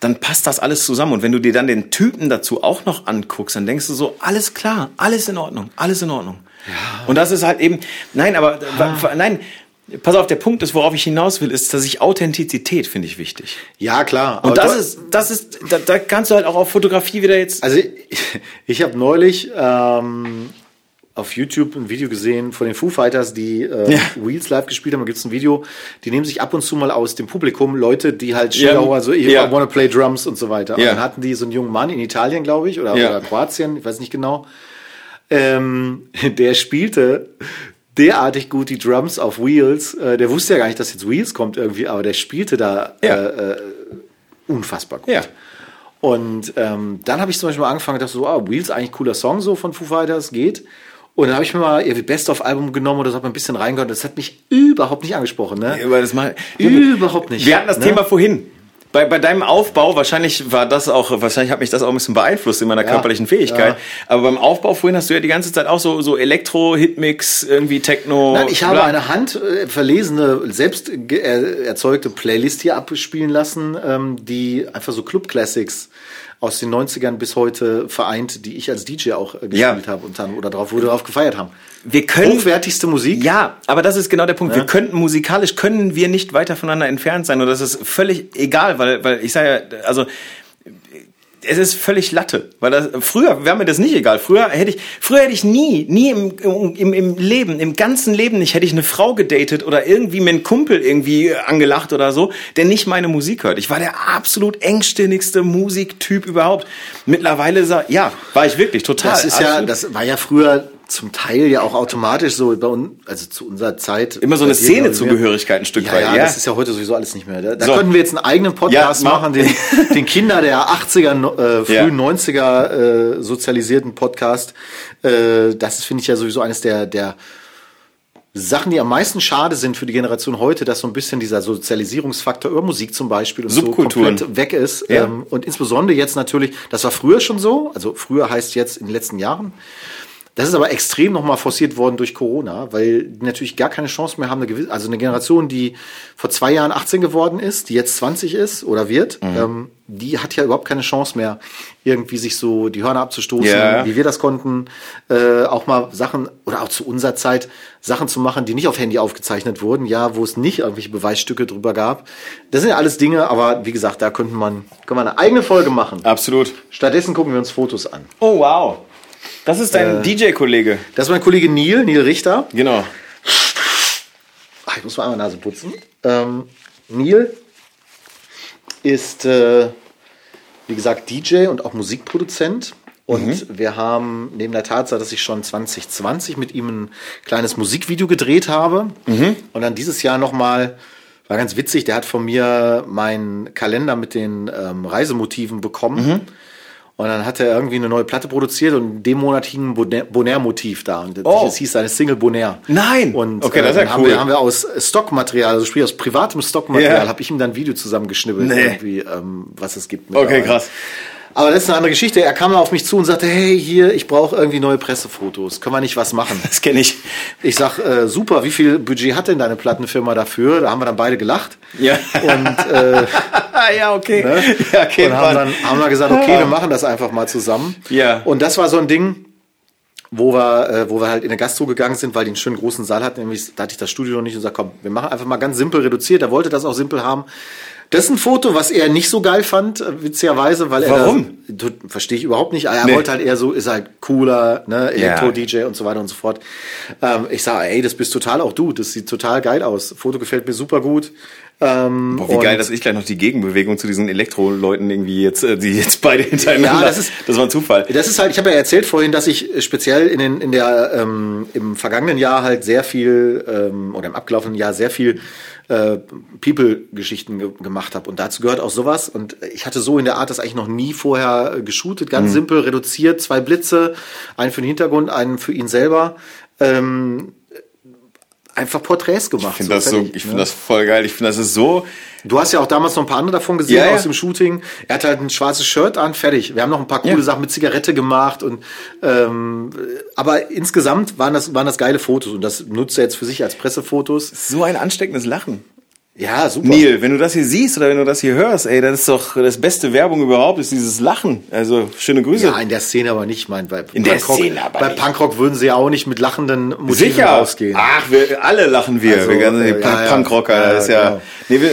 dann passt das alles zusammen. Und wenn du dir dann den Typen dazu auch noch anguckst, dann denkst du so, alles klar, alles in Ordnung, alles in Ordnung. Ja. Und das ist halt eben, nein, aber, ah. nein, Pass auf, der Punkt ist, worauf ich hinaus will, ist, dass ich Authentizität finde ich wichtig. Ja, klar. Und das ist, das ist, da, da kannst du halt auch auf Fotografie wieder jetzt. Also ich, ich habe neulich ähm, auf YouTube ein Video gesehen von den Foo Fighters, die äh, ja. Wheels live gespielt haben. Da gibt es ein Video, die nehmen sich ab und zu mal aus dem Publikum Leute, die halt Skilauer, ja. so ich ja. wanna play drums und so weiter. Ja. Und dann hatten die so einen jungen Mann in Italien, glaube ich, oder, ja. oder Kroatien, ich weiß nicht genau. Ähm, der spielte derartig gut die Drums auf Wheels. Äh, der wusste ja gar nicht, dass jetzt Wheels kommt irgendwie, aber der spielte da ja. äh, äh, unfassbar gut. Ja. Und ähm, dann habe ich zum Beispiel mal angefangen, dachte so, ah, Wheels eigentlich cooler Song so von Foo Fighters, geht. Und dann habe ich mir mal irgendwie Best-of-Album genommen oder so, habe ein bisschen reingehört. Das hat mich überhaupt nicht angesprochen. Ne? Ja, das mal, überhaupt nicht. Wir hatten das ne? Thema vorhin. Bei, bei deinem Aufbau, wahrscheinlich war das auch, wahrscheinlich hat mich das auch ein bisschen beeinflusst in meiner ja, körperlichen Fähigkeit. Ja. Aber beim Aufbau vorhin hast du ja die ganze Zeit auch so, so Elektro, Hitmix, irgendwie Techno. Nein, ich habe eine handverlesene, äh, selbst erzeugte Playlist hier abspielen lassen, ähm, die einfach so Club Classics aus den 90ern bis heute vereint, die ich als DJ auch äh, gespielt ja. habe und dann oder drauf, wo wir darauf gefeiert haben. Wir können hochwertigste Musik. Ja, aber das ist genau der Punkt. Ja. Wir könnten musikalisch können wir nicht weiter voneinander entfernt sein und das ist völlig egal, weil weil ich sage ja, also es ist völlig Latte, weil das, früher wäre mir das nicht egal. Früher hätte ich, früher hätte ich nie, nie im, im, im Leben, im ganzen Leben nicht, hätte ich eine Frau gedatet oder irgendwie mit einem Kumpel irgendwie angelacht oder so, der nicht meine Musik hört. Ich war der absolut engstirnigste Musiktyp überhaupt. Mittlerweile, ja, war ich wirklich total. Das ist ja, das war ja früher zum Teil ja auch automatisch so bei uns, also zu unserer Zeit. Immer so eine Szenezugehörigkeit ein Stück ja, weit. Ja, ja, das ist ja heute sowieso alles nicht mehr. Da, da so. könnten wir jetzt einen eigenen Podcast ja, machen, den, den Kinder der 80er, äh, frühen ja. 90er äh, sozialisierten Podcast. Äh, das ist, finde ich, ja sowieso eines der, der Sachen, die am meisten schade sind für die Generation heute, dass so ein bisschen dieser Sozialisierungsfaktor über Musik zum Beispiel und so komplett weg ist. Ja. Ähm, und insbesondere jetzt natürlich, das war früher schon so, also früher heißt jetzt in den letzten Jahren, das ist aber extrem nochmal forciert worden durch Corona, weil die natürlich gar keine Chance mehr haben, eine gewisse, also eine Generation, die vor zwei Jahren 18 geworden ist, die jetzt 20 ist oder wird, mhm. ähm, die hat ja überhaupt keine Chance mehr, irgendwie sich so die Hörner abzustoßen, yeah. wie wir das konnten, äh, auch mal Sachen, oder auch zu unserer Zeit, Sachen zu machen, die nicht auf Handy aufgezeichnet wurden, ja, wo es nicht irgendwelche Beweisstücke drüber gab. Das sind ja alles Dinge, aber wie gesagt, da könnten man, können wir eine eigene Folge machen. Absolut. Stattdessen gucken wir uns Fotos an. Oh, wow. Das ist dein äh, DJ-Kollege. Das ist mein Kollege Neil, Neil Richter. Genau. Ach, ich muss mal einmal Nase putzen. Ähm, Neil ist, äh, wie gesagt, DJ und auch Musikproduzent. Und mhm. wir haben neben der Tatsache, dass ich schon 2020 mit ihm ein kleines Musikvideo gedreht habe mhm. und dann dieses Jahr nochmal, war ganz witzig, der hat von mir meinen Kalender mit den ähm, Reisemotiven bekommen. Mhm. Und dann hat er irgendwie eine neue Platte produziert und in dem Monat hing ein Bonaire-Motiv da. Und oh. das hieß seine Single Bonaire. Nein! Und okay, das ist äh, ja cool. haben, wir, haben wir aus Stockmaterial, also sprich aus privatem Stockmaterial, yeah. habe ich ihm dann ein Video zusammengeschnibbelt, nee. irgendwie, ähm, was es gibt. Okay, krass. Aber das ist eine andere Geschichte. Er kam auf mich zu und sagte, hey, hier, ich brauche irgendwie neue Pressefotos. Können wir nicht was machen? Das kenne ich. Ich sag, äh, super, wie viel Budget hat denn deine Plattenfirma dafür? Da haben wir dann beide gelacht. Ja. Und, äh, ja, okay. Ne? Ja, okay. Und haben dann haben wir gesagt, okay, wir machen das einfach mal zusammen. Ja. Und das war so ein Ding, wo wir, äh, wo wir halt in eine Gastro gegangen sind, weil die einen schönen großen Saal hatten. Nämlich, da hatte ich das Studio noch nicht und gesagt, komm, wir machen einfach mal ganz simpel reduziert. Er wollte das auch simpel haben. Das ist ein Foto, was er nicht so geil fand, äh, witzigerweise, weil er. Warum? Verstehe ich überhaupt nicht. Er Nee. wollte halt eher so, ist halt cooler, ne, Elektro-DJ und so weiter und so fort. Ähm, ich sage, ey, das bist total auch du. Das sieht total geil aus. Foto gefällt mir super gut. Ähm, Boah, wie geil, dass ich gleich noch die Gegenbewegung zu diesen Elektro-Leuten irgendwie jetzt, äh, die jetzt beide hintereinander. Ja, das ist- das war ein Zufall. Das ist halt, ich habe ja erzählt vorhin, dass ich speziell in, den, in der ähm, im vergangenen Jahr halt sehr viel ähm, oder im abgelaufenen Jahr sehr viel äh, People-Geschichten ge gemacht habe und dazu gehört auch sowas. Und ich hatte so in der Art das eigentlich noch nie vorher äh, geshootet, ganz simpel reduziert, zwei Blitze, einen für den Hintergrund, einen für ihn selber. Ähm, einfach Porträts gemacht. Ich finde das so, ich ne? finde das voll geil. Ich finde das ist so, Du hast ja auch damals noch ein paar andere davon gesehen ja. aus dem Shooting. Er hat halt ein schwarzes Shirt an, fertig. Wir haben noch ein paar coole Ja. Sachen mit Zigarette gemacht und ähm, aber insgesamt waren das waren das geile Fotos und das nutzt er jetzt für sich als Pressefotos. so ein ansteckendes Lachen. Ja, super. Neil, wenn du das hier siehst oder wenn du das hier hörst, ey, das ist doch das beste Werbung überhaupt, ist dieses Lachen. Also schöne Grüße. Ja, in der Szene aber nicht, mein bei In der Punkrock, Szene aber bei nicht. Punkrock würden sie ja auch nicht mit lachenden Motiven Sicher. rausgehen. Ach, wir alle lachen wir. Also, wir ganzen äh, Punk ja, ja. Punkrocker, Ja, das ist ja. genau. Nee, wir,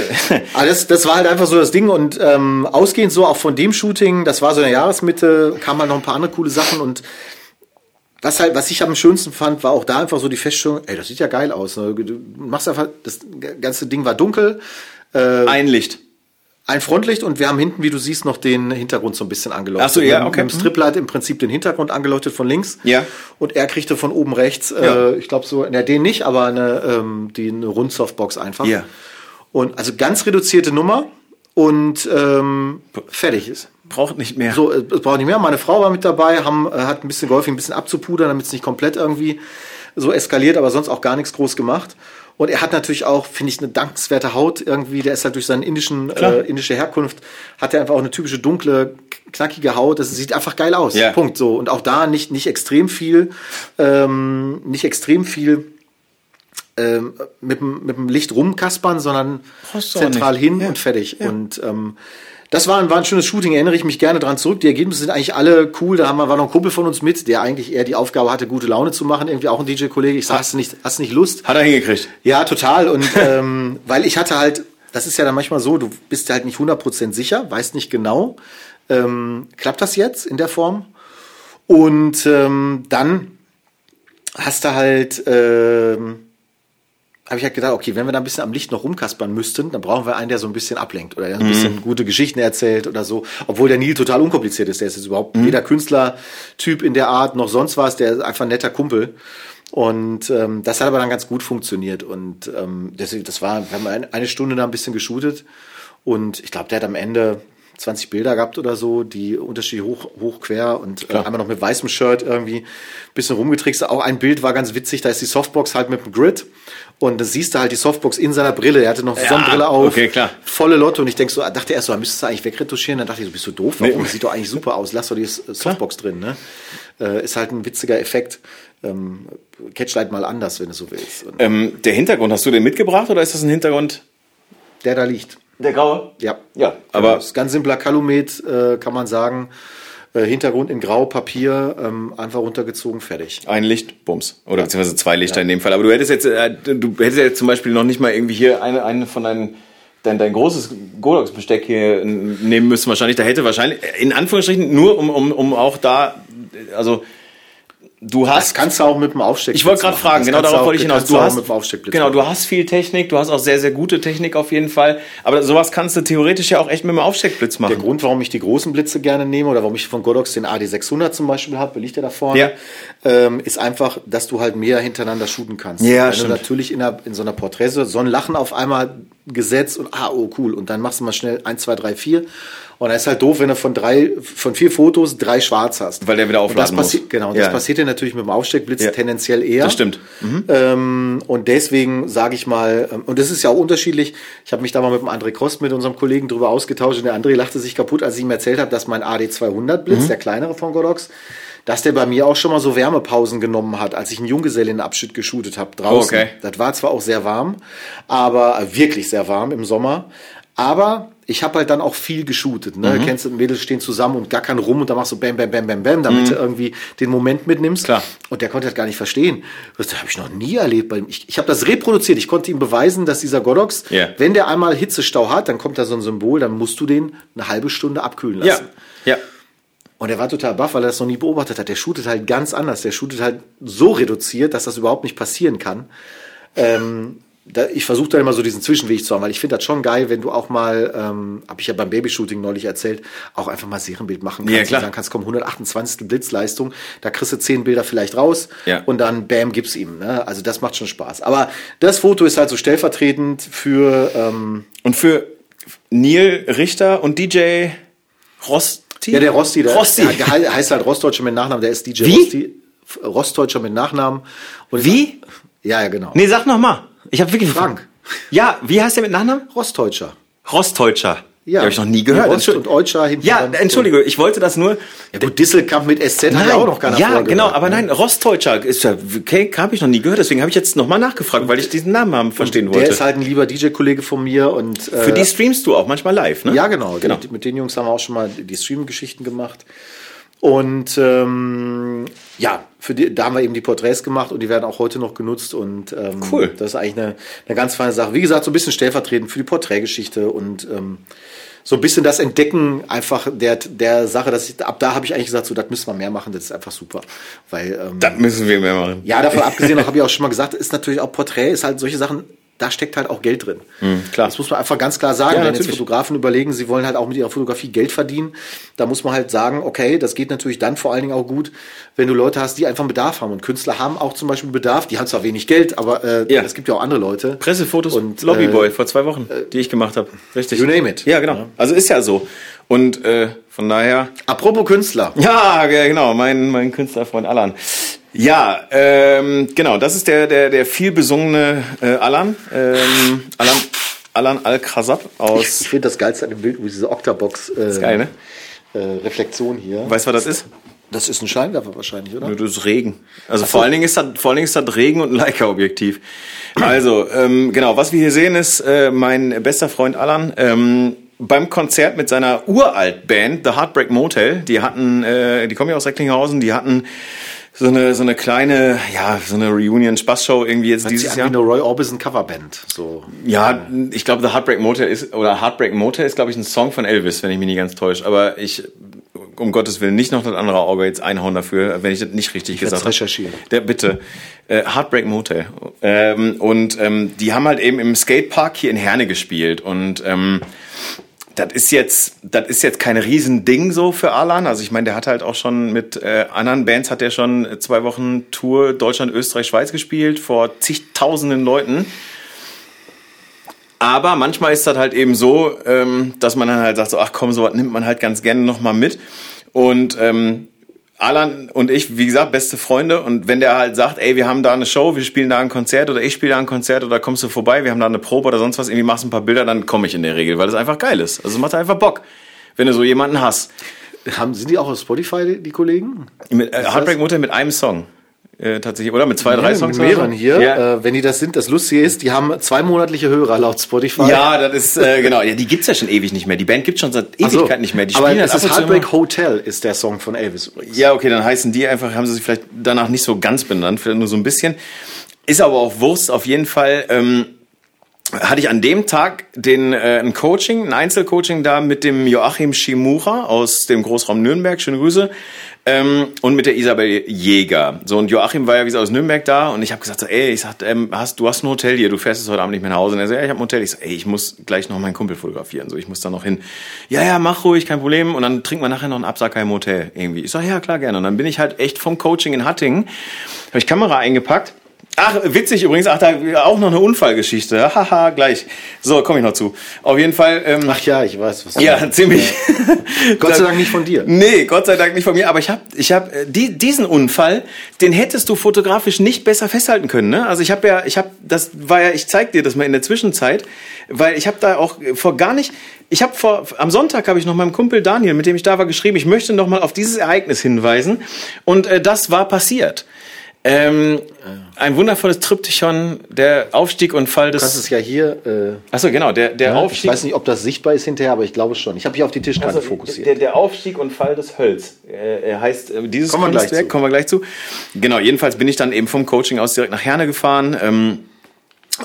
Aber das, das war halt einfach so das Ding und ähm, ausgehend so auch von dem Shooting, das war so in der Jahresmitte, kamen halt noch ein paar andere coole Sachen und was halt, was ich am schönsten fand, war auch da einfach so die Feststellung, ey, das sieht ja geil aus. Ne? Du machst einfach, das ganze Ding war dunkel, ein Licht. ein Frontlicht und wir haben hinten, wie du siehst, noch den Hintergrund so ein bisschen angeleuchtet. Ach so, ja, okay. Mit dem Striplight im Prinzip den Hintergrund angeleuchtet von links. Ja. Und er kriegte von oben rechts, Ja. äh, ich glaube so, na den nicht, aber eine, ähm, die eine Rundsoftbox einfach. Ja. Und also ganz reduzierte Nummer und ähm, fertig ist. Braucht nicht mehr. So, äh, es braucht nicht mehr. Meine Frau war mit dabei, haben, äh, hat ein bisschen geholfen, ein bisschen abzupudern, damit es nicht komplett irgendwie so eskaliert, aber sonst auch gar nichts groß gemacht. Und er hat natürlich auch, finde ich, eine dankenswerte Haut irgendwie. Der ist halt durch seine indischen, Klar. äh, indische Herkunft, hat er einfach auch eine typische dunkle, knackige Haut. Das sieht einfach geil aus. Ja. Punkt. So. Und auch da nicht, nicht extrem viel, ähm, nicht extrem viel ähm, mit, dem- mit dem Licht rumkaspern, sondern zentral hin Ja. und fertig. Und ähm, das war ein, war ein schönes Shooting, erinnere ich mich gerne dran zurück. Die Ergebnisse sind eigentlich alle cool. Da haben wir, war noch ein Kumpel von uns mit, der eigentlich eher die Aufgabe hatte, gute Laune zu machen. Irgendwie auch ein DJ-Kollege. Ich sag, hast du nicht, hast du nicht Lust? Hat er hingekriegt. Ja, total. Und ähm, weil ich hatte halt, das ist ja dann manchmal so, du bist halt nicht 100% sicher, weißt nicht genau, ähm, klappt das jetzt in der Form? Und ähm, dann hast du halt, ähm, habe ich halt gedacht, okay, wenn wir da ein bisschen am Licht noch rumkaspern müssten, dann brauchen wir einen, der so ein bisschen ablenkt oder der ein bisschen gute Geschichten erzählt oder so. Obwohl der Neil total unkompliziert ist. Der ist jetzt überhaupt weder Künstlertyp in der Art noch sonst was. Der ist einfach ein netter Kumpel. Und ähm, das hat aber dann ganz gut funktioniert. Und ähm, deswegen, das war, wir haben eine, eine Stunde da ein bisschen geshootet. Und ich glaube, der hat am Ende 20 Bilder gehabt oder so, die unterschiedlich hoch, hoch quer und äh, einmal noch mit weißem Shirt irgendwie ein bisschen rumgetrickst. Auch ein Bild war ganz witzig, da ist die Softbox halt mit dem Grid und da siehst du halt die Softbox in seiner Brille. Er hatte noch Ja, Sonnenbrille auf, okay, klar. volle Lotte und ich denk so, dachte erst so, da müsstest du eigentlich wegretuschieren. Dann dachte ich so, bist du doof? Warum? Das sieht doch eigentlich super aus. Lass doch die Softbox drin. Ne? Äh, ist halt ein witziger Effekt. Ähm, catch halt mal anders, wenn du so willst. Ähm, der Hintergrund, hast du den mitgebracht oder ist das ein Hintergrund? der da liegt. Der graue? Ja. Ja, aber ist ganz simpler Kalumet, äh, kann man sagen. Äh, Hintergrund in Grau, Papier, ähm, einfach runtergezogen, fertig. ein Licht, Bums. Oder beziehungsweise zwei Lichter in dem Fall. Aber du hättest jetzt, äh, du hättest jetzt zum Beispiel noch nicht mal irgendwie hier eine, eine von deinen dein, dein großes Godox-Besteck hier nehmen müssen wahrscheinlich. Da hätte wahrscheinlich, in Anführungsstrichen, nur um, um, um auch da, also du hast Das kannst du auch mit dem Aufsteckblitz Ich wollte gerade fragen, genau darauf wollte ich hinaus. Du auch hast, mit dem Aufsteckblitz genau, du hast viel Technik, du hast auch sehr, sehr gute Technik auf jeden Fall. Aber sowas kannst du theoretisch ja auch echt mit dem Aufsteckblitz Der machen. Grund, warum ich die großen Blitze gerne nehme oder warum ich von Godox den AD600 zum Beispiel habe, liegt der da vorne, Ja. ähm, ist einfach, dass du halt mehr hintereinander shooten kannst. Ja, Wenn stimmt. du natürlich in, einer, in so einer Porträtse so ein Lachen auf einmal gesetzt und ah, oh cool, und dann machst du mal schnell 1, 2, 3, 4 und dann ist halt doof, wenn du von drei, von vier Fotos drei schwarz hast. Weil der wieder Und das aufladen muss. Genau, und das Ja. passiert dir natürlich mit dem Aufsteckblitz Ja. tendenziell eher. Das stimmt. Ähm, und deswegen sage ich mal, ähm, und das ist ja auch unterschiedlich. Ich habe mich da mal mit dem André Krost, mit unserem Kollegen, drüber ausgetauscht und der André lachte sich kaputt, als ich ihm erzählt habe, dass mein AD200 Blitz, der kleinere von Godox, dass der bei mir auch schon mal so Wärmepausen genommen hat, als ich einen Junggesellinnenabschied geshootet habe draußen. Oh, okay. Das war zwar auch sehr warm, aber äh, wirklich sehr warm im Sommer. Aber ich habe halt dann auch viel geshootet. Ne? Mhm. Kennst du, Mädels stehen zusammen und gackern rum und dann machst du bam, bam, bam, bam, bam, damit du irgendwie den Moment mitnimmst. Mhm. Klar. Und der konnte das gar nicht verstehen. Das habe ich noch nie erlebt. Bei ihm. Ich, ich habe das reproduziert. Ich konnte ihm beweisen, dass dieser Godox, Ja. wenn der einmal Hitzestau hat, dann kommt da so ein Symbol, dann musst du den eine halbe Stunde abkühlen Ja, lassen. ja. Und er war total baff, weil er das noch nie beobachtet hat. Der shootet halt ganz anders. Der shootet halt so reduziert, dass das überhaupt nicht passieren kann. Ähm, da, ich versuche dann immer so diesen Zwischenweg zu haben, weil ich finde das schon geil, wenn du auch mal, ähm, habe ich ja beim Babyshooting neulich erzählt, auch einfach mal Serienbild machen kannst. Ja, klar. Und sagen kannst, komm, 128. Blitzleistung, da kriegst du 10 Bilder vielleicht raus Ja. und dann bam, gib's ihm. Ne? Also das macht schon Spaß. Aber das Foto ist halt so stellvertretend für ähm, Und für Neil Richter und DJ Rosti? Ja, der Rosti, der, Rosti. der, der hei- heißt halt Rostdeutscher mit Nachnamen, der ist DJ Wie? Rosti. Rostdeutscher mit Nachnamen. Und Wie? Ja, ja, genau. Nee, sag noch mal. Ich habe wirklich Frank. Ja, wie heißt der mit Nachnamen? Rostdeutscher. Rostdeutscher. Ja. habe ich noch nie gehört. Rost und hinten Ja, entschuldige, ich wollte das nur. Ja gut, Disselkamp mit SZ hat ja auch noch keiner ja, genau, aber ne? nein, Rostdeutscher ist ja, okay, habe ich noch nie gehört, deswegen habe ich jetzt nochmal nachgefragt, weil ich diesen Namen haben verstehen Der wollte. ist halt ein lieber DJ-Kollege von mir und äh, Für die streamst du auch manchmal live, ne? Ja, genau. genau. Die, mit den Jungs haben wir auch schon mal die Stream-Geschichten gemacht. Und ähm, ja, für die, da haben wir eben die Porträts gemacht und die werden auch heute noch genutzt. Und ähm, Cool. das ist eigentlich eine, eine ganz feine Sache. Wie gesagt, so ein bisschen stellvertretend für die Porträtgeschichte und ähm, so ein bisschen das Entdecken einfach der, der Sache, dass ich, ab da habe ich eigentlich gesagt, so das müssen wir mehr machen, das ist einfach super. Weil ähm, Das müssen wir mehr machen. ja, davon abgesehen, habe ich auch schon mal gesagt, ist natürlich auch Porträt, ist halt solche Sachen, da steckt halt auch Geld drin. klar. Das muss man einfach ganz klar sagen. Ja, Wenn jetzt natürlich. Fotografen überlegen, sie wollen halt auch mit ihrer Fotografie Geld verdienen, da muss man halt sagen, okay, das geht natürlich dann vor allen Dingen auch gut, wenn du Leute hast, die einfach einen Bedarf haben. Und Künstler haben auch zum Beispiel Bedarf, die haben zwar wenig Geld, aber äh, Ja. es gibt ja auch andere Leute. Pressefotos Und, Lobbyboy äh, vor zwei Wochen, die ich gemacht habe. Richtig. you name it. Ja, genau. Also ist ja so. Und äh, von daher. Apropos Künstler. Ja, ge- genau, mein, mein Künstlerfreund Alan. Ja, ähm, genau, das ist der, der, der viel besungene äh, Alan. Ähm, Alan, Alan Al-Khazab Ich aus. finde das geilste an dem Bild, wo diese Octabox äh, Ist geil, ne? äh, Reflexion hier. Weißt du, was das ist? Das ist ein Scheinwerfer wahrscheinlich, oder? Das ist Regen. Also vor allen Dingen ist das, vor allen Dingen ist das Regen und ein Leica-Objektiv. Also, ähm, genau, was wir hier sehen ist, äh, mein bester Freund Alan, ähm, beim Konzert mit seiner uralt Band, The Heartbreak Motel, die hatten, äh, die kommen ja aus Recklinghausen, die hatten so eine, so eine kleine, ja, so eine Reunion-Spaßshow irgendwie jetzt Hört sich dieses an Jahr. wie eine Roy Orbison Coverband. So. Ja, ich glaube, The Heartbreak Motel ist, oder Heartbreak Motel ist, glaube ich, ein Song von Elvis, wenn ich mich nicht ganz täusche. Aber ich, um Gottes Willen, nicht noch das andere Auge jetzt einhauen dafür, wenn ich das nicht richtig werd's gesagt habe. recherchieren. Der, bitte. Äh, Heartbreak Motel. Ähm, und ähm, die haben halt eben im Skatepark hier in Herne gespielt. Und ähm, das ist jetzt, das ist jetzt kein Riesending so für Alan. Also ich meine, der hat halt auch schon mit äh, anderen Bands hat er schon zwei Wochen Tour Deutschland, Österreich, Schweiz gespielt vor zigtausenden Leuten. Aber manchmal ist das halt eben so, ähm, dass man dann halt sagt, so, ach komm, sowas nimmt man halt ganz gerne nochmal mit. Und ähm, Alan und ich, wie gesagt, beste Freunde. Und wenn der halt sagt, ey, wir haben da eine Show, wir spielen da ein Konzert oder ich spiele da ein Konzert oder kommst du vorbei, wir haben da eine Probe oder sonst was, irgendwie machst du ein paar Bilder, dann komme ich in der Regel, weil das einfach geil ist. Also es macht einfach Bock, wenn du so jemanden hast. Haben, sind die auch auf Spotify, die Kollegen? Mit, äh, Heartbreak Motel mit einem Song. Äh, tatsächlich, oder mit zwei, drei Ja, Songs mit mehreren so? hier. Ja. Äh, wenn die das sind, das Lustige ist, die haben zwei monatliche Hörer laut Spotify. Ja, das ist äh, genau. Ja, die gibt's ja schon ewig nicht mehr. Die Band gibt's schon seit Ach so. Ewigkeit nicht mehr. Die Aber es halt ist Heartbreak Hotel, ist der Song von Elvis übrigens. Ja, okay, dann heißen die einfach, haben sie sich vielleicht danach nicht so ganz benannt, vielleicht nur so ein bisschen. Ist aber auch Wurst auf jeden Fall. Ähm, hatte ich an dem Tag den äh, ein Coaching, ein Einzelcoaching da mit dem Joachim Schimura aus dem Großraum Nürnberg, schöne Grüße, ähm, und mit der Isabel Jäger. So und Joachim war ja wie gesagt aus Nürnberg da und ich habe gesagt so, ey, ich sag, ähm, hast du hast ein Hotel hier, du fährst jetzt heute Abend nicht mehr nach Hause. Und er so, ja, ich habe ein Hotel. Ich so, ey, ich muss gleich noch meinen Kumpel fotografieren, so ich muss da noch hin. Ja, ja, mach ruhig, kein Problem. Und dann trinken wir nachher noch einen Absacker im Hotel irgendwie. Ich so, ja klar gerne. Und dann bin ich halt echt vom Coaching in Hattingen, habe ich Kamera eingepackt. Ach, witzig übrigens, ach, da auch noch eine Unfallgeschichte. Haha, gleich. So, komme ich noch zu. Auf jeden Fall. Ähm, Ach ja, ich weiß, was du ja, meinst. ziemlich. Gott sei Dank nicht von dir. Nee, Gott sei Dank nicht von mir. Aber ich habe, ich habe die, diesen Unfall, den hättest du fotografisch nicht besser festhalten können. Ne? Also ich habe ja, ich habe, das war ja, ich zeig dir das mal in der Zwischenzeit, weil ich habe da auch vor gar nicht. Ich habe vor am Sonntag habe ich noch meinem Kumpel Daniel, mit dem ich da war, geschrieben, ich möchte noch mal auf dieses Ereignis hinweisen. Und äh, das war passiert. Ähm, ein wundervolles Triptychon, der Aufstieg und Fall des. Du kannst es ja hier. Äh, Achso, genau, der, der ja, Aufstieg. Ich weiß nicht, ob das sichtbar ist hinterher, aber ich glaube schon. Ich habe hier auf die Tischkante Also, fokussiert. Der, der Aufstieg und Fall des Hölz. Äh, er heißt äh, dieses Kommen wir gleich Kunstwerk, zu. kommen wir gleich zu. Genau, jedenfalls bin ich dann eben vom Coaching aus direkt nach Herne gefahren. Ähm,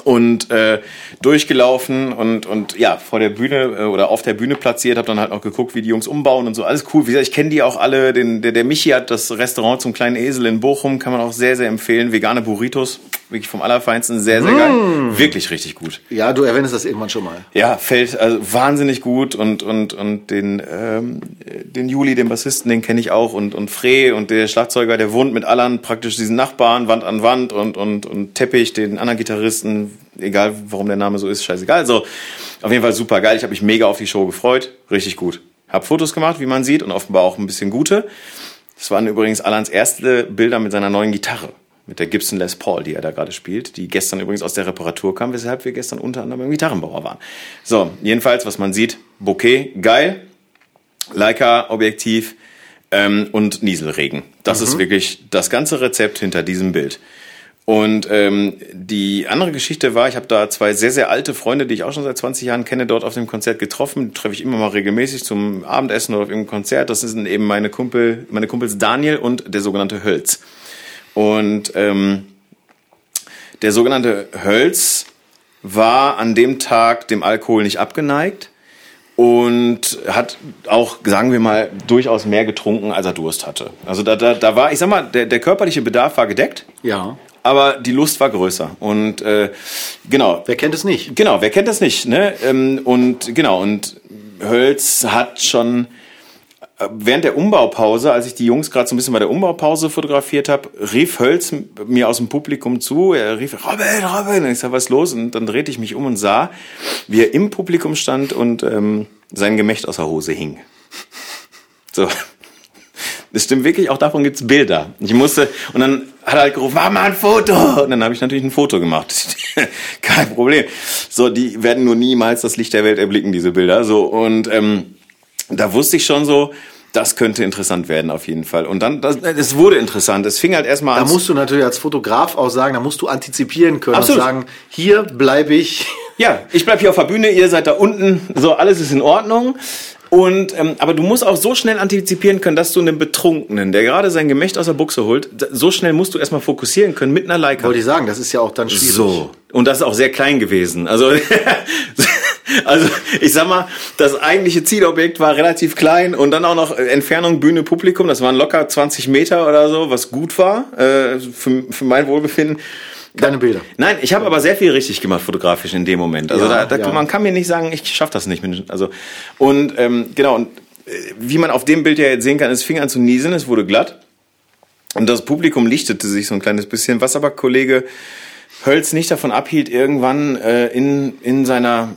und äh, durchgelaufen und und ja vor der Bühne äh, oder auf der Bühne platziert habe dann halt auch geguckt wie die Jungs umbauen und so. Alles cool. Wie gesagt ich kenne die auch alle. Den der, der Michi hat das Restaurant zum kleinen Esel in Bochum kann man auch sehr sehr empfehlen. Vegane Burritos wirklich vom allerfeinsten sehr sehr geil. Wirklich richtig gut. Ja, du erwähnst das irgendwann schon mal. ja, fällt also wahnsinnig gut und und und den ähm, den Juli, den Bassisten, den kenne ich auch und und Frey und der Schlagzeuger, der wohnt mit Allan praktisch diesen Nachbarn Wand an Wand und und und Teppich, den anderen Gitarristen, egal warum der Name so ist, scheißegal. So auf jeden Fall super geil. Ich habe mich mega auf die Show gefreut, richtig gut. Hab Fotos gemacht, wie man sieht und offenbar auch ein bisschen gute. Das waren übrigens Allans erste Bilder mit seiner neuen Gitarre mit der Gibson Les Paul, die er da gerade spielt, die gestern übrigens aus der Reparatur kam, weshalb wir gestern unter anderem beim Gitarrenbauer waren. So, jedenfalls, was man sieht, Bouquet, geil, Leica-Objektiv ähm, und Nieselregen. Das ist wirklich das ganze Rezept hinter diesem Bild. Und ähm, die andere Geschichte war, ich habe da zwei sehr, sehr alte Freunde, die ich auch schon seit 20 Jahren kenne, dort auf dem Konzert getroffen. Die treffe ich immer mal regelmäßig zum Abendessen oder auf irgendeinem Konzert. Das sind eben meine Kumpel, meine Kumpels Daniel und der sogenannte Hölz. Und ähm, der sogenannte Hölz war an dem Tag dem Alkohol nicht abgeneigt und hat auch, sagen wir mal, durchaus mehr getrunken, als er Durst hatte. Also da, da, da war, ich sag mal, der, der körperliche Bedarf war gedeckt, Ja. Aber die Lust war größer. Und äh, genau, Wer kennt es nicht? Genau, wer kennt das nicht, ne? Ähm, Und genau, und Hölz hat schon äh, während der Umbaupause, als ich die Jungs gerade so ein bisschen bei der Umbaupause fotografiert habe, rief Hölz mir aus dem Publikum zu. Er rief, Robin, Robin. Und ich sag, was ist los? Und dann drehte ich mich um und sah, wie er im Publikum stand und ähm, sein Gemächt aus der Hose hing. So. Das stimmt wirklich, auch davon gibt's Bilder. Ich musste, und dann hat halt gerufen, mach mal ein Foto. Und dann habe ich natürlich ein Foto gemacht. Kein Problem. So, die werden nur niemals das Licht der Welt erblicken, diese Bilder. So, und ähm, da wusste ich schon so, das könnte interessant werden auf jeden Fall. Und dann, das, es wurde interessant. Es fing halt erstmal Da an. musst du natürlich als Fotograf auch sagen, da musst du antizipieren können Absolut. und sagen, hier bleibe ich. Ja, ich bleib hier auf der Bühne, ihr seid da unten, so alles ist in Ordnung. Und ähm, aber du musst auch so schnell antizipieren können, dass du einen Betrunkenen, der gerade sein Gemächt aus der Buchse holt, so schnell musst du erstmal fokussieren können mit einer Leica. Wollte ich sagen, das ist ja auch dann schwierig. So. Und das ist auch sehr klein gewesen. Also, also ich sag mal, das eigentliche Zielobjekt war relativ klein und dann auch noch Entfernung Bühne Publikum. Das waren locker 20 Meter oder so, was gut war äh, für, für mein Wohlbefinden. Deine Bilder. Nein, ich habe aber sehr viel richtig gemacht fotografisch in dem Moment. Also Ja, da, da, ja. man kann mir nicht sagen, ich schaffe das nicht. Also und ähm, genau und äh, wie man auf dem Bild ja jetzt sehen kann, es fing an zu nieseln, es wurde glatt und das Publikum lichtete sich so ein kleines bisschen, was aber Kollege Hölz nicht davon abhielt, irgendwann äh, in in seiner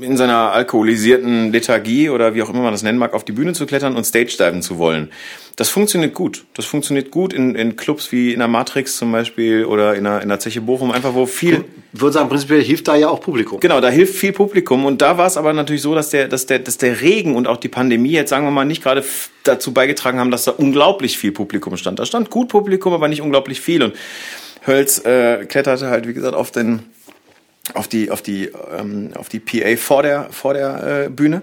in seiner alkoholisierten Lethargie oder wie auch immer man das nennen mag, auf die Bühne zu klettern und Stage diven zu wollen. Das funktioniert gut. Das funktioniert gut in, in Clubs wie in der Matrix zum Beispiel oder in der, in der Zeche Bochum, einfach wo viel, Ich würde sagen, prinzipiell hilft da ja auch Publikum. Genau, da hilft viel Publikum und da war es aber natürlich so, dass der, dass der, dass der Regen und auch die Pandemie jetzt sagen wir mal nicht gerade dazu beigetragen haben, dass da unglaublich viel Publikum stand. Da stand gut Publikum, aber nicht unglaublich viel und Hölz äh, kletterte halt wie gesagt auf den, auf die, auf die, ähm, auf die PA vor der, vor der äh, Bühne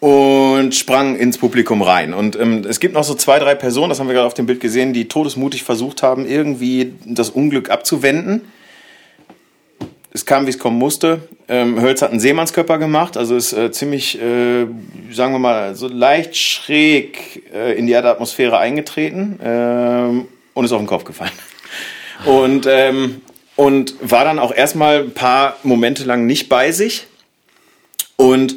und sprang ins Publikum rein. Und ähm, es gibt noch so zwei, drei Personen, das haben wir gerade auf dem Bild gesehen, die todesmutig versucht haben, irgendwie das Unglück abzuwenden es kam, wie es kommen musste. Ähm, Hölz hat einen Seemannskörper gemacht, also ist äh, ziemlich, äh, sagen wir mal, so leicht schräg äh, in die Erdatmosphäre eingetreten ähm, und ist auf den Kopf gefallen. Und, ähm, und war dann auch erstmal ein paar Momente lang nicht bei sich. Und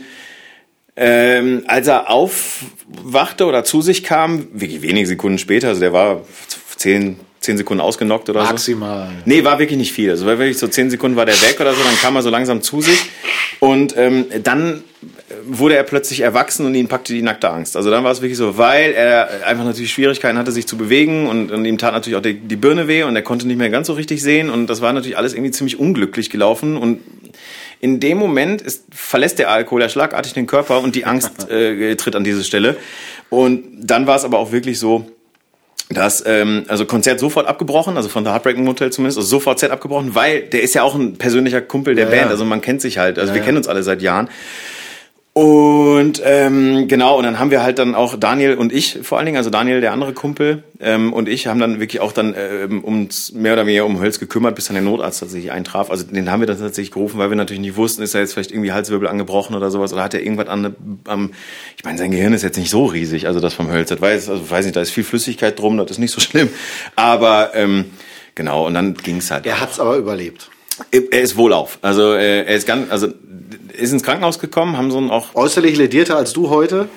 ähm, als er aufwachte oder zu sich kam, wirklich wenige Sekunden später, also der war zehn, zehn Sekunden ausgenockt oder so. Maximal. Nee, war wirklich nicht viel. Also war wirklich so zehn Sekunden war der weg oder so, dann kam er so langsam zu sich. Und ähm, dann wurde er plötzlich erwachsen und ihn packte die nackte Angst. Also dann war es wirklich so, weil er einfach natürlich Schwierigkeiten hatte, sich zu bewegen und, und ihm tat natürlich auch die, die Birne weh und er konnte nicht mehr ganz so richtig sehen und das war natürlich alles irgendwie ziemlich unglücklich gelaufen und in dem Moment ist, verlässt der Alkohol ja schlagartig den Körper und die Angst äh, tritt an diese Stelle. Und dann war es aber auch wirklich so, Das, ähm, also Konzert sofort abgebrochen, also von The Heartbreaking Motel zumindest, also sofort Set abgebrochen, weil der ist ja auch ein persönlicher Kumpel der Ja, Band, ja. also man kennt sich halt, also wir ja. kennen uns alle seit Jahren. Und ähm, genau, und dann haben wir halt dann auch Daniel und ich vor allen Dingen, also Daniel, der andere Kumpel, ähm, und ich haben dann wirklich auch dann ähm, uns mehr oder weniger um Hölz gekümmert, bis dann der Notarzt tatsächlich eintraf. Also den haben wir dann tatsächlich gerufen, weil wir natürlich nicht wussten, ist er jetzt vielleicht irgendwie Halswirbel angebrochen oder sowas, oder hat er irgendwas an am, ich meine, sein Gehirn ist jetzt nicht so riesig, also das vom Hölz, das weiß, also weiß nicht, da ist viel Flüssigkeit drum, das ist nicht so schlimm. Aber ähm, genau, und dann ging's halt. Er hat's aber überlebt. Er ist wohlauf. Also äh, er ist ganz, also ist ins Krankenhaus gekommen, haben so einen auch Äußerlich ledierter als du heute.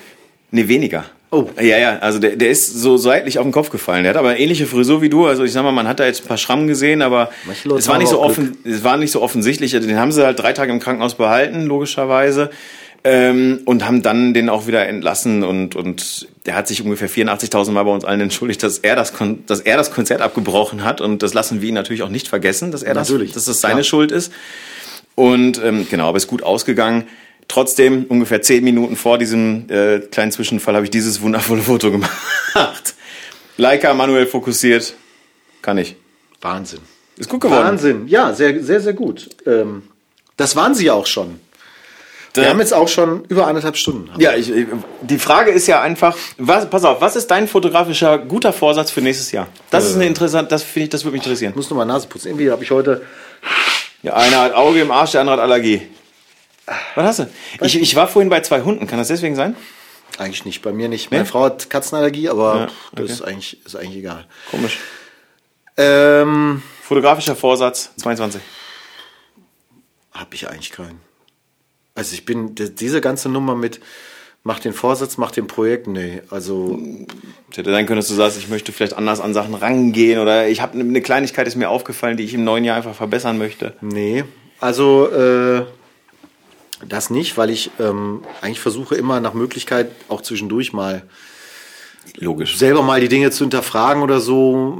Nee, weniger. Oh. Ja, ja, also der, der ist so seitlich auf den Kopf gefallen. Der hat aber eine ähnliche Frisur wie du. Also ich sag mal, man hat da jetzt ein paar Schrammen gesehen, aber Manche es war nicht so offen, es war nicht so offensichtlich. Also Den haben sie halt drei Tage im Krankenhaus behalten, logischerweise. Ähm, und haben dann den auch wieder entlassen und, und der hat sich ungefähr 84.000 Mal bei uns allen entschuldigt, dass er das, Kon dass er das Konzert abgebrochen hat und das lassen wir ihn natürlich auch nicht vergessen, dass er Natürlich, das, dass das seine klar. Schuld ist. Und ähm, genau, aber ist gut ausgegangen. Trotzdem, ungefähr zehn Minuten vor diesem äh, kleinen Zwischenfall habe ich dieses wundervolle Foto gemacht. Leica manuell fokussiert. Kann ich. Wahnsinn. Ist gut geworden. Wahnsinn. Ja, sehr, sehr, sehr gut. Ähm, das waren sie ja auch schon. Wir Da- haben jetzt auch schon über anderthalb Stunden. Ja, ich, ich- die Frage ist ja einfach, was, pass auf, was ist dein fotografischer guter Vorsatz für nächstes Jahr? Das ist eine interessant, das finde ich, das würde mich interessieren. Ich muss nur mal Nase putzen. Irgendwie habe ich heute. Ja, einer hat Auge im Arsch, der andere hat Allergie. Was hast du? Ich, ich war vorhin bei zwei Hunden, kann das deswegen sein? Eigentlich nicht, bei mir nicht. Meine Frau hat Katzenallergie, aber Ja, pff, das ist eigentlich, ist eigentlich egal. Komisch. Ähm, Fotografischer Vorsatz 22. habe ich eigentlich keinen. Also ich bin, diese ganze Nummer mit, mach den Vorsatz, mach den Projekt, nee. Also Es hätte sein können, dass du sagst, ich möchte vielleicht anders an Sachen rangehen oder ich habe eine Kleinigkeit ist mir aufgefallen, die ich im neuen Jahr einfach verbessern möchte. Nee, also äh, das nicht, weil ich ähm, eigentlich versuche immer nach Möglichkeit auch zwischendurch mal Logisch. selber mal die Dinge zu hinterfragen oder so.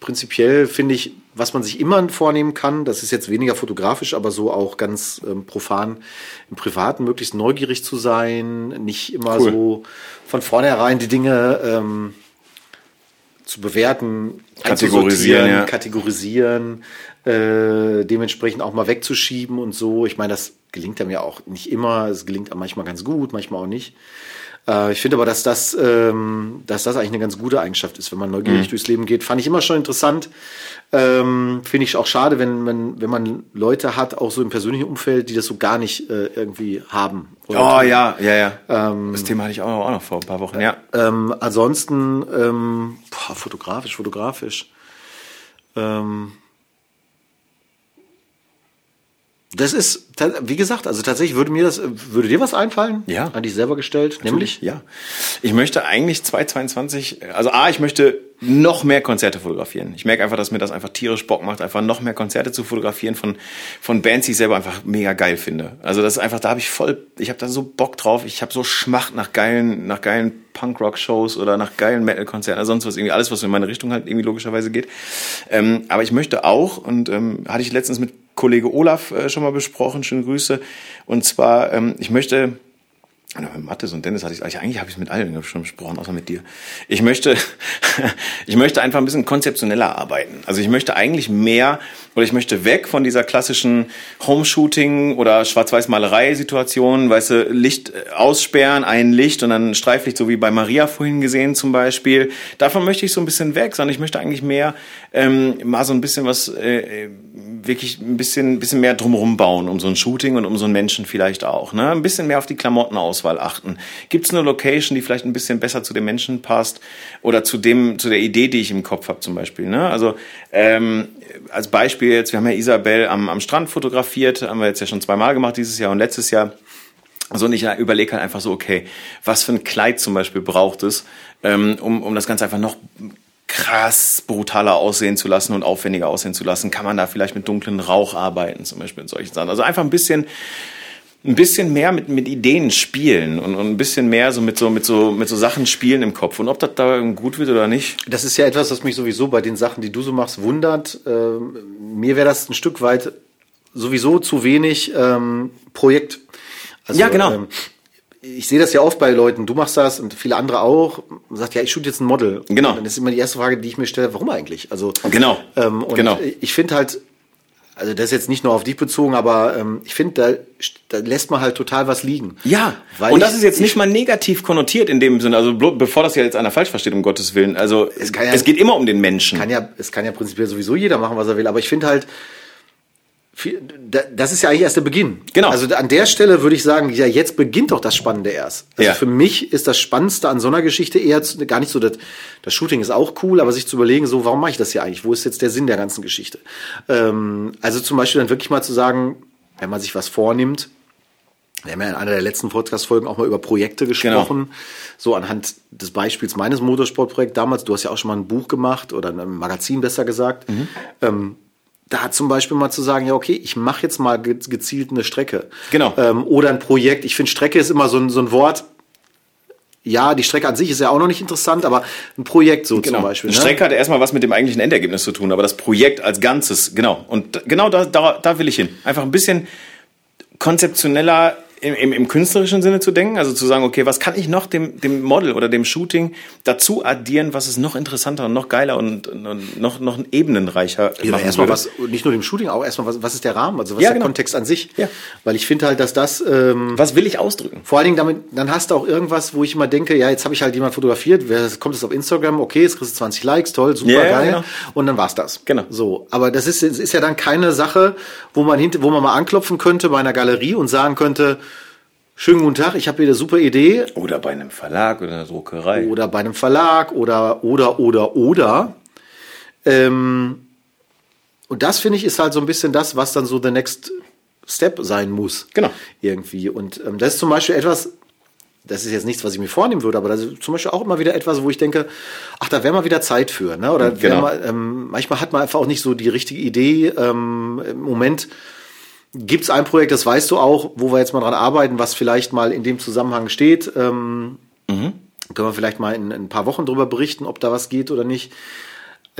Prinzipiell finde ich, was man sich immer vornehmen kann, das ist jetzt weniger fotografisch, aber so auch ganz ähm, profan im Privaten, möglichst neugierig zu sein, nicht immer Cool. so von vornherein die Dinge ähm, zu bewerten, Kategorisieren, ja. kategorisieren, äh, dementsprechend auch mal wegzuschieben und so. Ich meine, das gelingt einem ja auch nicht immer. Es gelingt manchmal ganz gut, manchmal auch nicht. Äh, ich finde aber, dass das, ähm, dass das eigentlich eine ganz gute Eigenschaft ist, wenn man neugierig durchs Leben geht. Fand ich immer schon interessant. Ähm, finde ich auch schade, wenn, wenn, wenn man Leute hat, auch so im persönlichen Umfeld, die das so gar nicht äh, irgendwie haben. Oh tun. ja, ja, ja. das Thema hatte ich auch noch, auch noch vor ein paar Wochen. Ja. Ähm, ansonsten, ähm, boah, fotografisch, fotografisch. Ähm, das ist, wie gesagt, also tatsächlich würde mir das, würde dir was einfallen? Ja. An dich selber gestellt, nämlich? Ja. Ich möchte eigentlich 2022, also A, ich möchte noch mehr Konzerte fotografieren. Ich merke einfach, dass mir das einfach tierisch Bock macht, einfach noch mehr Konzerte zu fotografieren von, von Bands, die ich selber einfach mega geil finde. Also das ist einfach, da habe ich voll, ich habe da so Bock drauf. Ich habe so Schmacht nach geilen, nach geilen Punkrock-Shows oder nach geilen Metal-Konzerten, also sonst was, irgendwie alles, was in meine Richtung halt irgendwie logischerweise geht. Ähm, aber ich möchte auch, und ähm, hatte ich letztens mit Kollege Olaf äh, schon mal besprochen, schöne Grüße, und zwar, ähm, ich möchte, ja, mit Mathis und Dennis hatte ich eigentlich habe ich mit allen schon besprochen, außer mit dir. Ich möchte, ich möchte einfach ein bisschen konzeptioneller arbeiten. Also ich möchte eigentlich mehr oder ich möchte weg von dieser klassischen Home-Shooting oder Schwarz-Weiß-Malerei-Situation, weißt du, Licht äh, aussperren, ein Licht und dann Streiflicht, so wie bei Maria vorhin gesehen zum Beispiel. Davon möchte ich so ein bisschen weg, sondern ich möchte eigentlich mehr ähm, mal so ein bisschen was äh, wirklich ein bisschen, bisschen mehr drumherum bauen, um so ein Shooting und um so einen Menschen vielleicht auch. Ne? Ein bisschen mehr auf die Klamottenauswahl achten. Gibt es eine Location, die vielleicht ein bisschen besser zu dem Menschen passt oder zu dem, zu der Idee, die ich im Kopf habe zum Beispiel. Ne? Also ähm, als Beispiel jetzt, wir haben ja Isabel am, am Strand fotografiert, haben wir jetzt ja schon zweimal gemacht dieses Jahr und letztes Jahr. Also und ich überlege halt einfach so, okay, was für ein Kleid zum Beispiel braucht es, ähm, um, um das Ganze einfach noch krass brutaler aussehen zu lassen und aufwendiger aussehen zu lassen, kann man da vielleicht mit dunklen Rauch arbeiten, zum Beispiel in solchen Sachen. Also einfach ein bisschen, ein bisschen mehr mit, mit Ideen spielen und, und ein bisschen mehr so mit so, mit so, mit so Sachen spielen im Kopf. Und ob das da gut wird oder nicht. Das ist ja etwas, was mich sowieso bei den Sachen, die du so machst, wundert. Ähm, mir wäre das ein Stück weit sowieso zu wenig ähm, Projekt. Also, Ja, genau. Ähm, ich sehe das ja oft bei Leuten, du machst das und viele andere auch, man sagt, ja, ich shoot jetzt ein Model. Genau. Und dann ist immer die erste Frage, die ich mir stelle, warum eigentlich? Also Genau. ähm, und Genau. ich finde halt, also das ist jetzt nicht nur auf dich bezogen, aber ähm, ich finde, da, da lässt man halt total was liegen. Ja, Weil und das ich- ist jetzt nicht mal negativ konnotiert in dem Sinne, also bevor das ja jetzt einer falsch versteht, um Gottes Willen. Also es, kann ja- es geht immer um den Menschen. kann ja, es kann ja prinzipiell sowieso jeder machen, was er will, aber ich finde halt, viel- das ist ja eigentlich erst der Beginn. Genau. Also an der Stelle würde ich sagen, ja, jetzt beginnt doch das Spannende erst. Also Ja. für mich ist das Spannendste an so einer Geschichte eher gar nicht so, das, das Shooting ist auch cool, aber sich zu überlegen, so, warum mache ich das hier eigentlich? Wo ist jetzt der Sinn der ganzen Geschichte? Ähm, also zum Beispiel dann wirklich mal zu sagen, wenn man sich was vornimmt, wir haben ja in einer der letzten Podcast-Folgen auch mal über Projekte gesprochen. So anhand des Beispiels meines Motorsportprojekts damals. Du hast ja auch schon mal ein Buch gemacht oder ein Magazin besser gesagt. Ähm, da zum Beispiel mal zu sagen, ja, okay, ich mache jetzt mal ge gezielt eine Strecke. Genau. Ähm, oder ein Projekt. Ich finde, Strecke ist immer so ein, so ein Wort. Ja, die Strecke an sich ist ja auch noch nicht interessant, aber ein Projekt so zum Beispiel. Eine ne? Strecke hat erstmal was mit dem eigentlichen Endergebnis zu tun, aber das Projekt als Ganzes, genau. Und genau da, da, da will ich hin. Einfach ein bisschen konzeptioneller im, im, im künstlerischen Sinne zu denken, also zu sagen, okay, was kann ich noch dem, dem Model oder dem Shooting dazu addieren, was es noch interessanter und noch geiler und, und noch, noch ebenenreicher Ja, machen erstmal was, nicht nur dem Shooting, auch erstmal, was, was ist der Rahmen, also was Ja, ist der genau. Kontext an sich. Ja. Weil ich finde halt, dass das, ähm, Was will ich ausdrücken? Vor allen Dingen damit, dann hast du auch irgendwas, wo ich immer denke, ja, jetzt habe ich halt jemand fotografiert, wer kommt es auf Instagram, okay, es kriegst du 20 Likes, toll, super Ja, geil. genau. Und dann war's das. Genau. So, aber das ist, ist ja dann keine Sache, wo man hinter, wo man mal anklopfen könnte bei einer Galerie und sagen könnte, schönen guten Tag, ich habe hier eine super Idee Oder bei einem Verlag oder einer Druckerei. oder bei einem Verlag oder oder oder oder. Ähm, und das finde ich ist halt so ein bisschen das, was dann so the next step sein muss. Genau. Irgendwie. Und ähm, das ist zum Beispiel etwas, das ist jetzt nichts, was ich mir vornehmen würde, aber das ist zum Beispiel auch immer wieder etwas, wo ich denke, ach, da wäre mal wieder Zeit für. Ne? Oder Genau. mal, ähm, manchmal hat man einfach auch nicht so die richtige Idee. Ähm, Im Moment gibt es ein Projekt, das weißt du auch, wo wir jetzt mal dran arbeiten, was vielleicht mal in dem Zusammenhang steht. Ähm, Können wir vielleicht mal in, in ein paar Wochen drüber berichten, ob da was geht oder nicht.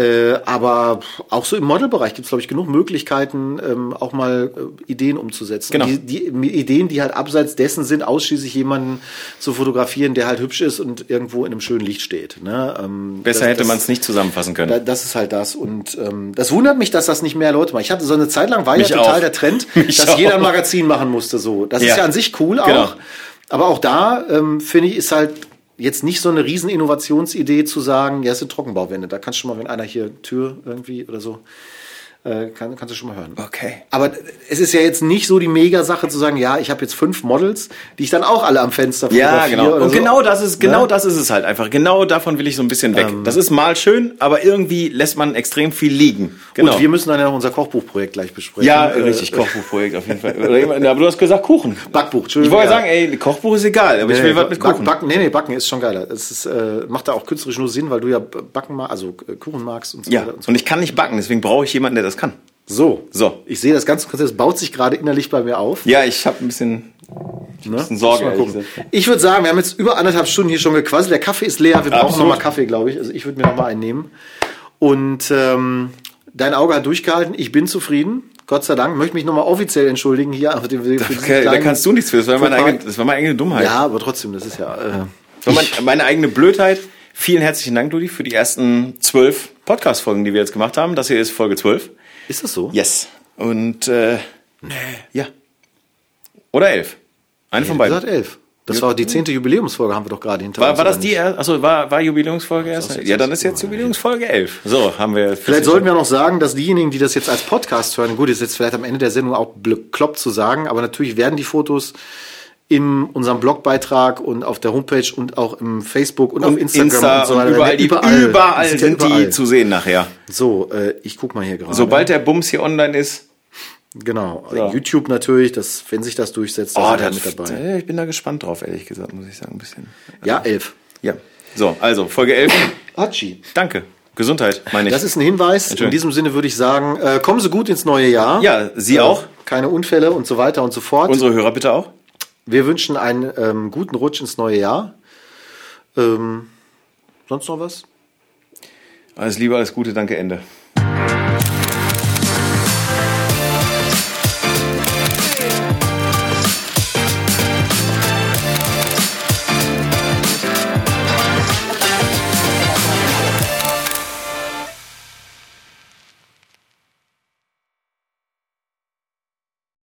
Äh, aber auch so im Modelbereich gibt es, glaube ich, genug Möglichkeiten, ähm, auch mal äh, Ideen umzusetzen. Genau. Die, die Ideen, die halt abseits dessen sind, ausschließlich jemanden zu fotografieren, der halt hübsch ist und irgendwo in einem schönen Licht steht. Ne? Ähm, Besser das- hätte man es nicht zusammenfassen können. da, das ist halt das. Und ähm, das wundert mich, dass das nicht mehr Leute machen. Ich hatte so eine Zeit lang, war Mich ja total auch. der Trend, Mich dass auch. jeder ein Magazin machen musste. So, Das Ja. ist ja an sich cool Genau. auch. Aber auch da, ähm, finde ich, ist halt jetzt nicht so eine riesen Innovationsidee zu sagen, ja, es sind Trockenbauwände. Da kannst du schon mal, wenn einer hier Tür irgendwie oder so, äh, kann, kannst du schon mal hören. Okay. Aber es ist ja jetzt nicht so die Mega-Sache zu sagen, ja, ich habe jetzt fünf Models, die ich dann auch alle am Fenster Ja, genau. Und so. genau das ist, genau Ne? das ist es halt einfach. Genau davon will ich so ein bisschen weg. Ähm. das ist mal schön, aber irgendwie lässt man extrem viel liegen. Genau. Und wir müssen dann ja noch unser Kochbuchprojekt gleich besprechen. ja, Äh, richtig, Kochbuchprojekt auf jeden Fall. Aber du hast gesagt Kuchen. Backbuch, Ich Entschuldigung. wollte ja. sagen, ey, Kochbuch ist egal, aber ich will Nee, was mit Kuchen. Backen, nee, nee, Backen ist schon geiler. Es ist, äh, macht da auch künstlerisch nur Sinn, weil du ja Backen magst, also äh, Kuchen magst und so Ja, weiter. Und so. und ich kann nicht backen, deswegen brauche ich jemanden, der das kann. so. So. Ich sehe das ganze Konzept, es baut sich gerade innerlich bei mir auf. Ja, ich habe ein bisschen, Ne? bisschen Sorge. Ich würde sagen, wir haben jetzt über anderthalb Stunden hier schon gequasselt. Der Kaffee ist leer, wir brauchen Absolut. noch mal Kaffee, glaube ich. Also ich würde mir noch mal einen nehmen. Und ähm, dein Auge hat durchgehalten. Ich bin zufrieden. Gott sei Dank. Möchte mich noch mal offiziell entschuldigen hier. Für den, für Okay, da kannst du nichts für. Das war meine eigene, das war meine eigene Dummheit. Ja, aber trotzdem, das ist ja... Äh, Das war mein, meine eigene Blödheit. Vielen herzlichen Dank, Dudi, für die ersten zwölf Podcast-Folgen, die wir jetzt gemacht haben. Das hier ist Folge zwölf. Ist das so? Yes. Und äh, nee. ja. Oder elf. Eine von beiden. gesagt, elf. Das war die zehnte Jubiläumsfolge, haben wir doch gerade hinter War, uns. war das die? nicht? er- Achso, war, war Jubiläumsfolge erst? Ja, dann ist jetzt Jubiläumsfolge elf. So, haben wir. Vielleicht sollten wir noch sagen, dass diejenigen, die das jetzt als Podcast hören, gut, ist jetzt vielleicht am Ende der Sendung auch bekloppt zu sagen, aber natürlich werden die Fotos in unserem Blogbeitrag und auf der Homepage und auch im Facebook und, auf und Instagram Insta und so weiter. überall, die, überall, überall, sind überall. die zu sehen nachher. So, äh, ich guck mal hier gerade. Sobald der Bums hier online ist. genau. So. YouTube natürlich, das, wenn sich das durchsetzt, Oh, das, mit dabei. ich bin da gespannt drauf, ehrlich gesagt, muss ich sagen, ein bisschen. Ja, elf. Ja. So, also, Folge 11. Hatschi. Danke. Gesundheit, meine ich. Das ist ein Hinweis. In diesem Sinne würde ich sagen, äh, kommen Sie gut ins neue Jahr. Ja, Sie Äh, auch. Keine Unfälle und so weiter und so fort. Unsere Hörer bitte auch. Wir wünschen einen ähm, guten Rutsch ins neue Jahr. Ähm, sonst noch was? Alles Liebe, alles Gute, danke, Ende.